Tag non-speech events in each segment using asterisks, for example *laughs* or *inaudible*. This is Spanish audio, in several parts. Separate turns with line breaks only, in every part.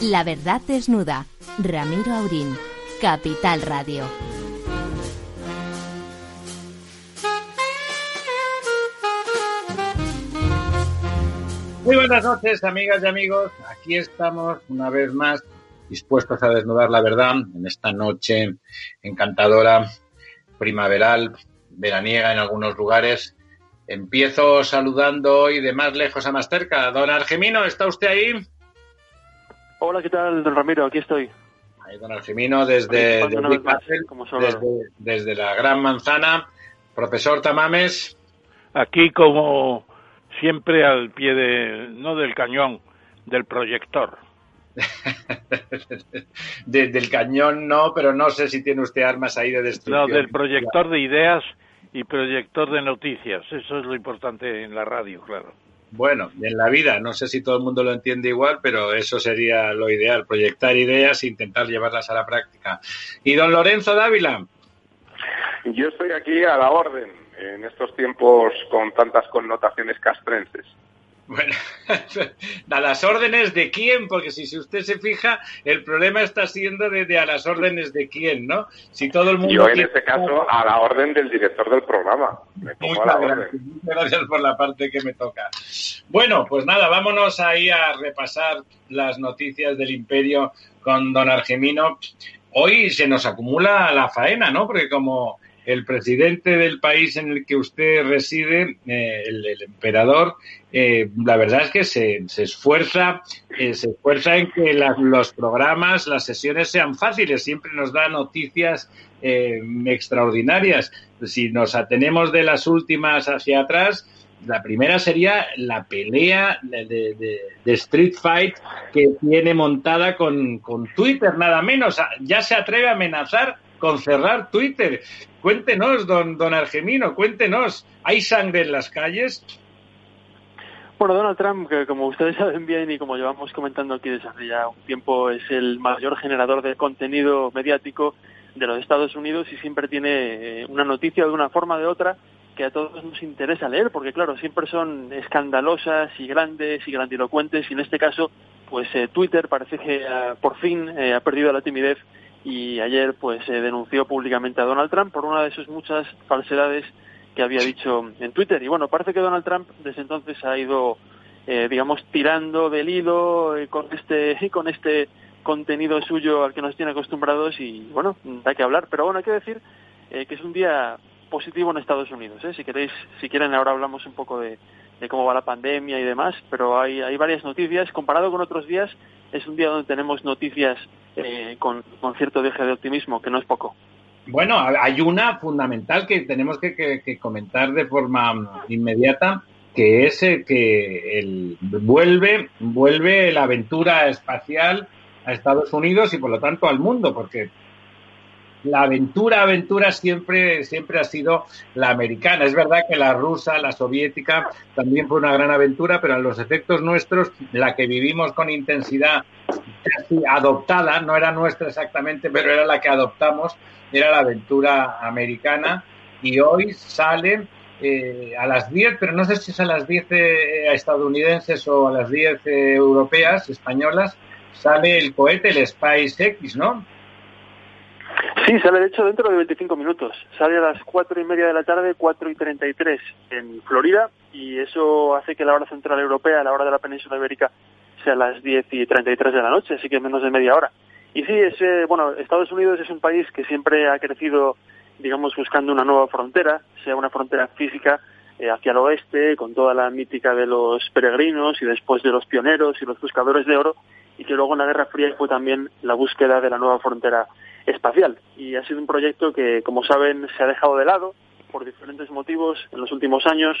La verdad desnuda. Ramiro Aurín. Capital Radio.
Muy buenas noches, amigas y amigos. Aquí estamos una vez más dispuestos a desnudar la verdad en esta noche encantadora, primaveral, veraniega en algunos lugares. Empiezo saludando hoy de más lejos a más cerca. Don Argemino, ¿está usted ahí?
Hola, ¿qué tal, don Ramiro? Aquí estoy.
Ahí, don Argemino, desde, desde, desde la Gran Manzana. Profesor Tamames.
Aquí como siempre al pie de, no del cañón, del proyector. *laughs*
del cañón no, pero no sé si tiene usted armas ahí de destrucción.
No, del proyector de ideas y proyector de noticias. Eso es lo importante en la radio, claro.
Bueno, en la vida, no sé si todo el mundo lo entiende igual, pero eso sería lo ideal, proyectar ideas e intentar llevarlas a la práctica. ¿Y don Lorenzo Dávila?
Yo estoy aquí a la orden en estos tiempos con tantas connotaciones castrenses.
Bueno, *laughs* a las órdenes de quién, porque si, si usted se fija, el problema está siendo de, a las órdenes de quién, ¿no? Si todo el mundo.
Yo en este caso a la orden del director del programa. Me pongo
muchas,
a la
gracias,
orden.
muchas gracias por la parte que me toca. Bueno, pues nada, vámonos ahí a repasar las noticias del imperio con don Argemino. Hoy se nos acumula la faena, ¿no? Porque como el presidente del país en el que usted reside, eh, el, emperador, eh, la verdad es que se, esfuerza, eh, se esfuerza en que los programas, las sesiones sean fáciles. Siempre nos da noticias extraordinarias. Si nos atenemos de las últimas hacia atrás, la primera sería la pelea de, de, de, Street Fight que tiene montada con, con Twitter, nada menos. Ya se atreve a amenazar con cerrar Twitter. Cuéntenos, don, don Argemino, cuéntenos, ¿hay sangre en las calles?
Bueno, Donald Trump, que como ustedes *laughs* saben bien y como llevamos comentando aquí desde hace ya un tiempo, es el mayor generador de contenido mediático de los Estados Unidos y siempre tiene una noticia de una forma o de otra que a todos nos interesa leer, porque claro, siempre son escandalosas y grandes y grandilocuentes y en este caso, pues eh, Twitter parece que uh, por fin eh, ha perdido la timidez y ayer pues se eh, denunció públicamente a Donald Trump por una de sus muchas falsedades que había dicho en Twitter. Y bueno, parece que Donald Trump desde entonces ha ido, eh, digamos, tirando del hilo eh, con este *laughs* con este contenido suyo al que nos tiene acostumbrados y bueno, hay que hablar. Pero bueno, hay que decir eh, que es un día positivo en Estados Unidos. ¿eh? Si queréis, si quieren, ahora hablamos un poco de, de cómo va la pandemia y demás, pero hay, hay varias noticias. Comparado con otros días, es un día donde tenemos noticias eh, con, cierto deje de optimismo, que no es poco.
Bueno, hay una fundamental que tenemos que, comentar de forma inmediata, que es el que el, vuelve, vuelve la aventura espacial a Estados Unidos y por lo tanto al mundo, porque la aventura, aventura siempre, siempre ha sido la americana. Es verdad que la rusa, la soviética, también fue una gran aventura, pero a los efectos nuestros, la que vivimos con intensidad casi adoptada, no era nuestra exactamente, pero era la que adoptamos, era la aventura americana. Y hoy sale eh, a las 10, pero no sé si es a las 10 eh, estadounidenses o a las 10 eh, europeas, españolas, sale el cohete, el SpaceX, ¿no?
Sí, sale de hecho dentro de 25 minutos. Sale a las 4 y media de la tarde, 4 y 33 en Florida, y eso hace que la hora central europea, la hora de la península ibérica, sea a las 10 y 33 de la noche, así que menos de media hora. Y sí, es, eh, bueno, Estados Unidos es un país que siempre ha crecido, digamos, buscando una nueva frontera, sea una frontera física eh, hacia el oeste, con toda la mítica de los peregrinos y después de los pioneros y los buscadores de oro, y que luego en la Guerra Fría fue también la búsqueda de la nueva frontera espacial. Y ha sido un proyecto que, como saben, se ha dejado de lado por diferentes motivos en los últimos años.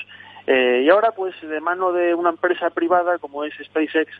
Eh, y ahora, pues, de mano de una empresa privada como es SpaceX,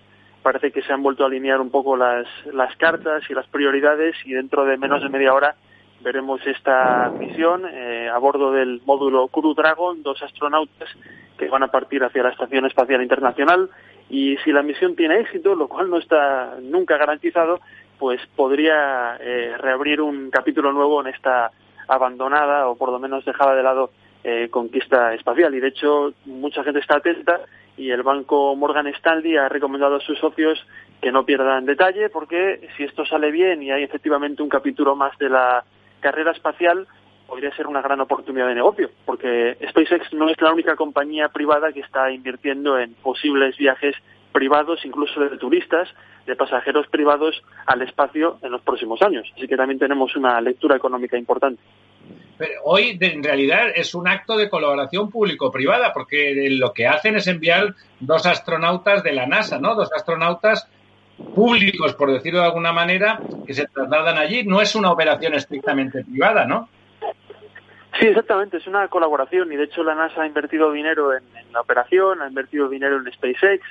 parece que se han vuelto a alinear un poco las, las cartas y las prioridades y dentro de menos de media hora veremos esta misión eh, a bordo del módulo Crew Dragon, dos astronautas que van a partir hacia la Estación Espacial Internacional y si la misión tiene éxito, lo cual no está nunca garantizado, pues podría eh, reabrir un capítulo nuevo en esta abandonada o por lo menos dejada de lado eh, conquista espacial. Y de hecho, mucha gente está atenta y el banco Morgan Stanley ha recomendado a sus socios que no pierdan detalle, porque si esto sale bien y hay efectivamente un capítulo más de la carrera espacial, podría ser una gran oportunidad de negocio, porque SpaceX no es la única compañía privada que está invirtiendo en posibles viajes privados, incluso de turistas, de pasajeros privados al espacio en los próximos años. Así que también tenemos una lectura económica importante.
Pero hoy, en realidad, es un acto de colaboración público-privada, porque lo que hacen es enviar dos astronautas de la NASA, ¿no? Dos astronautas públicos, por decirlo de alguna manera, que se trasladan allí. No es una operación estrictamente privada, ¿no?
Sí, exactamente, es una colaboración y de hecho la NASA ha invertido dinero en, la operación, ha invertido dinero en SpaceX.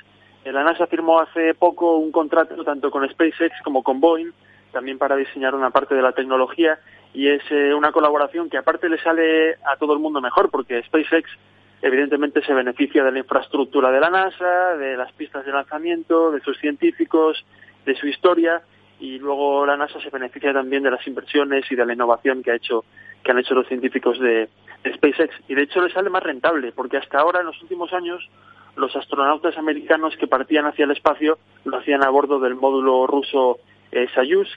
Eh, la NASA firmó hace poco un contrato tanto con SpaceX como con Boeing, también para diseñar una parte de la tecnología y es eh, una colaboración que aparte le sale a todo el mundo mejor porque SpaceX evidentemente se beneficia de la infraestructura de la NASA, de las pistas de lanzamiento, de sus científicos, de su historia y luego la NASA se beneficia también de las inversiones y de la innovación que ha hecho que han hecho los científicos de, SpaceX. Y de hecho le sale más rentable porque hasta ahora en los últimos años los astronautas americanos que partían hacia el espacio lo hacían a bordo del módulo ruso eh,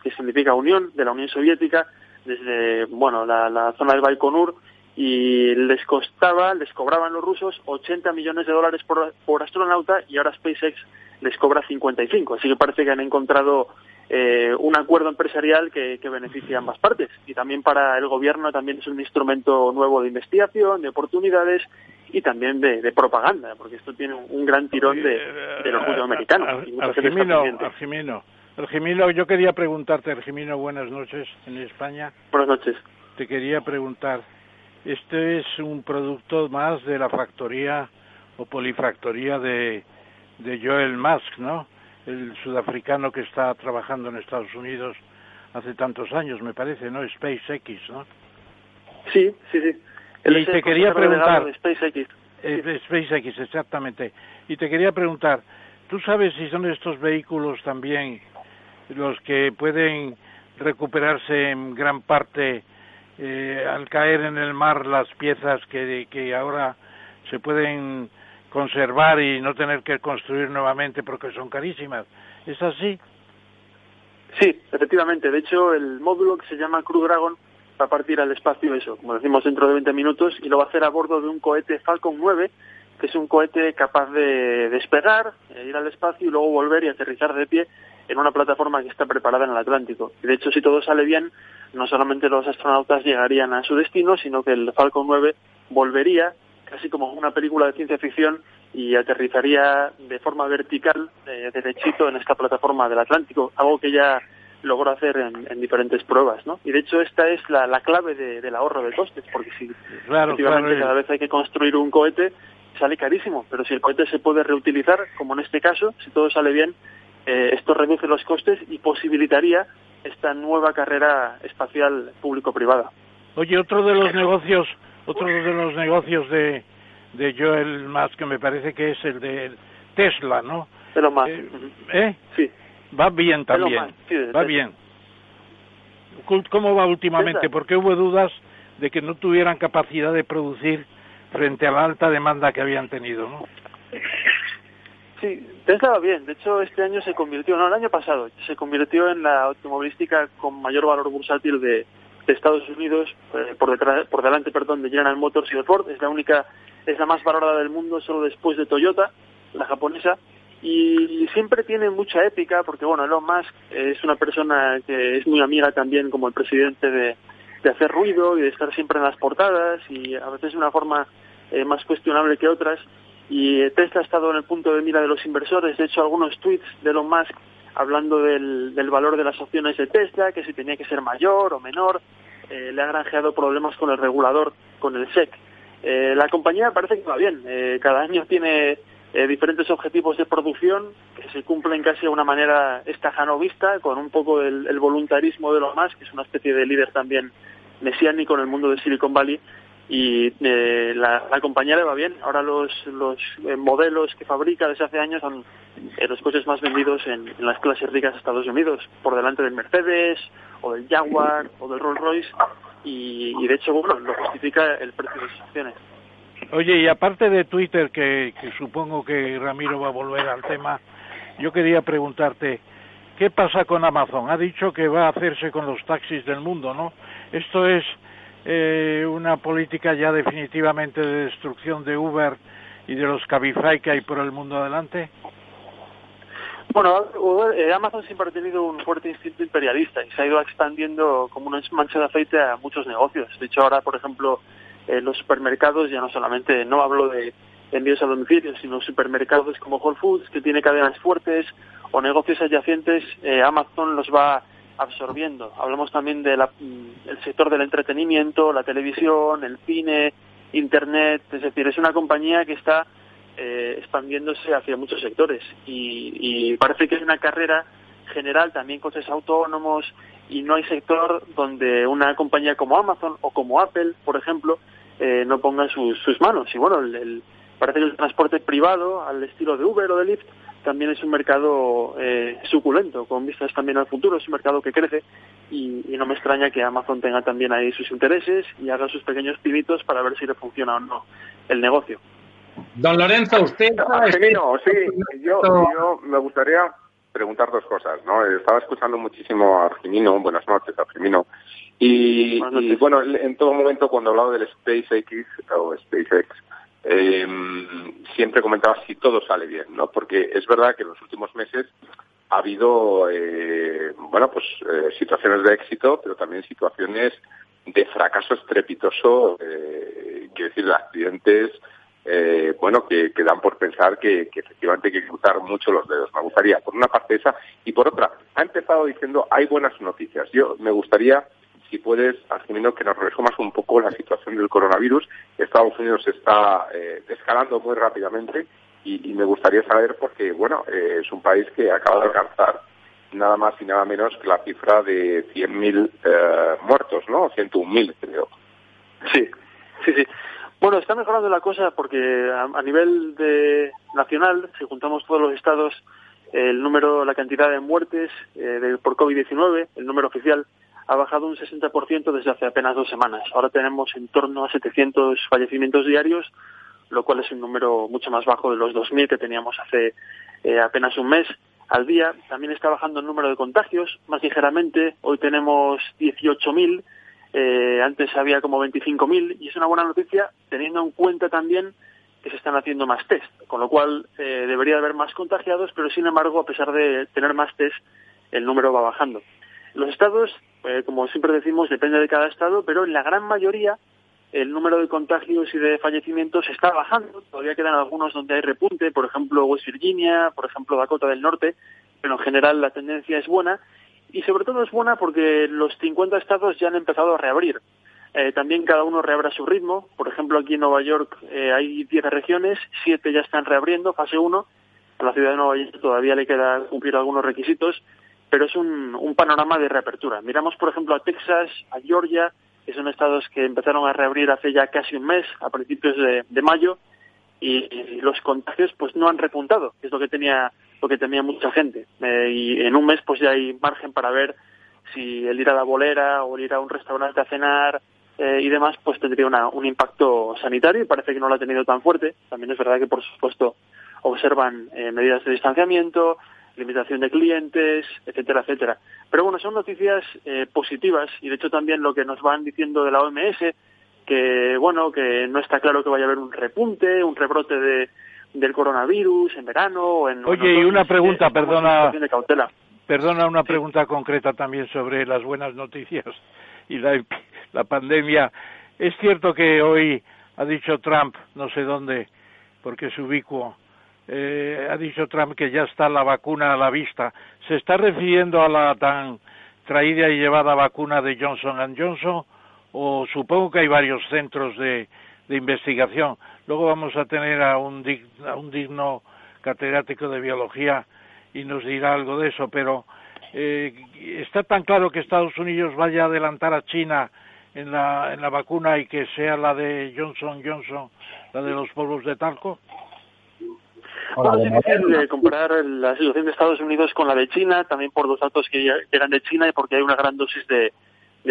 que significa Unión de la Unión Soviética desde bueno la, la zona del Baikonur y les costaba, les cobraban los rusos 80 millones de dólares por, por astronauta y ahora SpaceX les cobra 55. Así que parece que han encontrado eh, un acuerdo empresarial que, que, beneficia a ambas partes. Y también para el gobierno también es un instrumento nuevo de investigación, de oportunidades y también de, propaganda, porque esto tiene un, gran tirón de, del orgullo americano.
Argimino, Argimino, yo quería preguntarte, Argimino, buenas noches en España.
Buenas noches.
Te quería preguntar, este es un producto más de la factoría o polifactoría de, de Joel Musk, ¿no? El sudafricano que está trabajando en Estados Unidos hace tantos años, me parece, ¿no? SpaceX, ¿no?
Sí, sí, sí.
y te quería preguntar...
SpaceX.
Eh, SpaceX, exactamente. Y te quería preguntar, ¿tú sabes si son estos vehículos también los que pueden recuperarse en gran parte eh, al caer en el mar las piezas que, que ahora se pueden conservar y no tener que construir nuevamente porque son carísimas. ¿Es así?
Sí, efectivamente. De hecho, el módulo que se llama Crew Dragon va a partir al espacio, eso, como decimos, dentro de 20 minutos y lo va a hacer a bordo de un cohete Falcon 9, que es un cohete capaz de despegar, e ir al espacio y luego volver y aterrizar de pie en una plataforma que está preparada en el Atlántico. Y de hecho, si todo sale bien, no solamente los astronautas llegarían a su destino, sino que el Falcon 9 volvería, casi como una película de ciencia ficción, y aterrizaría de forma vertical, eh, derechito, en esta plataforma del Atlántico, algo que ya logró hacer en, diferentes pruebas, ¿no? Y de hecho esta es la, clave del ahorro de costes, porque si efectivamente cada vez hay que construir un cohete, sale carísimo, pero si el cohete se puede reutilizar, como en este caso, si todo sale bien, eh, esto reduce los costes y posibilitaría esta nueva carrera espacial público-privada.
Oye, otro de los negocios, otro de los negocios de, de Joel Musk que me parece que es el de Tesla, ¿no?
De lo más.
Eh, ¿eh?
Sí.
Va bien también. va bien. ¿Cómo va últimamente? Porque hubo dudas de que no tuvieran capacidad de producir frente a la alta demanda que habían tenido, ¿no?
Sí, Tesla va bien. De hecho, este año se convirtió, no, el año pasado, se convirtió en la automovilística con mayor valor bursátil de, Estados Unidos, eh, por, detrás, por delante, perdón, de General Motors y de Ford. Es la única, es la más valorada del mundo, solo después de Toyota, la japonesa. Y siempre tiene mucha épica, porque bueno, Elon Musk es una persona que es muy amiga también como el presidente de, de hacer ruido y de estar siempre en las portadas y a veces de una forma eh, más cuestionable que otras y Tesla ha estado en el punto de mira de los inversores. De hecho, algunos tweets de Elon Musk hablando del, valor de las opciones de Tesla, que si tenía que ser mayor o menor, eh, le ha granjeado problemas con el regulador, con el SEC. Eh, la compañía parece que va bien. Eh, cada año tiene diferentes objetivos de producción que se cumplen casi de una manera estajanovista, con un poco el, el voluntarismo de Elon Musk, que es una especie de líder también mesiánico en el mundo de Silicon Valley, y eh, la, compañía le va bien. Ahora los, los eh, modelos que fabrica desde hace años son eh, los coches más vendidos en, las clases ricas de Estados Unidos, por delante del Mercedes o del Jaguar o del Rolls Royce y, de hecho bueno lo justifica el precio de sus acciones.
Oye, y aparte de Twitter, que, que supongo que Ramiro va a volver al tema, Yo quería preguntarte, ¿qué pasa con Amazon? Ha dicho que va a hacerse con los taxis del mundo, ¿no? Esto es eh, una política ya definitivamente de destrucción de Uber y de los Cabify que hay por el mundo adelante.
Bueno, eh, Amazon siempre ha tenido un fuerte instinto imperialista y se ha ido expandiendo como una mancha de aceite a muchos negocios. De hecho, ahora, por ejemplo, eh, los supermercados ya no solamente, no hablo de envíos a domicilio, sino supermercados como Whole Foods, que tiene cadenas fuertes, o negocios adyacentes, eh, Amazon los va absorbiendo. Hablamos también del mm, sector del entretenimiento, la televisión, el cine, Internet, es decir, es una compañía que está eh, expandiéndose hacia muchos sectores y, parece que es una carrera general, también coches autónomos y no hay sector donde una compañía como Amazon o como Apple, por ejemplo, eh, no ponga sus, sus manos. Y bueno, el, parece que el transporte privado, al estilo de Uber o de Lyft, también es un mercado eh, suculento, con vistas también al futuro, es un mercado que crece y, no me extraña que Amazon tenga también ahí sus intereses y haga sus pequeños pinitos para ver si le funciona o no el negocio.
Don Lorenzo, usted...
Argemino, sí, yo, yo me gustaría preguntar dos cosas, ¿no? Estaba escuchando muchísimo a Argemino, buenas noches, Argemino, y, y bueno, en todo momento cuando hablaba del SpaceX o SpaceX, eh, siempre comentaba si todo sale bien, ¿no? Porque es verdad que en los últimos meses ha habido, eh, bueno, pues eh, situaciones de éxito, pero también situaciones de fracaso estrepitoso, eh, quiero decir, de accidentes, eh, bueno, que, dan por pensar que, efectivamente hay que cruzar mucho los dedos. Me gustaría, por una parte esa, y por otra, ha empezado diciendo hay buenas noticias. Yo me gustaría si puedes, Argemino, que nos resumas un poco la situación del coronavirus. Estados Unidos está eh, escalando muy rápidamente y, me gustaría saber, porque, bueno, eh, es un país que acaba de alcanzar nada más y nada menos que la cifra de 100.000 eh, muertos, ¿no? 101.000, creo.
Sí, sí, sí. Bueno, está mejorando la cosa porque a, nivel de nacional, si juntamos todos los estados, el número, la cantidad de muertes eh, por COVID-19, el número oficial, ha bajado un 60% desde hace apenas dos semanas. Ahora tenemos en torno a 700 fallecimientos diarios, lo cual es un número mucho más bajo de los 2.000 que teníamos hace eh, apenas un mes al día. También está bajando el número de contagios más ligeramente. Hoy tenemos 18.000, eh, antes había como 25.000 y es una buena noticia teniendo en cuenta también que se están haciendo más test, con lo cual eh, debería haber más contagiados, pero sin embargo, a pesar de tener más test, el número va bajando. Los estados, eh, como siempre decimos, depende de cada estado, pero en la gran mayoría el número de contagios y de fallecimientos está bajando. Todavía quedan algunos donde hay repunte, por ejemplo West Virginia, por ejemplo Dakota del Norte, pero en general la tendencia es buena y sobre todo es buena porque los 50 estados ya han empezado a reabrir. Eh, también cada uno reabre a su ritmo. Por ejemplo, aquí en Nueva York eh, hay 10 regiones, 7 ya están reabriendo, fase 1. A la ciudad de Nueva York todavía le queda cumplir algunos requisitos pero es un, panorama de reapertura. Miramos, por ejemplo, a Texas, a Georgia, que son estados que empezaron a reabrir hace ya casi un mes, a principios de, mayo, y, los contagios pues no han repuntado, que es lo que tenía lo que temía mucha gente. Eh, y en un mes pues ya hay margen para ver si el ir a la bolera o el ir a un restaurante a cenar eh, y demás pues tendría una, un impacto sanitario y parece que no lo ha tenido tan fuerte. También es verdad que por supuesto observan eh, medidas de distanciamiento, limitación de clientes, etcétera, etcétera. Pero bueno, son noticias eh, positivas y de hecho también lo que nos van diciendo de la OMS, que bueno, que no está claro que vaya a haber un repunte, un rebrote de, del coronavirus en verano o en...
Oye, y una pregunta, perdona... Perdona una pregunta concreta también sobre las buenas noticias y la, la pandemia. Es cierto que hoy ha dicho Trump, no sé dónde, porque es ubicuo, eh, ha dicho Trump que ya está la vacuna a la vista. ¿Se está refiriendo a la tan traída y llevada vacuna de Johnson Johnson? O supongo que hay varios centros de, investigación. Luego vamos a tener a un, a un digno catedrático de biología y nos dirá algo de eso, pero eh, ¿está tan claro que Estados Unidos vaya a adelantar a China en la, en la vacuna y que sea la de Johnson Johnson, la de los polvos de talco?
Bueno, es difícil comparar la situación de Estados Unidos con la de China, también por los datos que eran de China y porque hay una gran dosis de,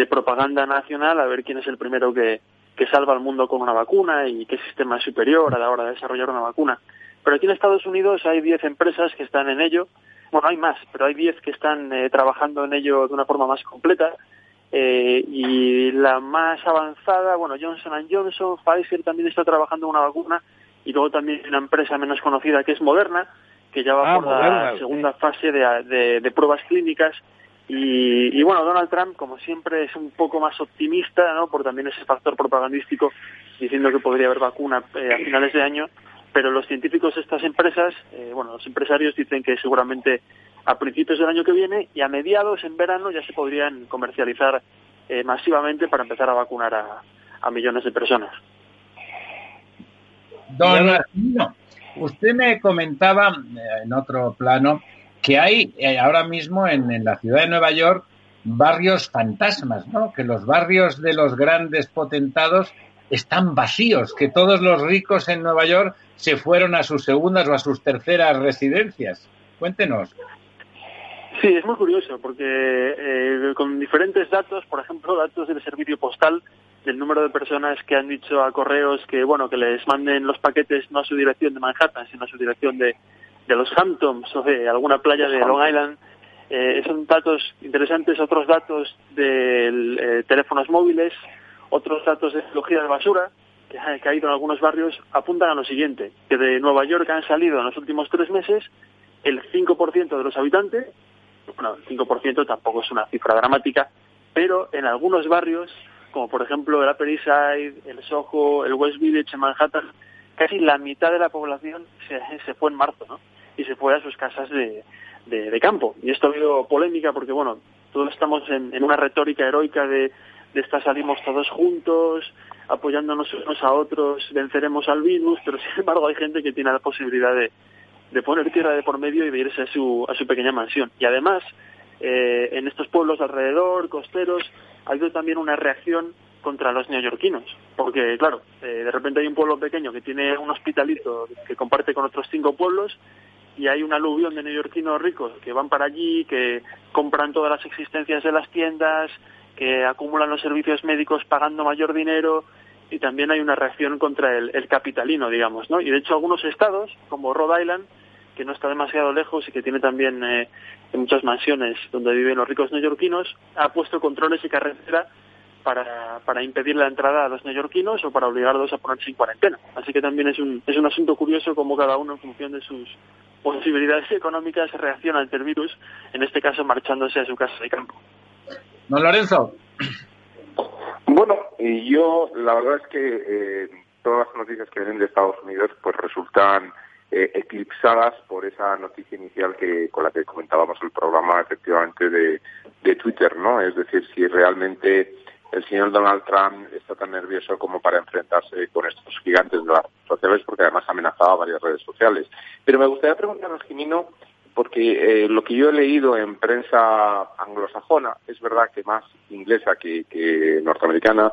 propaganda nacional, a ver quién es el primero que, que salva al mundo con una vacuna y qué sistema es superior a la hora de desarrollar una vacuna. Pero aquí en Estados Unidos hay 10 empresas que están en ello. Bueno, hay más, pero hay 10 que están eh, trabajando en ello de una forma más completa. Eh, y la más avanzada, bueno, Johnson Johnson, Pfizer también está trabajando en una vacuna. Y luego también una empresa menos conocida que es Moderna, que ya va ah, por la segunda fase de, de, pruebas clínicas. Y, y, bueno, Donald Trump, como siempre, es un poco más optimista, ¿no? Por también ese factor propagandístico, diciendo que podría haber vacuna eh, a finales de año. Pero los científicos de estas empresas, eh, bueno, los empresarios dicen que seguramente a principios del año que viene y a mediados, en verano, ya se podrían comercializar eh, masivamente para empezar a vacunar a, a millones de personas.
Don usted me comentaba eh, en otro plano que hay eh, ahora mismo en, la ciudad de Nueva York barrios fantasmas, ¿no? Que los barrios de los grandes potentados están vacíos, que todos los ricos en Nueva York se fueron a sus segundas o a sus terceras residencias. Cuéntenos.
Sí, es muy curioso porque eh, con diferentes datos, por ejemplo, datos del servicio postal, del número de personas que han dicho a correos que bueno que les manden los paquetes no a su dirección de Manhattan, sino a su dirección de, de los Hamptons o de alguna playa de Long Island. Eh, son datos interesantes, otros datos de eh, teléfonos móviles, otros datos de ecología de basura que ha caído en algunos barrios apuntan a lo siguiente, que de Nueva York han salido en los últimos tres meses el 5% de los habitantes, bueno, el 5% tampoco es una cifra dramática, pero en algunos barrios como por ejemplo el Upper East el Soho, el West Village en Manhattan, casi la mitad de la población se, se fue en marzo, ¿no? Y se fue a sus casas de, de, campo. Y esto ha habido polémica porque, bueno, todos estamos en, en una retórica heroica de, de esta salimos todos juntos, apoyándonos unos a otros, venceremos al virus, pero sin embargo hay gente que tiene la posibilidad de, de poner tierra de por medio y de irse a su, a su pequeña mansión. Y además, eh, en estos pueblos alrededor, costeros, ha habido también una reacción contra los neoyorquinos, porque claro, eh, de repente hay un pueblo pequeño que tiene un hospitalito que comparte con otros cinco pueblos y hay una aluvión de neoyorquinos ricos que van para allí, que compran todas las existencias de las tiendas, que acumulan los servicios médicos pagando mayor dinero y también hay una reacción contra el, el capitalino, digamos, ¿no? Y de hecho algunos estados, como Rhode Island, que no está demasiado lejos y que tiene también eh, muchas mansiones donde viven los ricos neoyorquinos, ha puesto controles y carretera para, para impedir la entrada a los neoyorquinos o para obligarlos a ponerse en cuarentena. Así que también es un, es un asunto curioso cómo cada uno, en función de sus posibilidades económicas, reacciona ante el virus, en este caso marchándose a su casa de campo.
Don Lorenzo.
Bueno, yo la verdad es que eh, todas las noticias que vienen de Estados Unidos pues resultan eh, eclipsadas por esa noticia inicial que con la que comentábamos el programa efectivamente de, de Twitter, ¿no? Es decir, si realmente el señor Donald Trump está tan nervioso como para enfrentarse con estos gigantes de las redes sociales, porque además amenazaba varias redes sociales. Pero me gustaría preguntar a Jimino, porque eh, lo que yo he leído en prensa anglosajona, es verdad que más inglesa que, que norteamericana,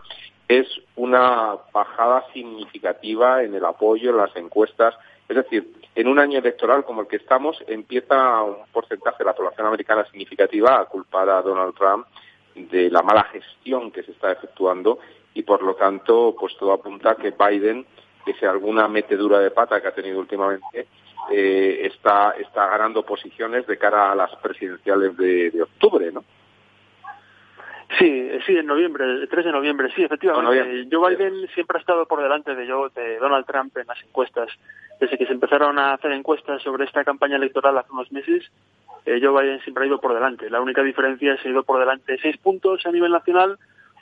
es una bajada significativa en el apoyo en las encuestas es decir, en un año electoral como el que estamos, empieza un porcentaje de la población americana significativa a culpar a Donald Trump de la mala gestión que se está efectuando y, por lo tanto, pues todo apunta a que Biden, que sea alguna metedura de pata que ha tenido últimamente, eh, está, está ganando posiciones de cara a las presidenciales de, de octubre, ¿no?
Sí, sí, en noviembre, el 3 de noviembre, sí, efectivamente. Joe Biden siempre ha estado por delante de, de Donald Trump en las encuestas. Desde que se empezaron a hacer encuestas sobre esta campaña electoral hace unos meses, eh, Joe Biden siempre ha ido por delante. La única diferencia es que ha ido por delante seis puntos a nivel nacional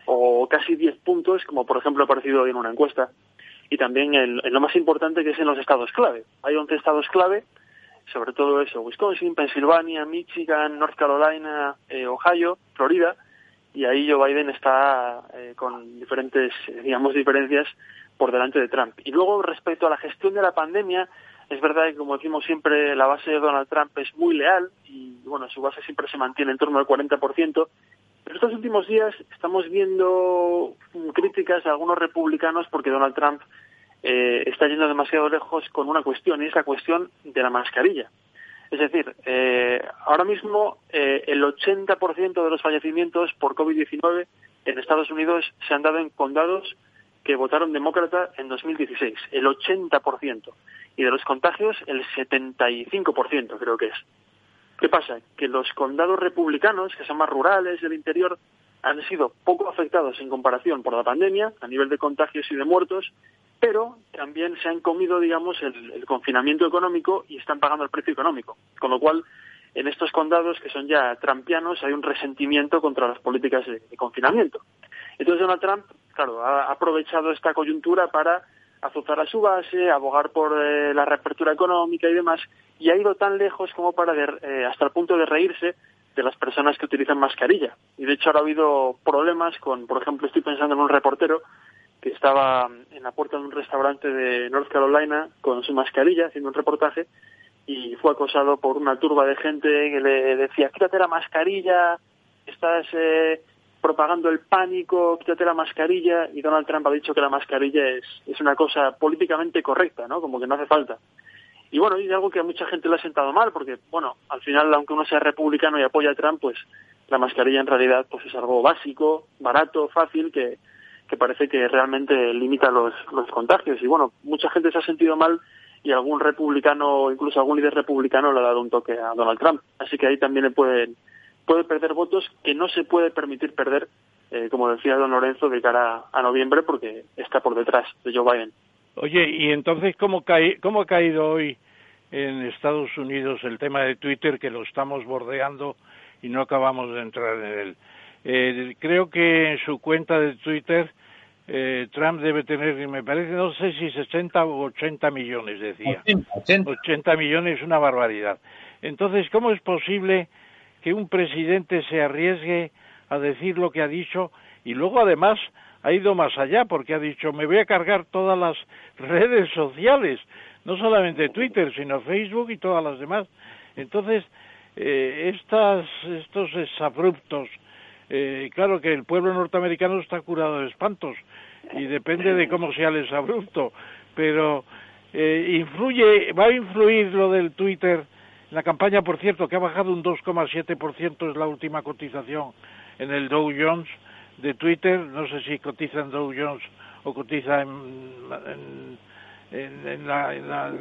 o casi diez puntos, como por ejemplo ha aparecido hoy en una encuesta. Y también en, lo más importante que es en los estados clave. Hay 11 estados clave, sobre todo eso, Wisconsin, Pensilvania, Michigan, North Carolina, eh, Ohio, Florida, y ahí Joe Biden está eh, con diferentes, digamos, diferencias por delante de Trump. Y luego, respecto a la gestión de la pandemia, es verdad que, como decimos siempre, la base de Donald Trump es muy leal y, bueno, su base siempre se mantiene en torno al 40%. Pero estos últimos días estamos viendo críticas a algunos republicanos porque Donald Trump eh, está yendo demasiado lejos con una cuestión, y es la cuestión de la mascarilla. Es decir, eh, ahora mismo eh, el 80% de los fallecimientos por COVID-19 en Estados Unidos se han dado en condados que votaron demócrata en 2016, el 80%, y de los contagios el 75% creo que es. ¿Qué pasa? Que los condados republicanos, que son más rurales del interior, han sido poco afectados en comparación por la pandemia, a nivel de contagios y de muertos, pero también se han comido, digamos, el, confinamiento económico y están pagando el precio económico. Con lo cual, en estos condados que son ya trampianos hay un resentimiento contra las políticas de, confinamiento. Entonces Donald Trump, claro, ha aprovechado esta coyuntura para azuzar a su base, abogar por eh, la reapertura económica y demás, y ha ido tan lejos como para eh, hasta el punto de reírse de las personas que utilizan mascarilla. Y de hecho ahora ha habido problemas con, por ejemplo, estoy pensando en un reportero estaba en la puerta de un restaurante de North Carolina con su mascarilla haciendo un reportaje y fue acosado por una turba de gente que le decía, quítate la mascarilla, estás eh, propagando el pánico, quítate la mascarilla, y Donald Trump ha dicho que la mascarilla es, es una cosa políticamente correcta, ¿no? Como que no hace falta. Y bueno, y algo que a mucha gente le ha sentado mal, porque, bueno, al final, aunque uno sea republicano y apoya a Trump, pues la mascarilla en realidad pues es algo básico, barato, fácil, que, que parece que realmente limita los, los contagios. Y bueno, mucha gente se ha sentido mal y algún republicano, incluso algún líder republicano le ha dado un toque a Donald Trump. Así que ahí también le pueden, puede perder votos que no se puede permitir perder, eh, como decía don Lorenzo, de cara a noviembre porque está por detrás de Joe Biden.
Oye, ¿y entonces cómo, cae, cómo ha caído hoy en Estados Unidos el tema de Twitter que lo estamos bordeando y no acabamos de entrar en él? Eh, creo que en su cuenta de Twitter eh, Trump debe tener, me parece, no sé si 60 o 80 millones, decía. 80, 80 millones es una barbaridad. Entonces, ¿cómo es posible que un presidente se arriesgue a decir lo que ha dicho y luego además ha ido más allá porque ha dicho me voy a cargar todas las *laughs* redes sociales, no solamente Twitter, sino Facebook y todas las demás. Entonces, eh, estas, estos exabruptos, eh, claro que el pueblo norteamericano está curado de espantos y depende de cómo sea el exabrupto, pero eh, influye, va a influir lo del Twitter, la campaña, por cierto, que ha bajado un 2,7% es la última cotización en el Dow Jones, de Twitter, no sé si cotiza en Dow Jones o cotiza en, en, la... En la,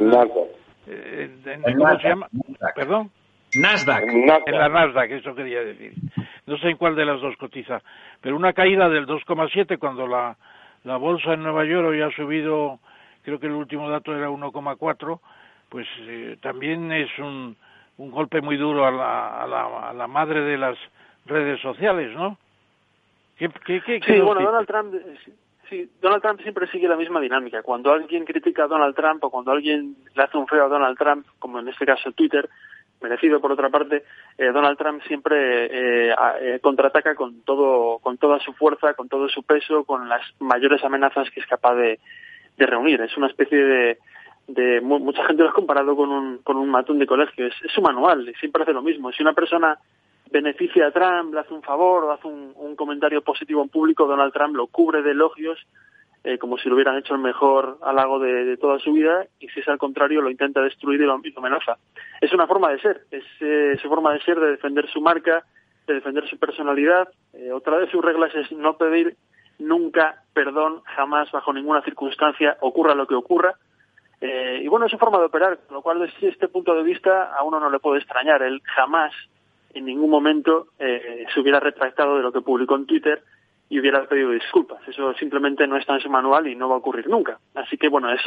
¿Cómo se llama? ¿Perdón?
Nasdaq.
En la Nasdaq, eso quería decir. No sé en cuál de las dos cotiza, pero una caída del 2,7 cuando la, la bolsa en Nueva York hoy ha subido, creo que el último dato era 1,4, pues eh, también es un, un golpe muy duro a la, a, la, a la madre de las redes sociales, ¿no?
sí, bueno, Donald Trump, sí, Donald Trump siempre sigue la misma dinámica. Cuando alguien critica a Donald Trump o cuando alguien le hace un feo a Donald Trump, como en este caso Twitter, merecido por otra parte, eh, Donald Trump siempre eh, eh, contraataca con todo, con toda su fuerza, con todo su peso, con las mayores amenazas que es capaz de, reunir. Es una especie de, de mucha gente lo ha comparado con un, con un matón de colegio. Es, es su manual, siempre hace lo mismo. Si una persona beneficia a Trump, le hace un favor o hace un, comentario positivo en público, Donald Trump lo cubre de elogios eh, como si lo hubieran hecho el mejor halago de, toda su vida y si es al contrario lo intenta destruir y lo, amenaza. Es una forma de ser, es eh, su forma de ser, de defender su marca, de defender su personalidad. Eh, otra de sus reglas es no pedir nunca perdón, jamás, bajo ninguna circunstancia, ocurra lo que ocurra. y bueno, es su forma de operar, con lo cual desde este punto de vista a uno no le puede extrañar. Él jamás en ningún momento eh, se hubiera retractado de lo que publicó en Twitter y hubiera pedido disculpas. Eso simplemente no está en su manual y no va a ocurrir nunca. Así que bueno, es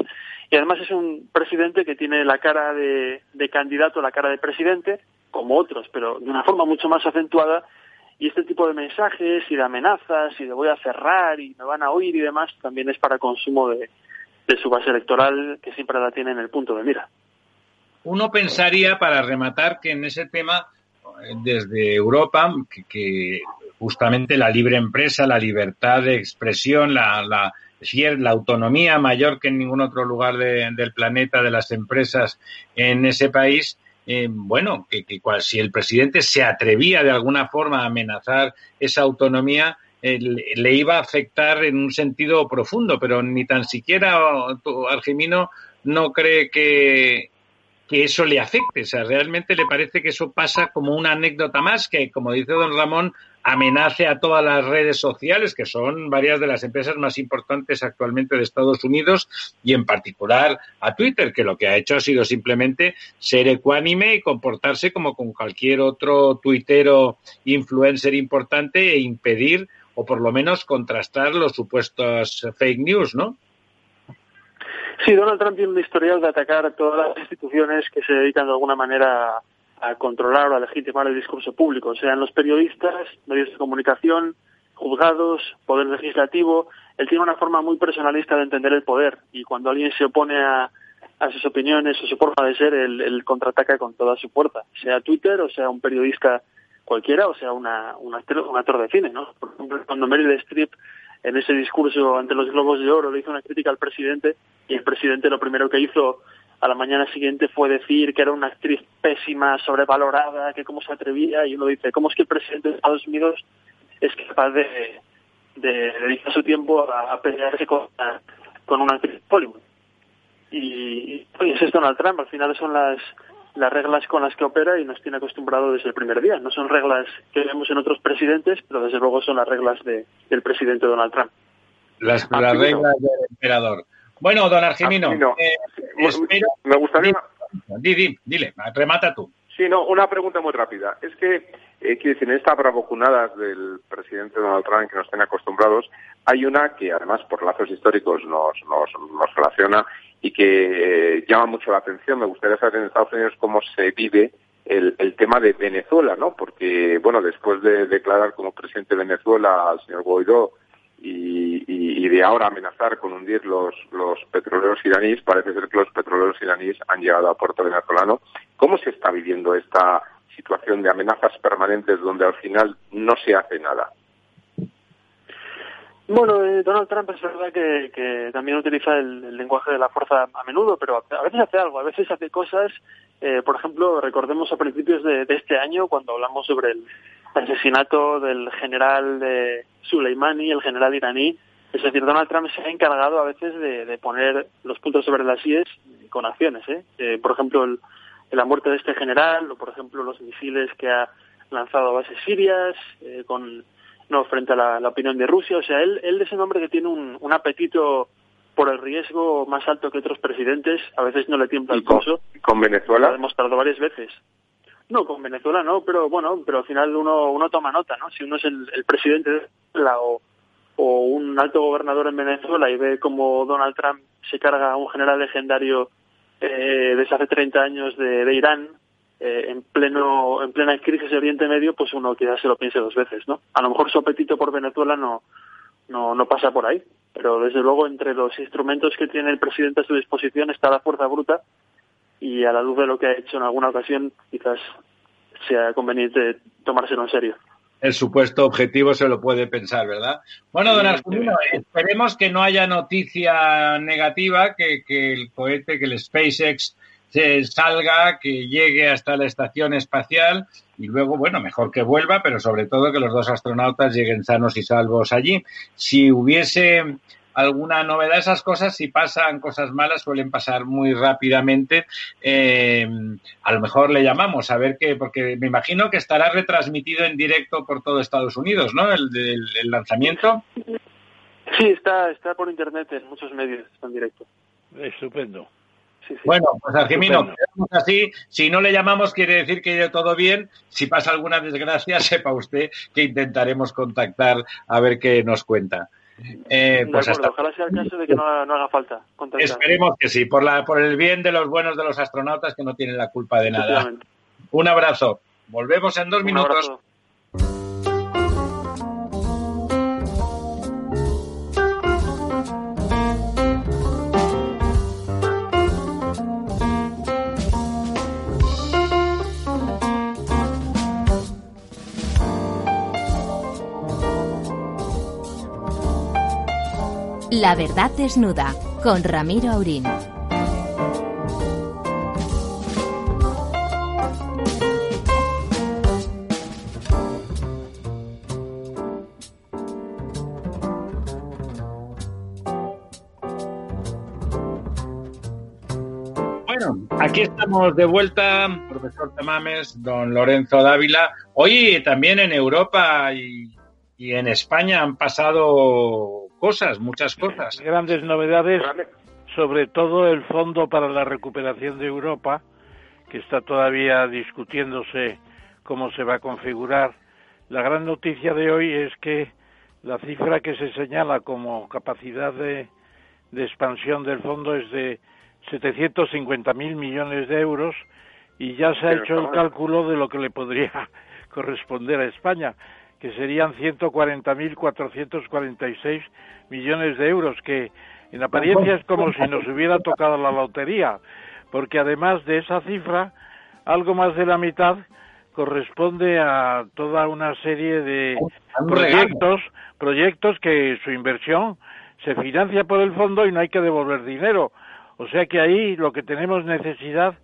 y además es un presidente que tiene la cara de, candidato, la cara de presidente, como otros, pero de una forma mucho más acentuada. Y este tipo de mensajes y de amenazas y de voy a cerrar y me van a oír y demás también es para consumo de, de su base electoral que siempre la tiene en el punto de mira.
Uno pensaría, para rematar, que en ese tema desde Europa que, justamente la libre empresa, la libertad de expresión, la, la, la autonomía mayor que en ningún otro lugar del planeta de las empresas en ese país, eh, bueno, que, que cual, si el presidente se atrevía de alguna forma a amenazar esa autonomía, eh, le iba a afectar en un sentido profundo, pero ni tan siquiera Argemino no cree que, que eso le afecte. O sea, realmente le parece que eso pasa como una anécdota más, que, como dice don Ramón, amenace a todas las redes sociales, que son varias de las empresas más importantes actualmente de Estados Unidos, y en particular a Twitter, que lo que ha hecho ha sido simplemente ser ecuánime y comportarse como con cualquier otro tuitero influencer importante e impedir o por lo menos contrastar los supuestos fake news, ¿no?
Sí, Donald Trump tiene un historial de atacar todas las instituciones que se dedican de alguna manera a controlar o a legitimar el discurso público, sean los periodistas, medios de comunicación, juzgados, poder legislativo. Él tiene una forma muy personalista de entender el poder y cuando alguien se opone a, sus opiniones o su forma de ser, él, contraataca con toda su fuerza, sea Twitter o sea un periodista cualquiera o sea una, un, actor, de cine. ¿no? Por ejemplo, cuando Meryl Streep en ese discurso ante los Globos de Oro le hizo una crítica al presidente y el presidente lo primero que hizo a la mañana siguiente fue decir que era una actriz pésima, sobrevalorada, que cómo se atrevía, y uno dice, ¿cómo es que el presidente de Estados Unidos es capaz de, dedicar su tiempo a, pelearse con, con una actriz Hollywood? Y, y es Donald Trump, al final son las, las reglas con las que opera y nos tiene acostumbrado desde el primer día. No son reglas que vemos en otros presidentes, pero desde luego son las reglas de, del presidente Donald Trump.
Las, las reglas del emperador. Bueno, don Argemino,
eh, me gustaría...
Dile, dile, remata tú.
Sí, no, una pregunta muy rápida. Es que, eh, quiero decir, en estas bravuconadas del presidente Donald Trump que nos tiene acostumbrados, hay una que además por lazos históricos nos, nos, nos relaciona y que eh, llama mucho la atención. Me gustaría saber en Estados Unidos cómo se vive el, el, tema de Venezuela, ¿no? Porque, bueno, después de declarar como presidente de Venezuela al señor Guaidó y, y, de ahora amenazar con hundir los, los petroleros iraníes, parece ser que los petroleros iraníes han llegado a puerto venezolano. ¿Cómo se está viviendo esta situación de amenazas permanentes donde al final no se hace nada?
Bueno, eh, Donald Trump es verdad que, que también utiliza el, lenguaje de la fuerza a menudo, pero a, veces hace algo, a veces hace cosas. Eh, por ejemplo, recordemos a principios de, de, este año, cuando hablamos sobre el asesinato del general de Soleimani, el general iraní. Es decir, Donald Trump se ha encargado a veces de, de poner los puntos sobre las IES con acciones. ¿eh? eh por ejemplo, el, la muerte de este general, o por ejemplo, los misiles que ha lanzado a bases sirias, eh, con no frente a la, opinión de Rusia. O sea, él, él es un hombre que tiene un, un apetito por el riesgo más alto que otros presidentes. A veces no le tiembla el pulso.
¿Con Venezuela?
Lo ha demostrado varias veces. No, con Venezuela no, pero bueno, pero al final uno, uno toma nota, ¿no? Si uno es el, presidente de Venezuela o, o un alto gobernador en Venezuela y ve como Donald Trump se carga a un general legendario eh, desde hace 30 años de, Irán, eh, en pleno en plena crisis de Oriente Medio, pues uno quizás se lo piense dos veces, ¿no? A lo mejor su apetito por Venezuela no, no pasa por ahí, pero desde luego entre los instrumentos que tiene el presidente a su disposición está la fuerza bruta y a la luz de lo que ha hecho en alguna ocasión, quizás sea conveniente tomárselo en serio.
El supuesto objetivo se lo puede pensar, ¿verdad? Bueno, don esperemos que no haya noticia negativa, que, que el cohete, que el SpaceX se salga, que llegue hasta la estación espacial y luego, bueno, mejor que vuelva, pero sobre todo que los dos astronautas lleguen sanos y salvos allí. Si hubiese alguna novedad. Esas cosas, si pasan cosas malas, suelen pasar muy rápidamente. Eh, a lo mejor le llamamos a ver qué, porque me imagino que estará retransmitido en directo por todo Estados Unidos, ¿no? El, el, lanzamiento.
Sí, está, está por internet en muchos medios, está en directo.
Estupendo.
Bueno, pues Argemino, así. Si no le llamamos, quiere decir que ido todo bien. Si pasa alguna desgracia, *laughs* sepa usted que intentaremos contactar a ver qué nos cuenta.
Eh, pues Ojalá sea el caso de que no, haga falta.
Esperemos que sí, por, la, por el bien de los buenos de los astronautas que no tienen la culpa de nada. Un abrazo. Volvemos en dos minutos.
La verdad desnuda con Ramiro Aurín.
Aquí estamos de vuelta, profesor Tamames, don Lorenzo Dávila. Hoy también en Europa y, en España han pasado cosas, muchas cosas.
Grandes novedades, sobre todo el Fondo para la Recuperación de Europa, que está todavía discutiéndose cómo se va a configurar. La gran noticia de hoy es que la cifra que se señala como capacidad de, de expansión del fondo es de 750.000 millones de euros y ya se ha hecho el cálculo de lo que le podría *laughs* corresponder a España, que serían 140.446 millones de euros, que en apariencia es como si nos hubiera tocado la lotería, porque además de esa cifra, algo más de la mitad corresponde a toda una serie de proyectos, proyectos que su inversión se financia por el fondo y no hay que devolver dinero. O sea que ahí lo que tenemos necesidad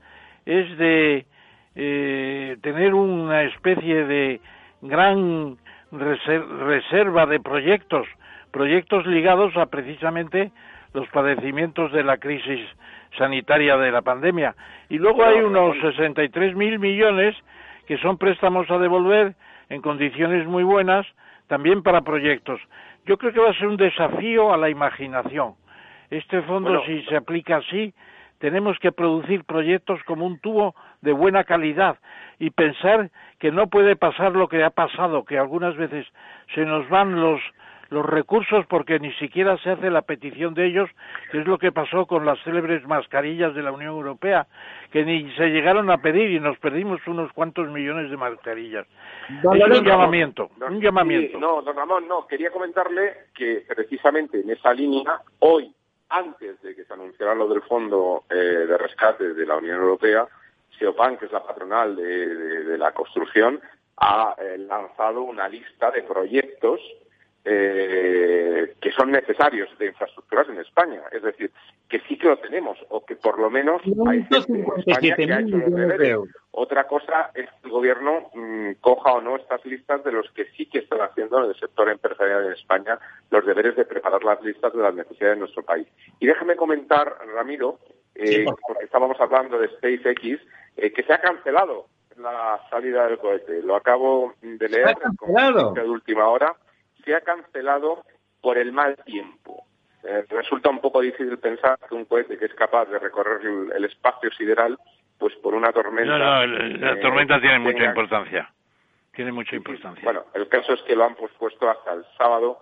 es de eh, tener una especie de gran reserva de proyectos, proyectos ligados a precisamente los padecimientos de la crisis sanitaria de la pandemia. Y luego hay unos 63 mil millones que son préstamos a devolver en condiciones muy buenas también para proyectos. Yo creo que va a ser un desafío a la imaginación. Este fondo, si se aplica así, tenemos que producir proyectos como un tubo de buena calidad y pensar que no puede pasar lo que ha pasado, que algunas veces se nos van los los recursos porque ni siquiera se hace la petición de ellos, que es lo que pasó con las célebres mascarillas de la Unión Europea, que ni se llegaron a pedir y nos perdimos unos cuantos millones de mascarillas. es un llamamiento, un llamamiento.
no, don Ramón, no, quería comentarle que precisamente en esa línea, hoy, antes de que se anunciara lo del Fondo eh, de Rescate de la Unión Europea, SEOPAN, que es la patronal de, la construcción, ha eh, lanzado una lista de proyectos eh, que son necesarios de infraestructuras en España. Es decir, que sí que lo tenemos, o que por lo menos hay gente en España que ha hecho los deberes. Otra cosa es que el gobierno mm, coja o no estas listas de los que sí que están haciendo en el sector empresarial en España los deberes de preparar las listas de las necesidades de nuestro país. Y déjeme comentar, Ramiro, eh, porque estábamos hablando de SpaceX, eh, que se ha cancelado la salida del cohete. Lo acabo de leer con de última hora se ha cancelado por el mal tiempo. Eh, resulta un poco difícil pensar que un cohete que es capaz de recorrer el, espacio sideral, pues por una tormenta...
No, no, la eh, tormenta tiene mucha importancia. Tiene mucha importancia.
Bueno, el caso es que lo han pospuesto hasta el sábado,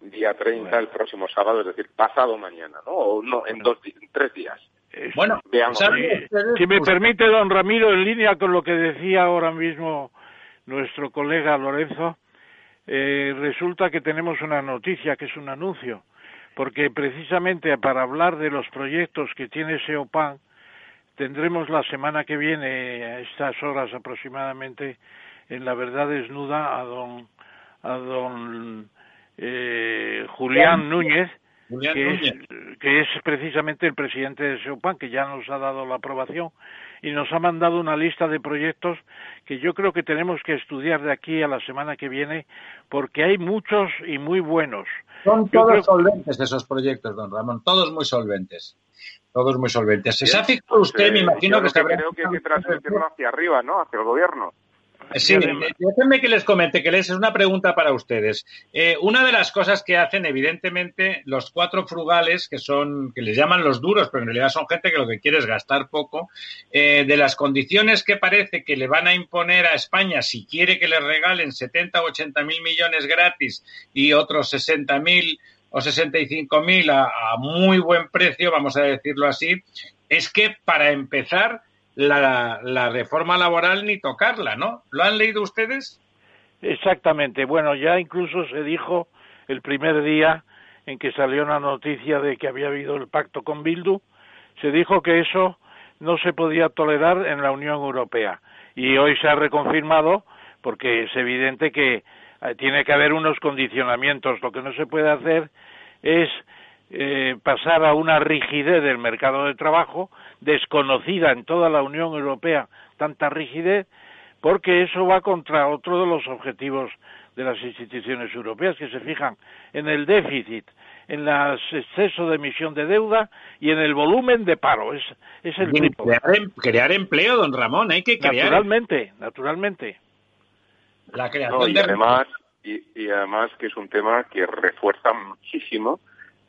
día 30, el próximo sábado, es decir, pasado mañana, ¿no? O no, en, dos, en tres días.
Bueno, veamos. Si, me permite, don Ramiro, en línea con lo que decía ahora mismo nuestro colega Lorenzo, eh, resulta que tenemos una noticia que es un anuncio, porque precisamente para hablar de los proyectos que tiene SEOPAN, tendremos la semana que viene, a estas horas aproximadamente, en La Verdad Desnuda, a don, a don eh, Julián Núñez, que es, que es, precisamente el presidente de SEOPAN, que ya nos ha dado la aprobación y nos ha mandado una lista de proyectos que yo creo que tenemos que estudiar de aquí a la semana que viene porque hay muchos y muy buenos.
Son todos solventes esos proyectos, don Ramón, todos muy solventes. Todos muy solventes. ¿Se ha fijado usted? me imagino que,
que creo que hay que transmitirlo hacia arriba, ¿no? Hacia el gobierno.
Sí, déjenme que les comente, que les es una pregunta para ustedes. Eh, una de las cosas que hacen, evidentemente, los cuatro frugales, que son, que les llaman los duros, pero en realidad son gente que lo que quiere es gastar poco, eh, de las condiciones que parece que le van a imponer a España si quiere que le regalen 70 o 80 mil millones gratis y otros 60 mil o 65 mil a, a muy buen precio, vamos a decirlo así, es que para empezar la, reforma laboral ni tocarla, ¿no? ¿Lo han leído ustedes?
Exactamente. Bueno, ya incluso se dijo el primer día en que salió una noticia de que había habido el pacto con Bildu, se dijo que eso no se podía tolerar en la Unión Europea. Y hoy se ha reconfirmado porque es evidente que eh, tiene que haber unos condicionamientos. Lo que no se puede hacer es eh, pasar a una rigidez del mercado de trabajo desconocida en toda la Unión Europea, tanta rigidez, porque eso va contra otro de los objetivos de las instituciones europeas que se fijan en el déficit, en el exceso de emisión de deuda y en el volumen de paro. Es, es el tipo.
Crear, em, crear, empleo, don Ramón, hay que crear.
Naturalmente, naturalmente.
La creación y además y, además que es un tema que refuerza muchísimo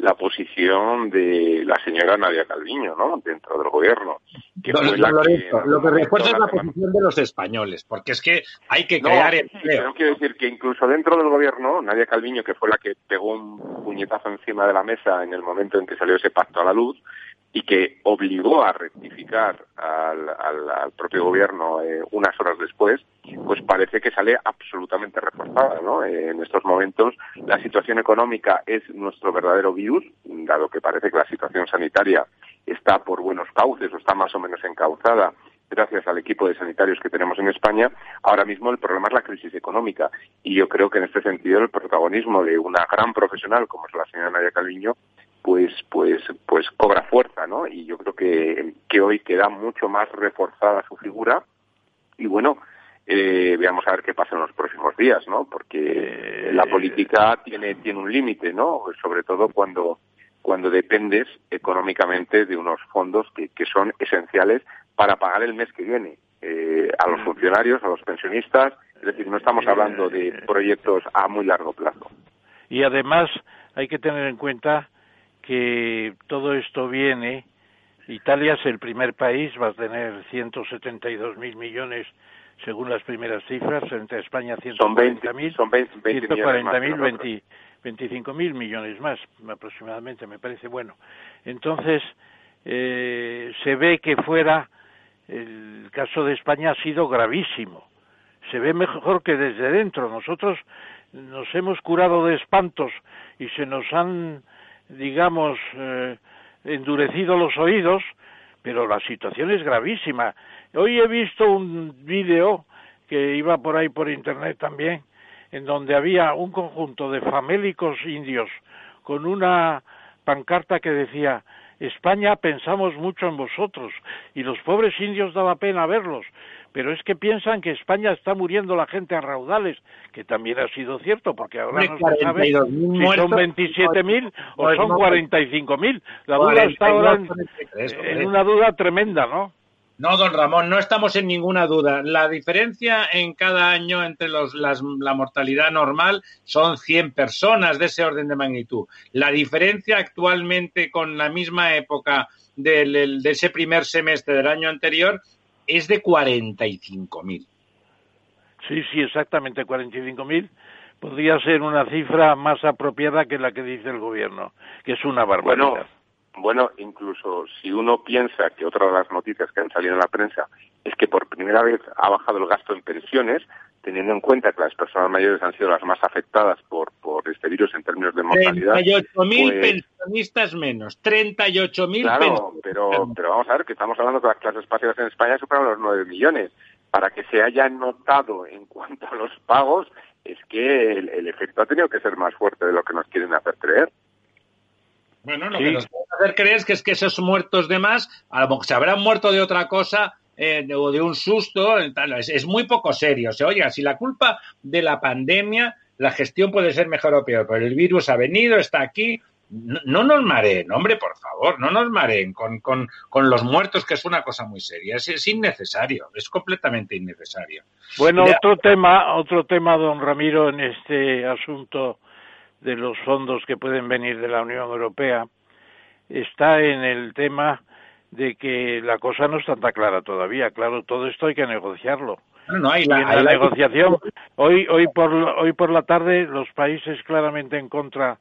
la posición de la señora Nadia Calviño, ¿no? Dentro del gobierno.
lo que refuerza es la posición de los españoles, porque es que hay que crear empleo.
No quiero decir que incluso dentro del gobierno, Nadia Calviño, que fue la que pegó un puñetazo encima de la mesa en el momento en que salió ese pacto a la luz, y que obligó a rectificar al, al, propio gobierno eh, unas horas después, pues parece que sale absolutamente reforzada. ¿no? Eh, en estos momentos la situación económica es nuestro verdadero virus, dado que parece que la situación sanitaria está por buenos cauces o está más o menos encauzada gracias al equipo de sanitarios que tenemos en España, ahora mismo el problema es la crisis económica. Y yo creo que en este sentido el protagonismo de una gran profesional como es la señora Nadia Calviño pues pues pues cobra fuerza no y yo creo que, que hoy queda mucho más reforzada su figura. Y bueno eh, veamos a ver qué pasa en los próximos días no porque eh, la política tiene tiene un límite no sobre todo cuando cuando dependes económicamente de unos fondos que, que son esenciales para pagar el mes que viene eh, a los mm. funcionarios a los pensionistas. Es decir no estamos hablando de eh, proyectos a muy largo plazo.
Y además hay que tener en cuenta que todo esto viene, Italia es el primer país, va a tener 172 mil millones según las primeras cifras, entre España 140 mil, son 140 mil, 25 mil millones más aproximadamente, me parece bueno. Entonces, eh, se ve que fuera, el caso de España ha sido gravísimo. Se ve mejor que desde dentro. Nosotros nos hemos curado de espantos y se nos han digamos, eh, endurecido los oídos, pero la situación es gravísima. Hoy he visto un vídeo que iba por ahí por internet también, en donde había un conjunto de famélicos indios con una pancarta que decía España pensamos mucho en vosotros y los pobres indios daba pena verlos pero es que piensan que España está muriendo la gente a raudales, que también ha sido cierto, porque ahora no se sabe si son 27.000 o son 45.000. La duda está ahora en, una duda tremenda, ¿no?
No, don Ramón, no estamos en ninguna duda. La diferencia en cada año entre los, la mortalidad normal son 100 personas de ese orden de magnitud. La diferencia actualmente con la misma época de ese primer semestre del año anterior es de 45.000.
Sí, sí, exactamente, 45.000 podría ser una cifra más apropiada que la que dice el gobierno, que es una barbaridad.
Bueno, bueno, incluso si uno piensa que otra de las noticias que han salido en la prensa es que por primera vez ha bajado el gasto en pensiones, teniendo en cuenta que las personas mayores han sido las más afectadas por, por este virus en términos de mortalidad.
38.000 pues, pensionistas menos, 38.000
Claro, pero, pero vamos a ver que estamos hablando que las clases pasivas en España superan los 9 millones. Para que se haya notado en cuanto a los pagos, es que el, efecto ha tenido que ser más fuerte de lo que nos quieren hacer creer.
Bueno, lo que nos quieren hacer creer es que, es que esos muertos de más, a lo mejor se habrán muerto de otra cosa eh, o de un susto, es, muy poco serio. se oiga, si la culpa de la pandemia, la gestión puede ser mejor o peor, pero el virus ha venido, está aquí, no, nos mareen, hombre, por favor, no nos mareen con, con, con, los muertos, que es una cosa muy seria. Es, innecesario, es completamente innecesario.
Bueno, otro tema, otro tema, don Ramiro, en este asunto de los fondos que pueden venir de la Unión Europea, está en el tema de que la cosa no está tan clara todavía. Claro, todo esto hay que negociarlo.
No, hay la,
la negociación. Hoy, hoy por, hoy por la tarde, los países claramente en contra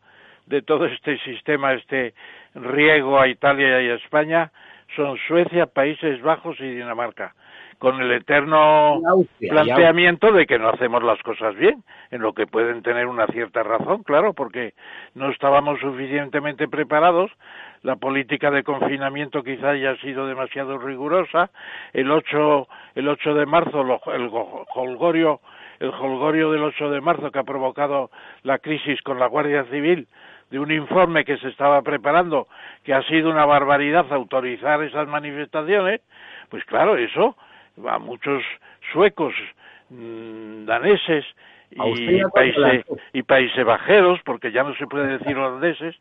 de todo este sistema, este riego a Italia y a España, son Suecia, Países Bajos y Dinamarca con el eterno planteamiento de que no hacemos las cosas bien, en lo que pueden tener una cierta razón, claro, porque no estábamos suficientemente preparados, la política de confinamiento quizá haya sido demasiado rigurosa, el 8, el 8 de marzo, el holgorio, el holgorio del 8 de marzo que ha provocado la crisis con la Guardia Civil, de un informe que se estaba preparando, que ha sido una barbaridad autorizar esas manifestaciones, pues claro, eso a muchos suecos, mm, daneses y países, y países bajeros, porque ya no se puede decir holandeses,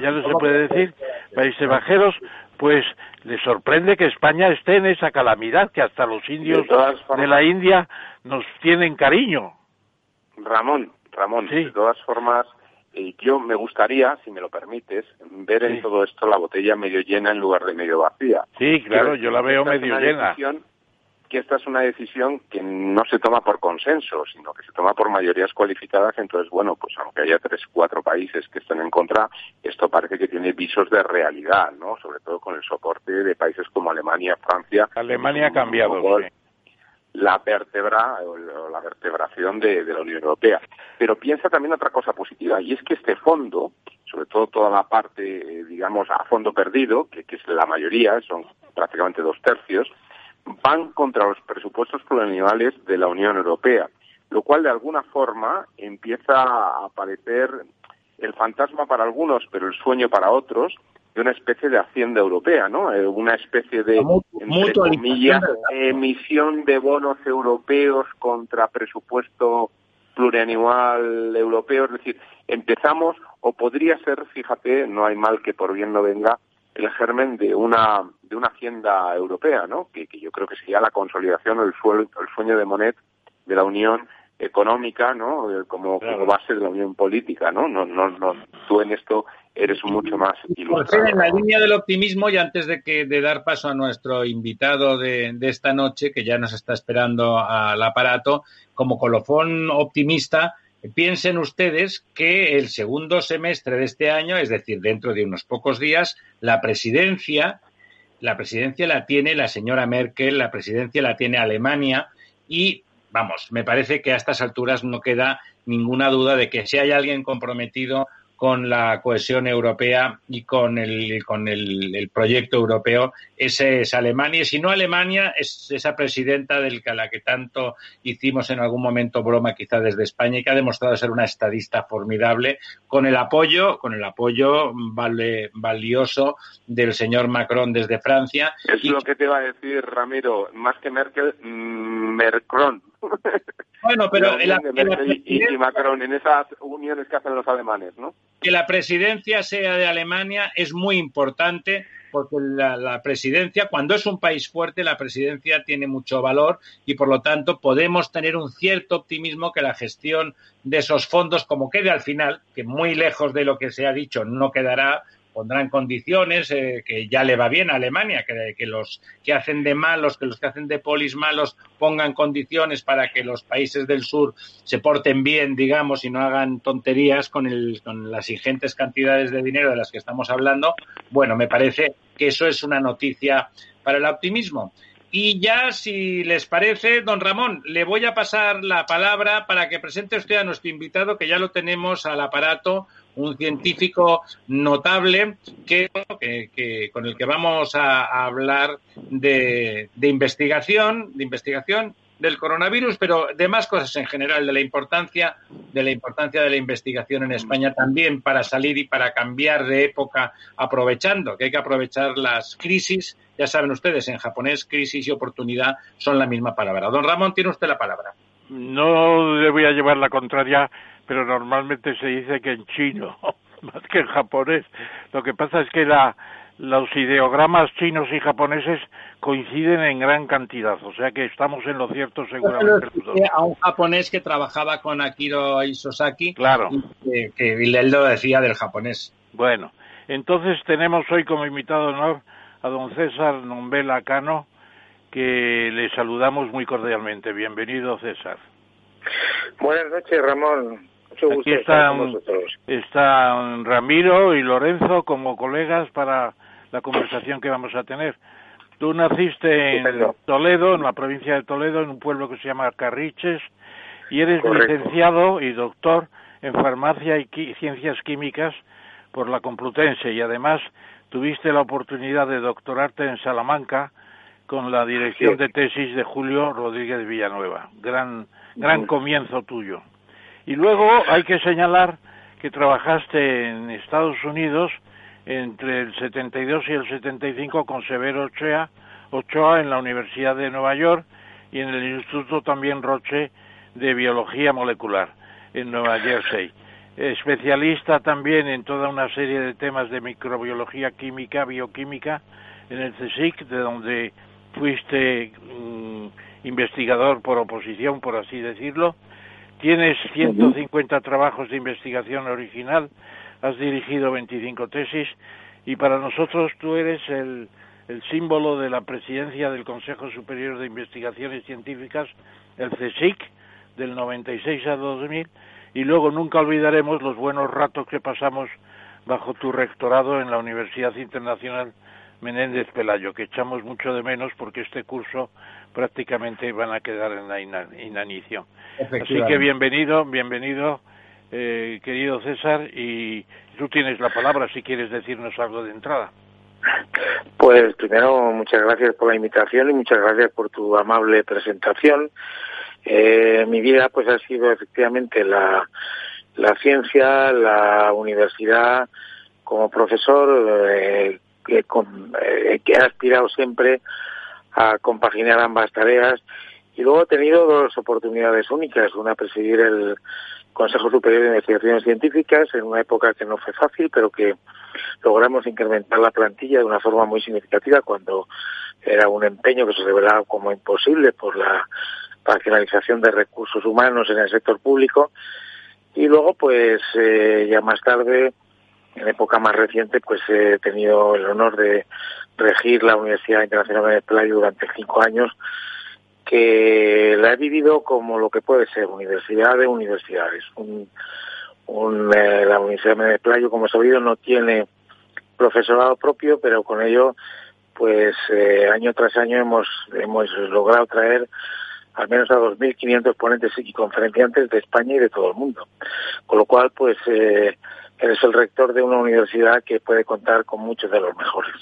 ya, no se puede decir países bajeros, pues le sorprende que España esté en esa calamidad, que hasta los indios de, la India nos tienen cariño.
Ramón, Ramón, de todas formas, yo me gustaría, si me lo permites, ver en todo esto la botella medio llena en lugar de medio vacía.
Sí, claro, yo la veo medio llena
que esta es una decisión que no se toma por consenso, sino que se toma por mayorías cualificadas. Entonces, bueno, pues aunque haya tres, cuatro países que estén en contra, esto parece que tiene visos de realidad, ¿no? Sobre todo con el soporte de países como Alemania, Francia.
Alemania ha cambiado.
La vértebra o la vertebración de, la Unión Europea. Pero piensa también otra cosa positiva, y es que este fondo, sobre todo toda la parte, eh, digamos, a fondo perdido, que es la mayoría, son prácticamente dos tercios, van contra los presupuestos plurianuales de la Unión Europea, lo cual de alguna forma empieza a aparecer el fantasma para algunos, pero el sueño para otros, de una especie de hacienda europea, ¿no? Eh, una especie de, entre comillas, emisión de bonos europeos contra presupuesto plurianual europeo. Es decir, empezamos, o podría ser, fíjate, no hay mal que por bien no venga, el germen de una de una hacienda europea, ¿no? Que, yo creo que sería la consolidación o el, el sueño de Monet de la Unión económica, ¿no? Eh, como, base de la unión política, ¿no? No, no, no. Tú en esto eres mucho más ilustrado.
en la línea del optimismo y antes de que de dar paso a nuestro invitado de, de esta noche, que ya nos está esperando al aparato, como colofón optimista, Piensen ustedes que el segundo semestre de este año, es decir, dentro de unos pocos días, la presidencia, la presidencia la tiene la señora Merkel, la presidencia la tiene Alemania y, vamos, me parece que a estas alturas no queda ninguna duda de que si hay alguien comprometido con la cohesión europea y con el, con el, proyecto europeo. Ese es Alemania. Y si no Alemania, es esa presidenta del que la que tanto hicimos en algún momento broma quizá desde España y que ha demostrado ser una estadista formidable con el apoyo, con el apoyo valioso del señor Macron desde Francia.
Es lo que te iba a decir, Ramiro. Más que Merkel, mm, Mercron.
Bueno, pero
y, Macron en esas uniones que hacen los alemanes, ¿no?
Que la presidencia sea de Alemania es muy importante porque la, presidencia, cuando es un país fuerte, la presidencia tiene mucho valor y por lo tanto podemos tener un cierto optimismo que la gestión de esos fondos, como quede al final, que muy lejos de lo que se ha dicho no quedará, pondrán condiciones eh, que ya le va bien a Alemania, que, que, los que hacen de malos, que los que hacen de polis malos pongan condiciones para que los países del sur se porten bien, digamos, y no hagan tonterías con, el, con las ingentes cantidades de dinero de las que estamos hablando. Bueno, me parece que eso es una noticia para el optimismo. Y ya, si les parece, don Ramón, le voy a pasar la palabra para que presente usted a nuestro invitado, que ya lo tenemos al aparato, un científico notable que, con el que vamos a, hablar de, investigación, de investigación del coronavirus, pero de más cosas en general, de la importancia, de la importancia de la investigación en España también para salir y para cambiar de época, aprovechando que hay que aprovechar las crisis. Ya saben ustedes, en japonés crisis y oportunidad son la misma palabra. Don Ramón, tiene usted la palabra.
No le voy a llevar la contraria pero normalmente se dice que en chino, *laughs* más que en japonés. Lo que pasa es que la, los ideogramas chinos y japoneses coinciden en gran cantidad, o sea que estamos en lo cierto seguramente.
A un japonés que trabajaba con Akiro Isosaki,
claro.
que, que él lo decía del japonés.
Bueno, entonces tenemos hoy como invitado de honor a don César Nombela Cano, que le saludamos muy cordialmente. Bienvenido, César.
Buenas noches, Ramón.
Aquí están, están Ramiro y Lorenzo como colegas para la conversación que vamos a tener. Tú naciste en Toledo, en la provincia de Toledo, en un pueblo que se llama Carriches, y eres licenciado y doctor en farmacia y ciencias químicas por la Complutense y además tuviste la oportunidad de doctorarte en Salamanca con la dirección de tesis de Julio Rodríguez Villanueva. Gran, gran comienzo tuyo. Y luego hay que señalar que trabajaste en Estados Unidos entre el 72 y el 75 con Severo Ochoa, Ochoa en la Universidad de Nueva York y en el Instituto también Roche de biología molecular en Nueva Jersey. Especialista también en toda una serie de temas de microbiología química, bioquímica, en el CSIC, de donde fuiste mm, investigador por oposición, por así decirlo. Tienes 150 trabajos de investigación original, has dirigido 25 tesis y para nosotros tú eres el, el símbolo de la presidencia del Consejo Superior de Investigaciones Científicas, el CSIC, del 96 a 2000, y luego nunca olvidaremos los buenos ratos que pasamos bajo tu rectorado en la Universidad Internacional Menéndez Pelayo, que echamos mucho de menos porque este curso prácticamente van a quedar en la inanición. Así que bienvenido, bienvenido, eh, querido César, y tú tienes la palabra si quieres decirnos algo de entrada.
Pues primero, muchas gracias por la invitación y muchas gracias por tu amable presentación. Eh, mi vida pues ha sido efectivamente la, la ciencia, la universidad, como profesor, eh, que, eh, que ha aspirado siempre a compaginar ambas tareas y luego he tenido dos oportunidades únicas, una presidir el Consejo Superior de Investigaciones Científicas en una época que no fue fácil, pero que logramos incrementar la plantilla de una forma muy significativa cuando era un empeño que se revelaba como imposible por la racionalización de recursos humanos en el sector público. Y luego, pues, eh, ya más tarde, en época más reciente, pues he tenido el honor de regir la Universidad Internacional de Playo durante cinco años, que la he vivido como lo que puede ser universidad de universidades. Un, un, eh, la Universidad de Playo, como he sabido, no tiene profesorado propio, pero con ello, pues eh, año tras año hemos, hemos logrado traer al menos a 2.500 ponentes y conferenciantes de España y de todo el mundo. Con lo cual, pues eh, eres el rector de una universidad que puede contar con muchos de los mejores.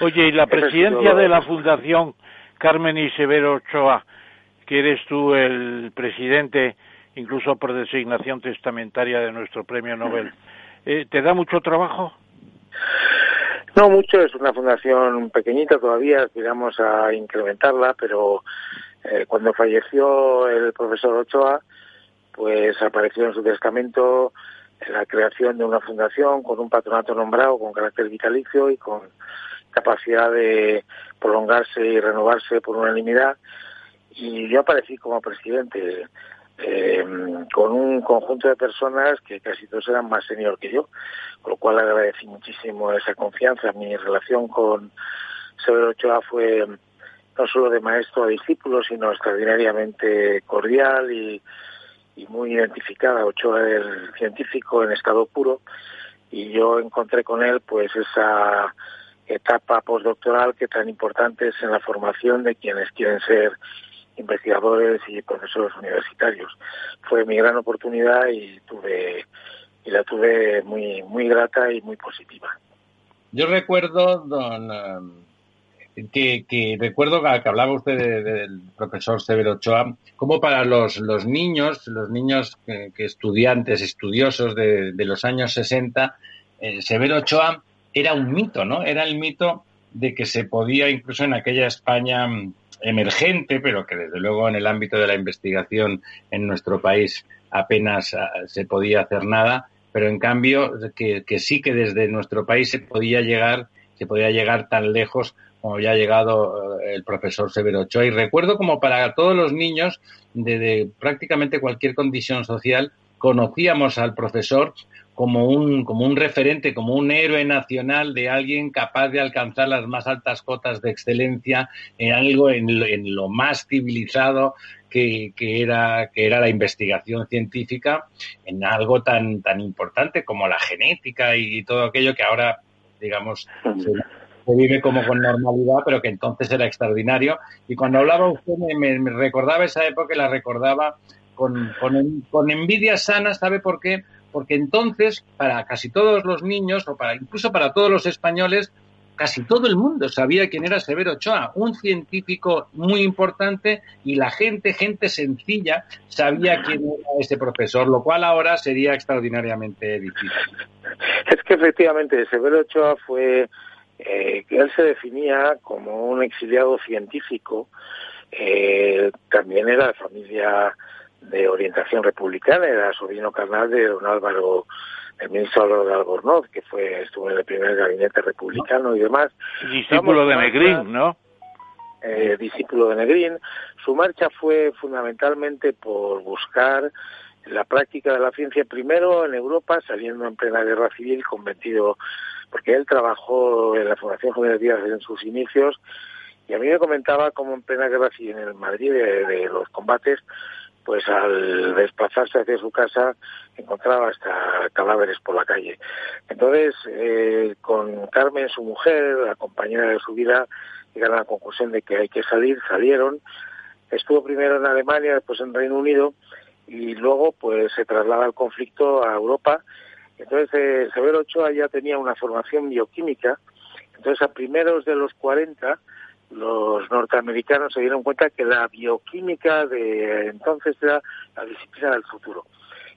Oye, y la presidencia de la Fundación Carmen y Severo Ochoa, que eres tú el presidente, incluso por designación testamentaria de nuestro premio Nobel, *laughs* eh, ¿te da mucho trabajo?
No mucho, es una fundación pequeñita todavía, aspiramos a incrementarla, pero eh, cuando falleció el profesor Ochoa, pues apareció en su testamento la creación de una fundación con un patronato nombrado con carácter vitalicio y con capacidad de prolongarse y renovarse por unanimidad. Y yo aparecí como presidente eh, con un conjunto de personas que casi todos eran más senior que yo, con lo cual agradecí muchísimo esa confianza. Mi relación con Severo Ochoa fue no solo de maestro a discípulo, sino extraordinariamente cordial y, muy identificada. Ochoa el científico en estado puro y yo encontré con él pues esa etapa postdoctoral que tan importante es en la formación de quienes quieren ser investigadores y profesores universitarios. Fue mi gran oportunidad y tuve y la tuve muy muy grata y muy positiva.
Yo recuerdo, don que, recuerdo que hablaba usted del profesor Severo Ochoa, como para los, los niños, los niños que, estudiantes, estudiosos de, los años 60, eh, Severo Ochoa era un mito, ¿no? Era el mito de que se podía, incluso en aquella España mm, emergente, pero que desde luego en el ámbito de la investigación en nuestro país apenas ah, se podía hacer nada, pero en cambio que, sí que desde nuestro país se podía llegar, se podía llegar tan lejos como ya ha llegado eh, el profesor Severo Ochoa. Y recuerdo como para todos los niños de, prácticamente cualquier condición social, conocíamos al profesor como un, como un referente, como un héroe nacional de alguien capaz de alcanzar las más altas cotas de excelencia en algo en lo, más civilizado que, era, que era la investigación científica, en algo tan, tan importante como la genética y todo aquello que ahora, digamos, se vive como con normalidad, pero que entonces era extraordinario. Y cuando hablaba usted me, recordaba esa época y la recordaba con, con, envidia sana, ¿sabe por qué? Porque entonces, para casi todos los niños, o para incluso para todos los españoles, casi todo el mundo sabía quién era Severo Ochoa, un científico muy importante y la gente, gente sencilla, sabía quién era ese profesor, lo cual ahora sería extraordinariamente difícil.
Es que efectivamente Severo Ochoa fue eh, él se definía como un exiliado científico, eh, también era de familia de orientación republicana, era sobrino carnal de don Álvaro, el ministro Álvaro de Albornoz, que fue estuvo en el primer gabinete republicano y demás.
Discípulo de Negrín, ¿no?
Eh, discípulo de Negrín. Su marcha fue fundamentalmente por buscar la práctica de la ciencia primero en Europa, saliendo en plena guerra civil, convencido, porque él trabajó en la Fundación Jóvenes Díaz en sus inicios, y a mí me comentaba cómo en plena guerra civil en el Madrid de, los combates, pues al desplazarse hacia su casa encontraba hasta cadáveres por la calle. Entonces, eh, con Carmen, su mujer, la compañera de su vida, llegaron a la conclusión de que hay que salir, salieron. Estuvo primero en Alemania, después en Reino Unido, y luego pues se traslada el conflicto a Europa. Entonces eh, Severo Ochoa ya tenía una formación bioquímica, entonces a primeros de los 40 los norteamericanos se dieron cuenta que la bioquímica de entonces era la disciplina del futuro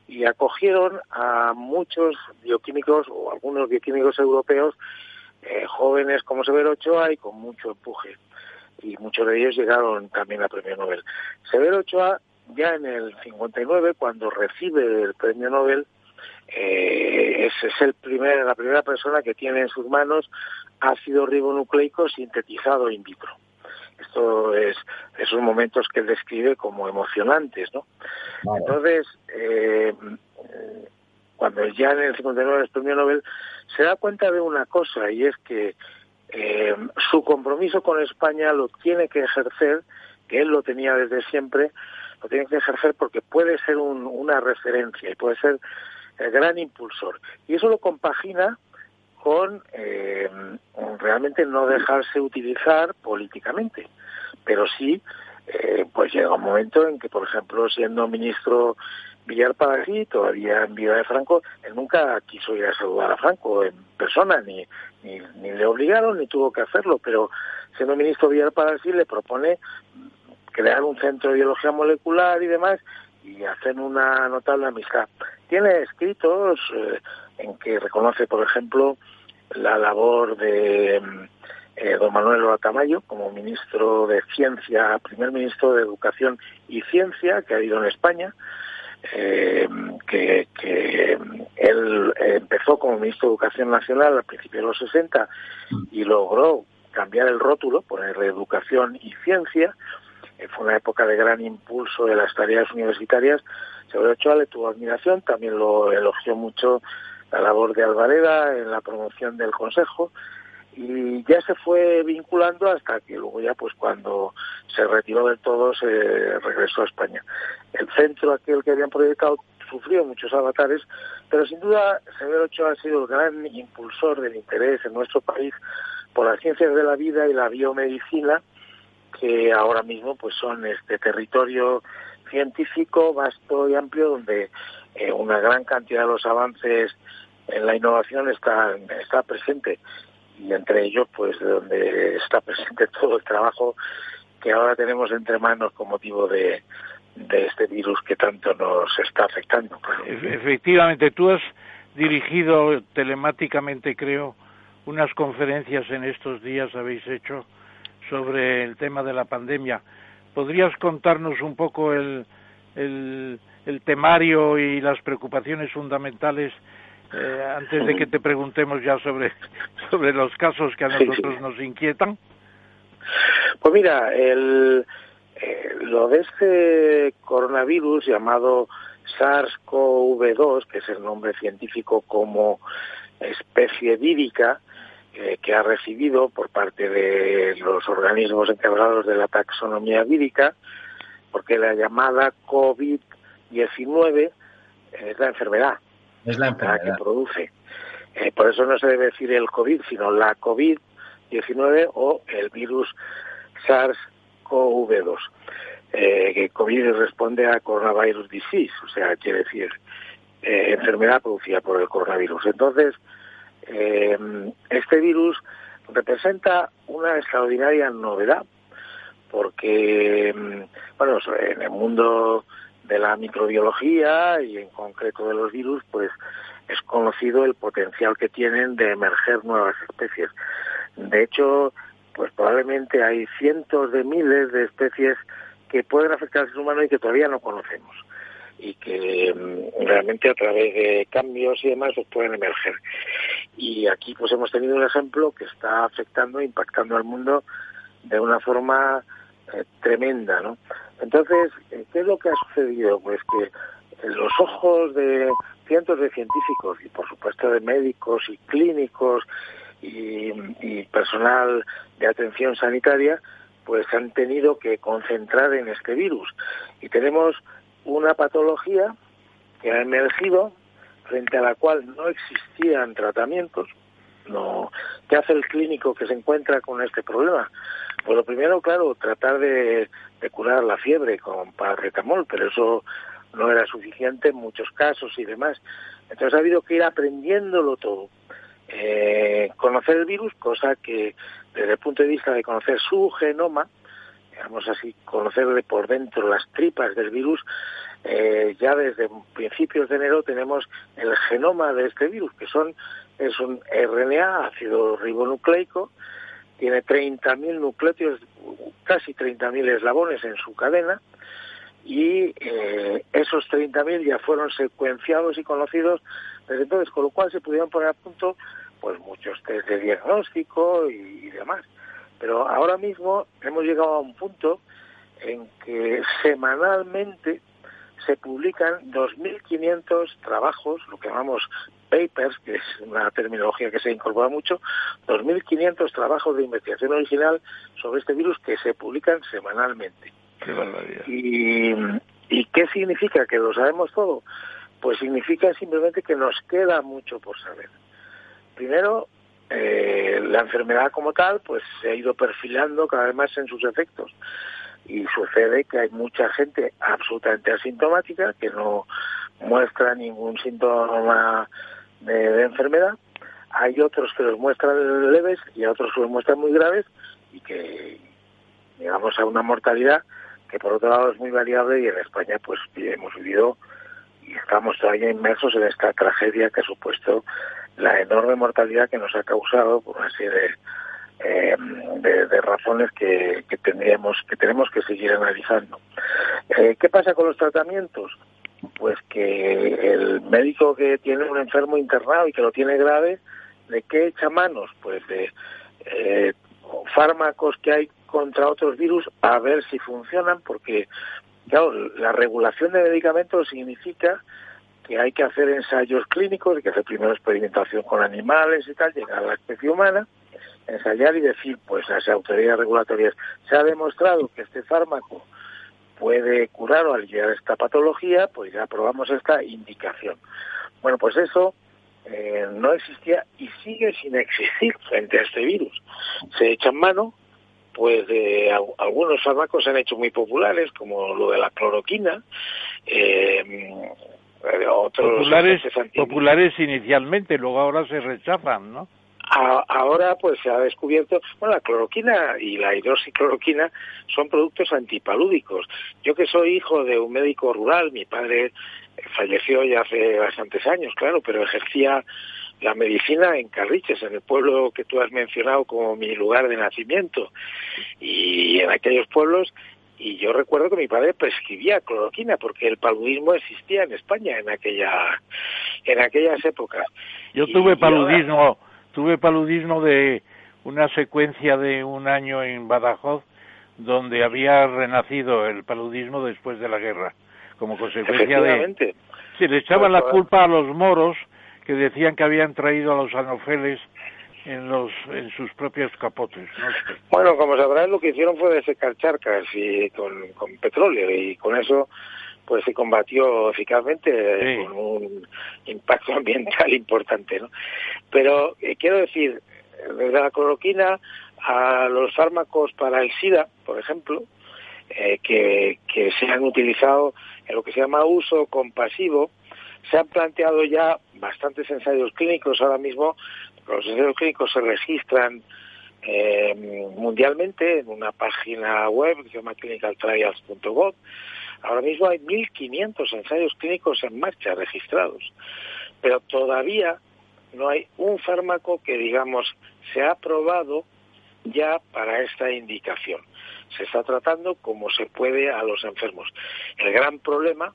y acogieron a muchos bioquímicos o algunos bioquímicos europeos eh, jóvenes como Severo Ochoa y con mucho empuje y muchos de ellos llegaron también a premio Nobel. Severo Ochoa ya en el 59, cuando recibe el premio Nobel, eh, es, el primer, la primera persona que tiene en sus manos ácido ribonucleico sintetizado in vitro. Esto es esos momentos que él describe como emocionantes, ¿no? Entonces, eh, cuando ya en el 59 el premio Nobel, se da cuenta de una cosa y es que eh, su compromiso con España lo tiene que ejercer, que él lo tenía desde siempre, lo tiene que ejercer porque puede ser una referencia y puede ser el gran impulsor. Y eso lo compagina con eh, realmente no dejarse utilizar políticamente, pero sí, eh, pues llega un momento en que, por ejemplo, siendo ministro Villar Paradí, todavía en vida de Franco, él nunca quiso ir a saludar a Franco en persona, ni, ni, ni le obligaron, ni tuvo que hacerlo, pero siendo ministro Villar Paradí le propone crear un centro de biología molecular y demás, y hacer una notable amistad. Tiene escritos eh, en que reconoce, por ejemplo, la labor de eh, don Manuel Tamayo como ministro de Ciencia, primer ministro de Educación y Ciencia que ha ido en España, eh, que, que, él empezó como ministro de Educación Nacional al principio de los 60 y logró cambiar el rótulo, poner Educación y Ciencia, fue una época de gran impulso de las tareas universitarias. Sobre Ochoa le tuvo admiración, también lo elogió mucho la labor de Alvareda en la promoción del Consejo y ya se fue vinculando hasta que luego ya pues cuando se retiró del todo se regresó a España. El centro aquel que habían proyectado sufrió muchos avatares, pero sin duda Severo Ochoa ha sido el gran impulsor del interés en nuestro país por las ciencias de la vida y la biomedicina que ahora mismo pues son este territorio científico vasto y amplio donde eh, una gran cantidad de los avances en la innovación está, está presente y entre ellos pues donde está presente *laughs* todo el trabajo que ahora tenemos entre manos con motivo de, de este virus que tanto nos está afectando.
Efectivamente, tú has dirigido telemáticamente, creo, unas conferencias en estos días, habéis hecho, sobre el tema de la pandemia. ¿Podrías contarnos un poco el, el, temario y las preocupaciones fundamentales eh, antes de que te preguntemos ya sobre, *laughs* sobre los casos que a nosotros nos inquietan?
Pues mira, el, eh, lo de este coronavirus llamado SARS-CoV-2, que es el nombre científico como especie vírica, eh, que ha recibido por parte de los organismos encargados de la taxonomía vírica, porque la llamada COVID-19 es la enfermedad,
es la enfermedad
que produce. Eh, por eso no se debe decir el COVID, sino la COVID-19 o el virus SARS-CoV-2. Eh, que COVID responde a coronavirus disease, o sea, quiere decir enfermedad producida por el coronavirus. Entonces, eh, este virus representa una extraordinaria novedad porque, mm, bueno, en el mundo de la microbiología y en concreto de los virus, pues es conocido el potencial que tienen de emerger nuevas especies. De hecho, pues probablemente hay cientos de miles de especies que pueden afectar al ser humano y que todavía no conocemos. Y que mm, realmente a través de cambios y demás pues pueden emerger. Y aquí pues hemos tenido un ejemplo que está afectando, impactando al mundo de una forma eh, tremenda, ¿no? Entonces, eh, ¿qué es lo que ha sucedido? Pues que los ojos de cientos de científicos y por supuesto de médicos y clínicos y, y personal de atención sanitaria pues han tenido que concentrar en este virus y tenemos una patología que ha emergido frente a la cual no existían tratamientos. No, ¿Qué hace el clínico que se encuentra con este problema? Pues lo primero, claro, tratar de, curar la fiebre con paracetamol, pero eso no era suficiente en muchos casos y demás. Entonces ha habido que ir aprendiéndolo todo. Eh, conocer el virus, cosa que desde el punto de vista de conocer su genoma, digamos así, conocerle por dentro las tripas del virus, eh, ya desde principios de enero tenemos el genoma de este virus, que son es un RNA, ácido ribonucleico, tiene 30.000 nucleótidos, casi 30.000 eslabones en su cadena, y eh, esos 30.000 ya fueron secuenciados y conocidos desde entonces, con lo cual se pudieron poner a punto pues muchos test de diagnóstico y, demás. Pero ahora mismo hemos llegado a un punto en que semanalmente se publican 2.500 trabajos, lo que llamamos papers, que es una terminología que se incorpora mucho, 2.500 trabajos de investigación original sobre este virus que se publican semanalmente. y, ¿Y qué significa? ¿Que lo sabemos todo? Pues significa simplemente que nos queda mucho por saber. Primero, eh, la enfermedad como tal pues se ha ido perfilando cada vez más en sus efectos. Y sucede que hay mucha gente absolutamente asintomática que no muestra ningún síntoma de, enfermedad. Hay otros que los muestran leves y otros que los muestran muy graves y que llegamos a una mortalidad que por otro lado es muy variable y en España pues hemos vivido y estamos todavía inmersos en esta tragedia que ha supuesto la enorme mortalidad que nos ha causado por una serie de, eh, razones que, tendríamos que tenemos que seguir analizando. Eh, ¿Qué pasa con los tratamientos? Pues que el médico que tiene un enfermo internado y que lo tiene grave, ¿de qué echa manos? Pues de eh, fármacos que hay contra otros virus a ver si funcionan, porque claro, la regulación de medicamentos significa que hay que hacer ensayos clínicos, hay que hacer primero experimentación con animales y tal, llegar a la especie humana, ensayar y decir, pues las autoridades regulatorias, se ha demostrado que este fármaco puede curar o aliviar esta patología, pues ya aprobamos esta indicación. Bueno, pues eso eh, no existía y sigue sin existir *laughs* frente a este virus. Se echan mano, pues de algunos fármacos se han hecho muy populares, como lo de la cloroquina, eh,
populares, populares inicialmente, luego ahora se rechazan, ¿no?
ahora pues se ha descubierto, bueno, la cloroquina y la hidroxicloroquina son productos antipalúdicos. Yo que soy hijo de un médico rural, mi padre falleció ya hace bastantes años, claro, pero ejercía la medicina en Carriches, en el pueblo que tú has mencionado como mi lugar de nacimiento. Y en aquellos pueblos y yo recuerdo que mi padre prescribía cloroquina porque el paludismo existía en España en aquella en aquellas épocas.
Yo tuve paludismo, tuve paludismo de una secuencia de un año en Badajoz donde había renacido el paludismo después de la guerra como consecuencia de Sí, le echaban la culpa a los moros que decían que habían traído a los anofeles en los en sus propios capotes.
Bueno, como sabrás, lo que hicieron fue desecar charcas y con, con petróleo y con eso pues se combatió eficazmente con un impacto *laughs* ambiental importante, ¿no? Pero eh, quiero decir, desde la cloroquina a los fármacos para el SIDA, por ejemplo, eh, que, que se han utilizado en lo que se llama uso compasivo, se han planteado ya bastantes ensayos clínicos ahora mismo los ensayos clínicos se registran eh, mundialmente en una página web que se llama clinicaltrials.gov. Ahora mismo hay 1.500 ensayos clínicos en marcha registrados, pero todavía no hay un fármaco que, digamos, se ha aprobado ya para esta indicación. Se está tratando como se puede a los enfermos. El gran problema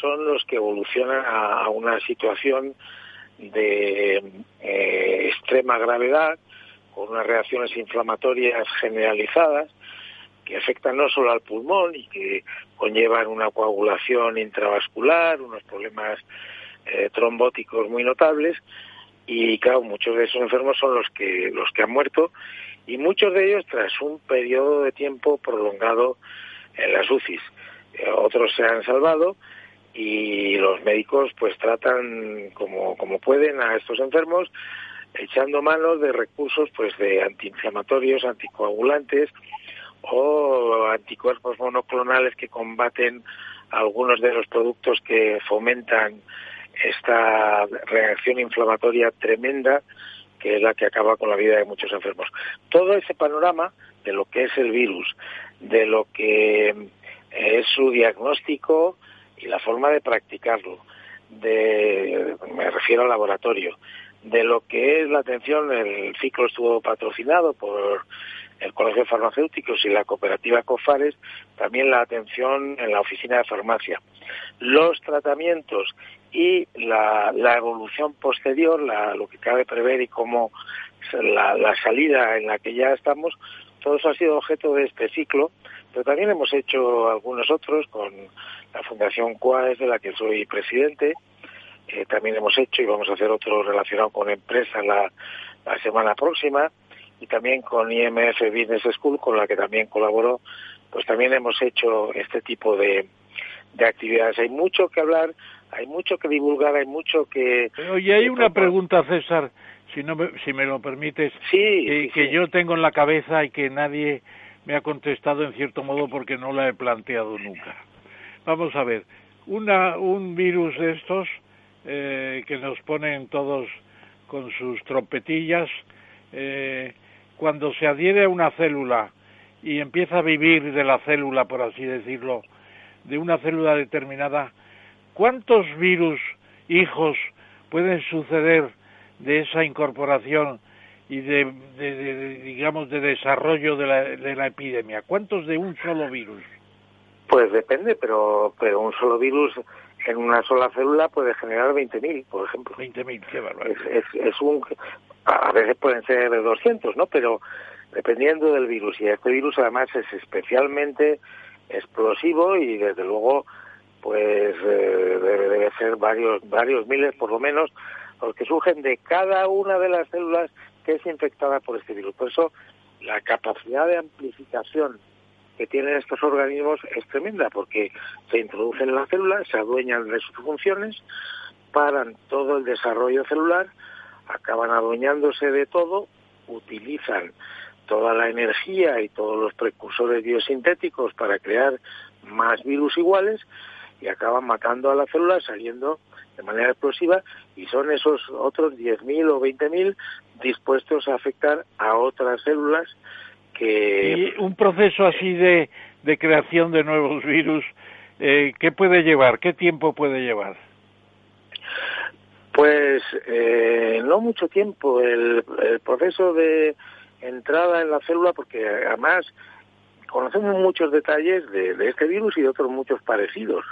son los que evolucionan a, una situación de eh, extrema gravedad, con unas reacciones inflamatorias generalizadas, que afectan no solo al pulmón y que conllevan una coagulación intravascular, unos problemas eh, trombóticos muy notables y claro, muchos de esos enfermos son los que los que han muerto y muchos de ellos tras un periodo de tiempo prolongado en las UCIs. Eh, otros se han salvado y los médicos pues tratan como, como pueden a estos enfermos echando manos de recursos pues de antiinflamatorios, anticoagulantes o anticuerpos monoclonales que combaten algunos de los productos que fomentan esta reacción inflamatoria tremenda que es la que acaba con la vida de muchos enfermos. Todo ese panorama de lo que es el virus, de lo que es su diagnóstico y la forma de practicarlo, de, me refiero al laboratorio, de lo que es la atención, el ciclo estuvo patrocinado por el Colegio de Farmacéuticos y la cooperativa COFARES, también la atención en la oficina de farmacia. Los tratamientos y la, evolución posterior, lo que cabe prever y cómo la, la salida en la que ya estamos, todo eso ha sido objeto de este ciclo, pero también hemos hecho algunos otros con la Fundación CUAES, de la que soy presidente. Eh, también hemos hecho y vamos a hacer otro relacionado con empresas la, la semana próxima y también con IMF Business School, con la que también colaboro, pues también hemos hecho este tipo de, de actividades. Hay mucho que hablar, hay mucho que divulgar, hay mucho que...
Pero y hay una pregunta, César, si, no me, si me lo permites,
sí,
que yo tengo en la cabeza y que nadie me ha contestado en cierto modo porque no la he planteado nunca. Vamos a ver, una, un virus de estos eh, que nos ponen todos con sus trompetillas, eh, cuando se adhiere a una célula y empieza a vivir de la célula, por así decirlo, de una célula determinada, ¿cuántos virus hijos pueden suceder de esa incorporación y de, digamos de desarrollo de la, de la epidemia? ¿Cuántos de un solo virus?
Pues depende, pero pero un solo virus en una sola célula puede generar 20.000, por ejemplo.
20.000, qué barbaridad.
Es, es, un, a veces pueden ser 200, ¿no? Pero dependiendo del virus. Y este virus además es especialmente explosivo y desde luego pues eh, debe, ser varios varios miles por lo menos porque surgen de cada una de las células que es infectada por este virus. Por eso la capacidad de amplificación que tienen estos organismos es tremenda porque se introducen en la célula, se adueñan de sus funciones, paran todo el desarrollo celular, acaban adueñándose de todo, utilizan toda la energía y todos los precursores biosintéticos para crear más virus iguales y acaban matando a la célula saliendo de manera explosiva y son esos otros 10.000 o 20.000 dispuestos a afectar a otras células que...
Y un proceso así de, de creación de nuevos virus, eh, ¿qué puede llevar? ¿Qué tiempo puede llevar?
Pues eh, no mucho tiempo. El, proceso de entrada en la célula, porque además conocemos muchos detalles de, de este virus y de otros muchos parecidos.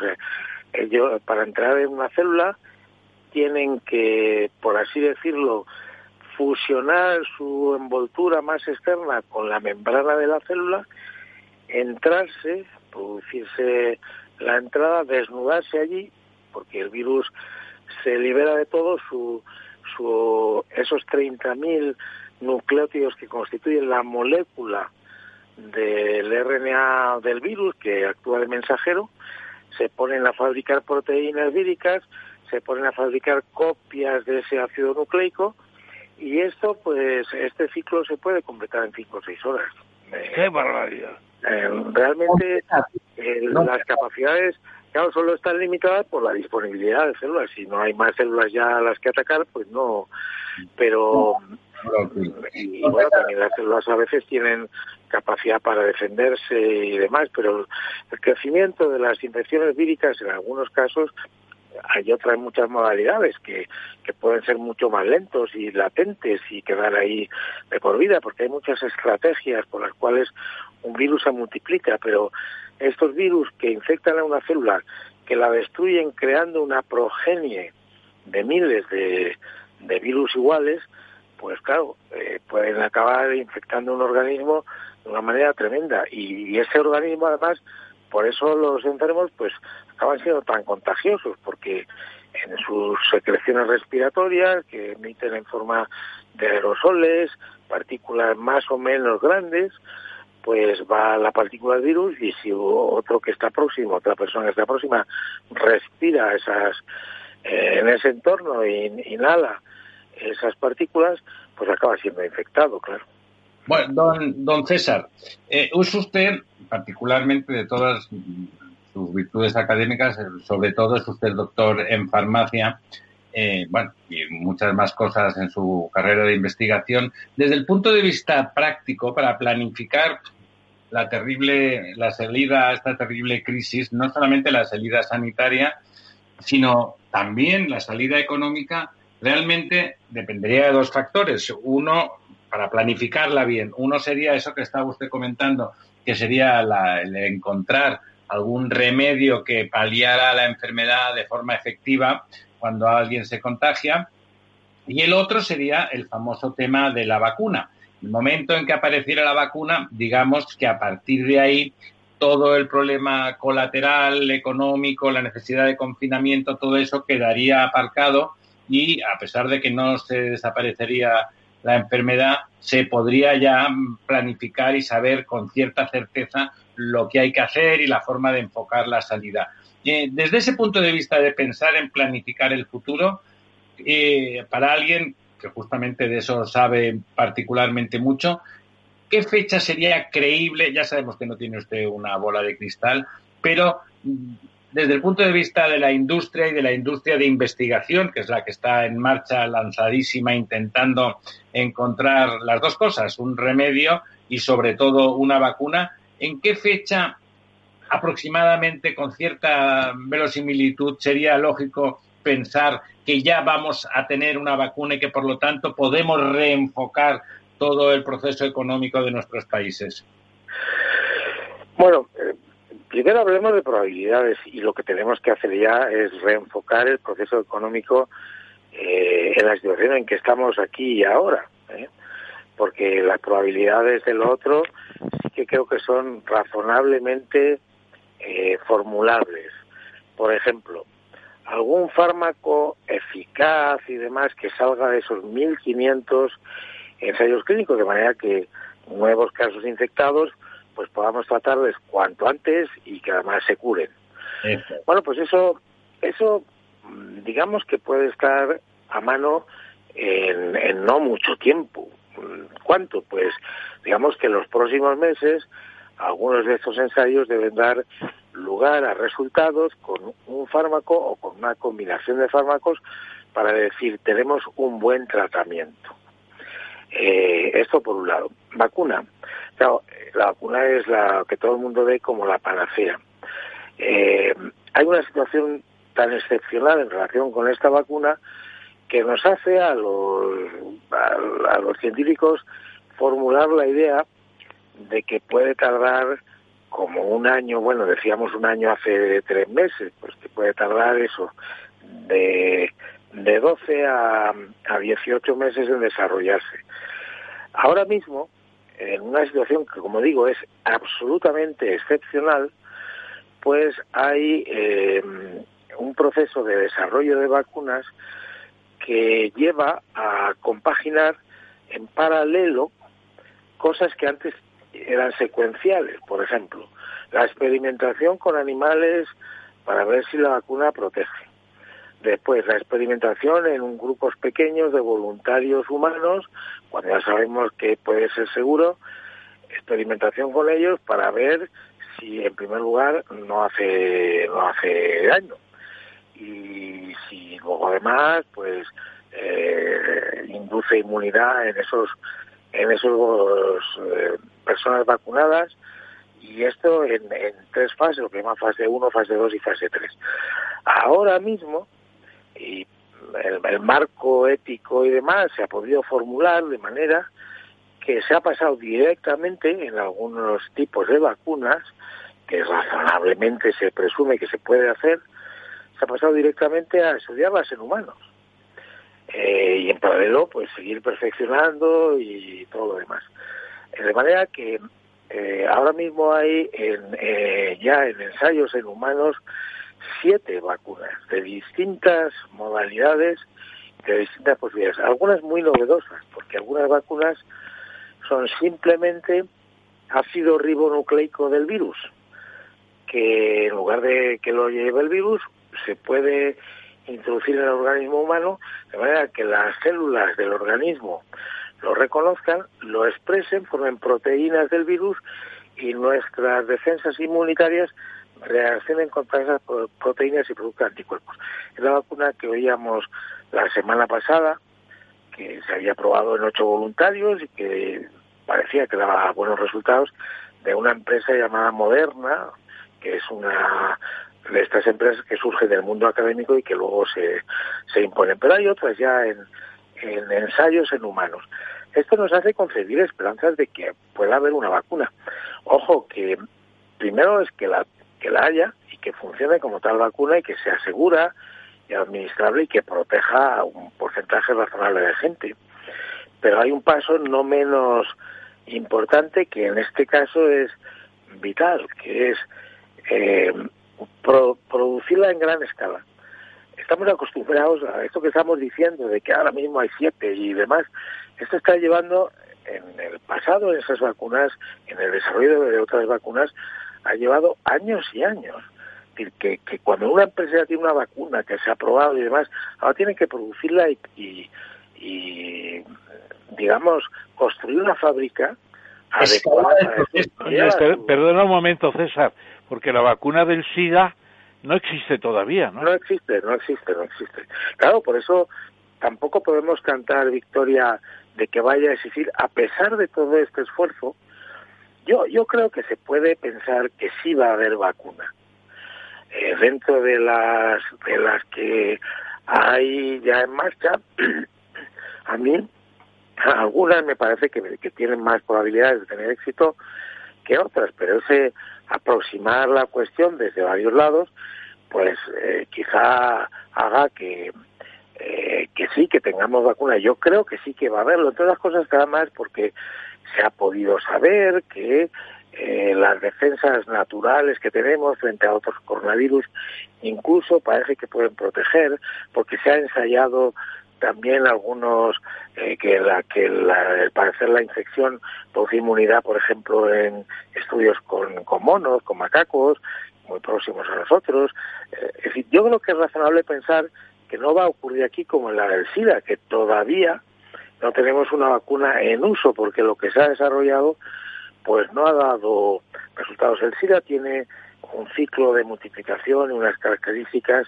ellos, para entrar en una célula tienen que, por así decirlo, fusionar su envoltura más externa con la membrana de la célula, entrarse, producirse la entrada, desnudarse allí, porque el virus se libera de todo su, su esos 30.000 nucleótidos que constituyen la molécula del RNA del virus que actúa de mensajero, se ponen a fabricar proteínas víricas, se ponen a fabricar copias de ese ácido nucleico y esto, pues, este ciclo se puede completar en 5 o 6 horas.
¡Qué barbaridad!
Eh, realmente eh, las capacidades, claro, solo están limitadas por la disponibilidad de células. Si no hay más células ya a las que atacar, pues no. Pero, y bueno, también las células a veces tienen capacidad para defenderse y demás, pero el crecimiento de las infecciones víricas en algunos casos hay otras muchas modalidades que, que pueden ser mucho más lentos y latentes y quedar ahí de por vida, porque hay muchas estrategias por las cuales un virus se multiplica, pero estos virus que infectan a una célula que la destruyen creando una progenie de miles de, de virus iguales, pues claro, eh, pueden acabar infectando un organismo de una manera tremenda. Y, ese organismo, además, por eso los enfermos, pues acaban siendo tan contagiosos, porque en sus secreciones respiratorias, que emiten en forma de aerosoles, partículas más o menos grandes, pues va la partícula del virus y si otro que está próximo, otra persona que está próxima, respira esas eh, en ese entorno e inhala esas partículas, pues acaba siendo infectado, claro.
Bueno, don, don César, eh, usted, particularmente de todas sus virtudes académicas, sobre todo es usted doctor en farmacia, eh, bueno, y muchas más cosas en su carrera de investigación. Desde el punto de vista práctico, para planificar la terrible, la salida a esta terrible crisis, no solamente la salida sanitaria, sino también la salida económica, realmente dependería de dos factores. Uno, para planificarla bien, uno sería eso que estaba usted comentando, que sería el encontrar algún remedio que paliara la enfermedad de forma efectiva cuando alguien se contagia. Y el otro sería el famoso tema de la vacuna. El momento en que apareciera la vacuna, digamos que a partir de ahí todo el problema colateral, económico, la necesidad de confinamiento, todo eso quedaría aparcado y a pesar de que no se desaparecería la enfermedad, se podría ya planificar y saber con cierta certeza lo que hay que hacer y la forma de enfocar la salida. Eh, desde ese punto de vista de pensar en planificar el futuro, eh, para alguien que justamente de eso sabe particularmente mucho, ¿qué fecha sería creíble? Ya sabemos que no tiene usted una bola de cristal, pero mm, desde el punto de vista de la industria y de la industria de investigación, que es la que está en marcha, lanzadísima, intentando encontrar las dos cosas, un remedio y sobre todo una vacuna, ¿en qué fecha aproximadamente con cierta verosimilitud sería lógico pensar que ya vamos a tener una vacuna y que por lo tanto podemos reenfocar todo el proceso económico de nuestros países?
Bueno, primero hablemos de probabilidades y lo que tenemos que hacer ya es reenfocar el proceso económico eh, en la situación en que estamos aquí y ahora, ¿eh? porque las probabilidades del otro sí que creo que son razonablemente eh, formulables. Por ejemplo, algún fármaco eficaz y demás que salga de esos 1.500 ensayos clínicos, de manera que nuevos casos infectados pues podamos tratarles cuanto antes y que además se curen. Bueno, pues eso, eso digamos que puede estar a mano en, en no mucho tiempo. ¿Cuánto? Pues digamos que en los próximos meses algunos de estos ensayos deben dar lugar a resultados con un fármaco o con una combinación de fármacos para decir tenemos un buen tratamiento. Eh, esto por un lado. Vacuna. La vacuna es la que todo el mundo ve como la panacea. Eh, hay una situación tan excepcional en relación con esta vacuna que nos hace a los, a los científicos formular la idea de que puede tardar como un año, bueno, decíamos un año hace tres meses, pues que puede tardar eso, de, de 12 a, a 18 meses en desarrollarse. Ahora mismo, en una situación que, como digo, es absolutamente excepcional, pues hay eh, un proceso de desarrollo de vacunas que lleva a compaginar en paralelo cosas que antes eran secuenciales, por ejemplo, la experimentación con animales para ver si la vacuna protege. Después, la experimentación en grupos pequeños de voluntarios humanos, cuando ya sabemos que puede ser seguro, experimentación con ellos para ver si, en primer lugar, no hace, no hace daño. Y si luego, además, pues, eh, induce inmunidad en esos en esos eh, personas vacunadas y esto en, tres fases, lo que llama fase 1, fase 2 y fase 3. Ahora mismo, y el, marco ético y demás se ha podido formular de manera que se ha pasado directamente en algunos tipos de vacunas, que razonablemente se presume que se puede hacer, se ha pasado directamente a estudiarlas en humanos. Eh, y en paralelo, pues seguir perfeccionando y todo lo demás. De manera que eh, ahora mismo hay en, eh, ya en ensayos en humanos siete vacunas de distintas modalidades, de distintas posibilidades, algunas muy novedosas, porque algunas vacunas son simplemente ácido ribonucleico del virus, que en lugar de que lo lleve el virus, se puede introducir en el organismo humano de manera que las células del organismo lo reconozcan, lo expresen, formen proteínas del virus y nuestras defensas inmunitarias reaccionen contra esas proteínas y produzcan anticuerpos. Es la vacuna que oíamos la semana pasada, que se había probado en ocho voluntarios y que parecía que daba buenos resultados, de una empresa llamada Moderna, que es una de estas empresas que surge del mundo académico y que luego se, se imponen. Pero hay otras ya en, en ensayos en humanos. Esto nos hace concebir esperanzas de que pueda haber una vacuna. Ojo, que primero es que la, que la haya y que funcione como tal vacuna y que sea segura y administrable y que proteja a un porcentaje razonable de gente. Pero hay un paso no menos importante que en este caso es vital, que es eh, producirla en gran escala. Estamos acostumbrados a esto que estamos diciendo, de que ahora mismo hay siete y demás. Esto está llevando en el pasado, en esas vacunas, en el desarrollo de otras vacunas, ha llevado años y años. Es decir, que, que cuando una empresa tiene una vacuna que se ha probado y demás, ahora tiene que producirla y, y, digamos, construir una fábrica adecuada.
Perdona un momento, César porque la vacuna del SIDA no existe todavía, ¿no?
No existe, no existe, no existe. Claro, por eso tampoco podemos cantar victoria de que vaya a existir, a pesar de todo este esfuerzo, yo, yo creo que se puede pensar que sí va a haber vacuna. Eh, dentro de las, de las que hay ya en marcha, *clears throat* a mí algunas me parece que, que tienen más probabilidades de tener éxito que otras, pero ese aproximar la cuestión desde varios lados, pues eh, quizá haga que, eh, que sí, que tengamos vacuna. Yo creo que sí que va a haberlo. Entre las cosas que más porque se ha podido saber que eh, las defensas naturales que tenemos frente a otros coronavirus incluso parece que pueden proteger porque se ha ensayado también algunos eh, que la que la, parecer la infección produce inmunidad, por ejemplo, en estudios con, con monos, con macacos, muy próximos a nosotros. Eh, es decir, yo creo que es razonable pensar que no va a ocurrir aquí como en la del SIDA, que todavía no tenemos una vacuna en uso, porque lo que se ha desarrollado pues no ha dado resultados. El SIDA tiene un ciclo de multiplicación y unas características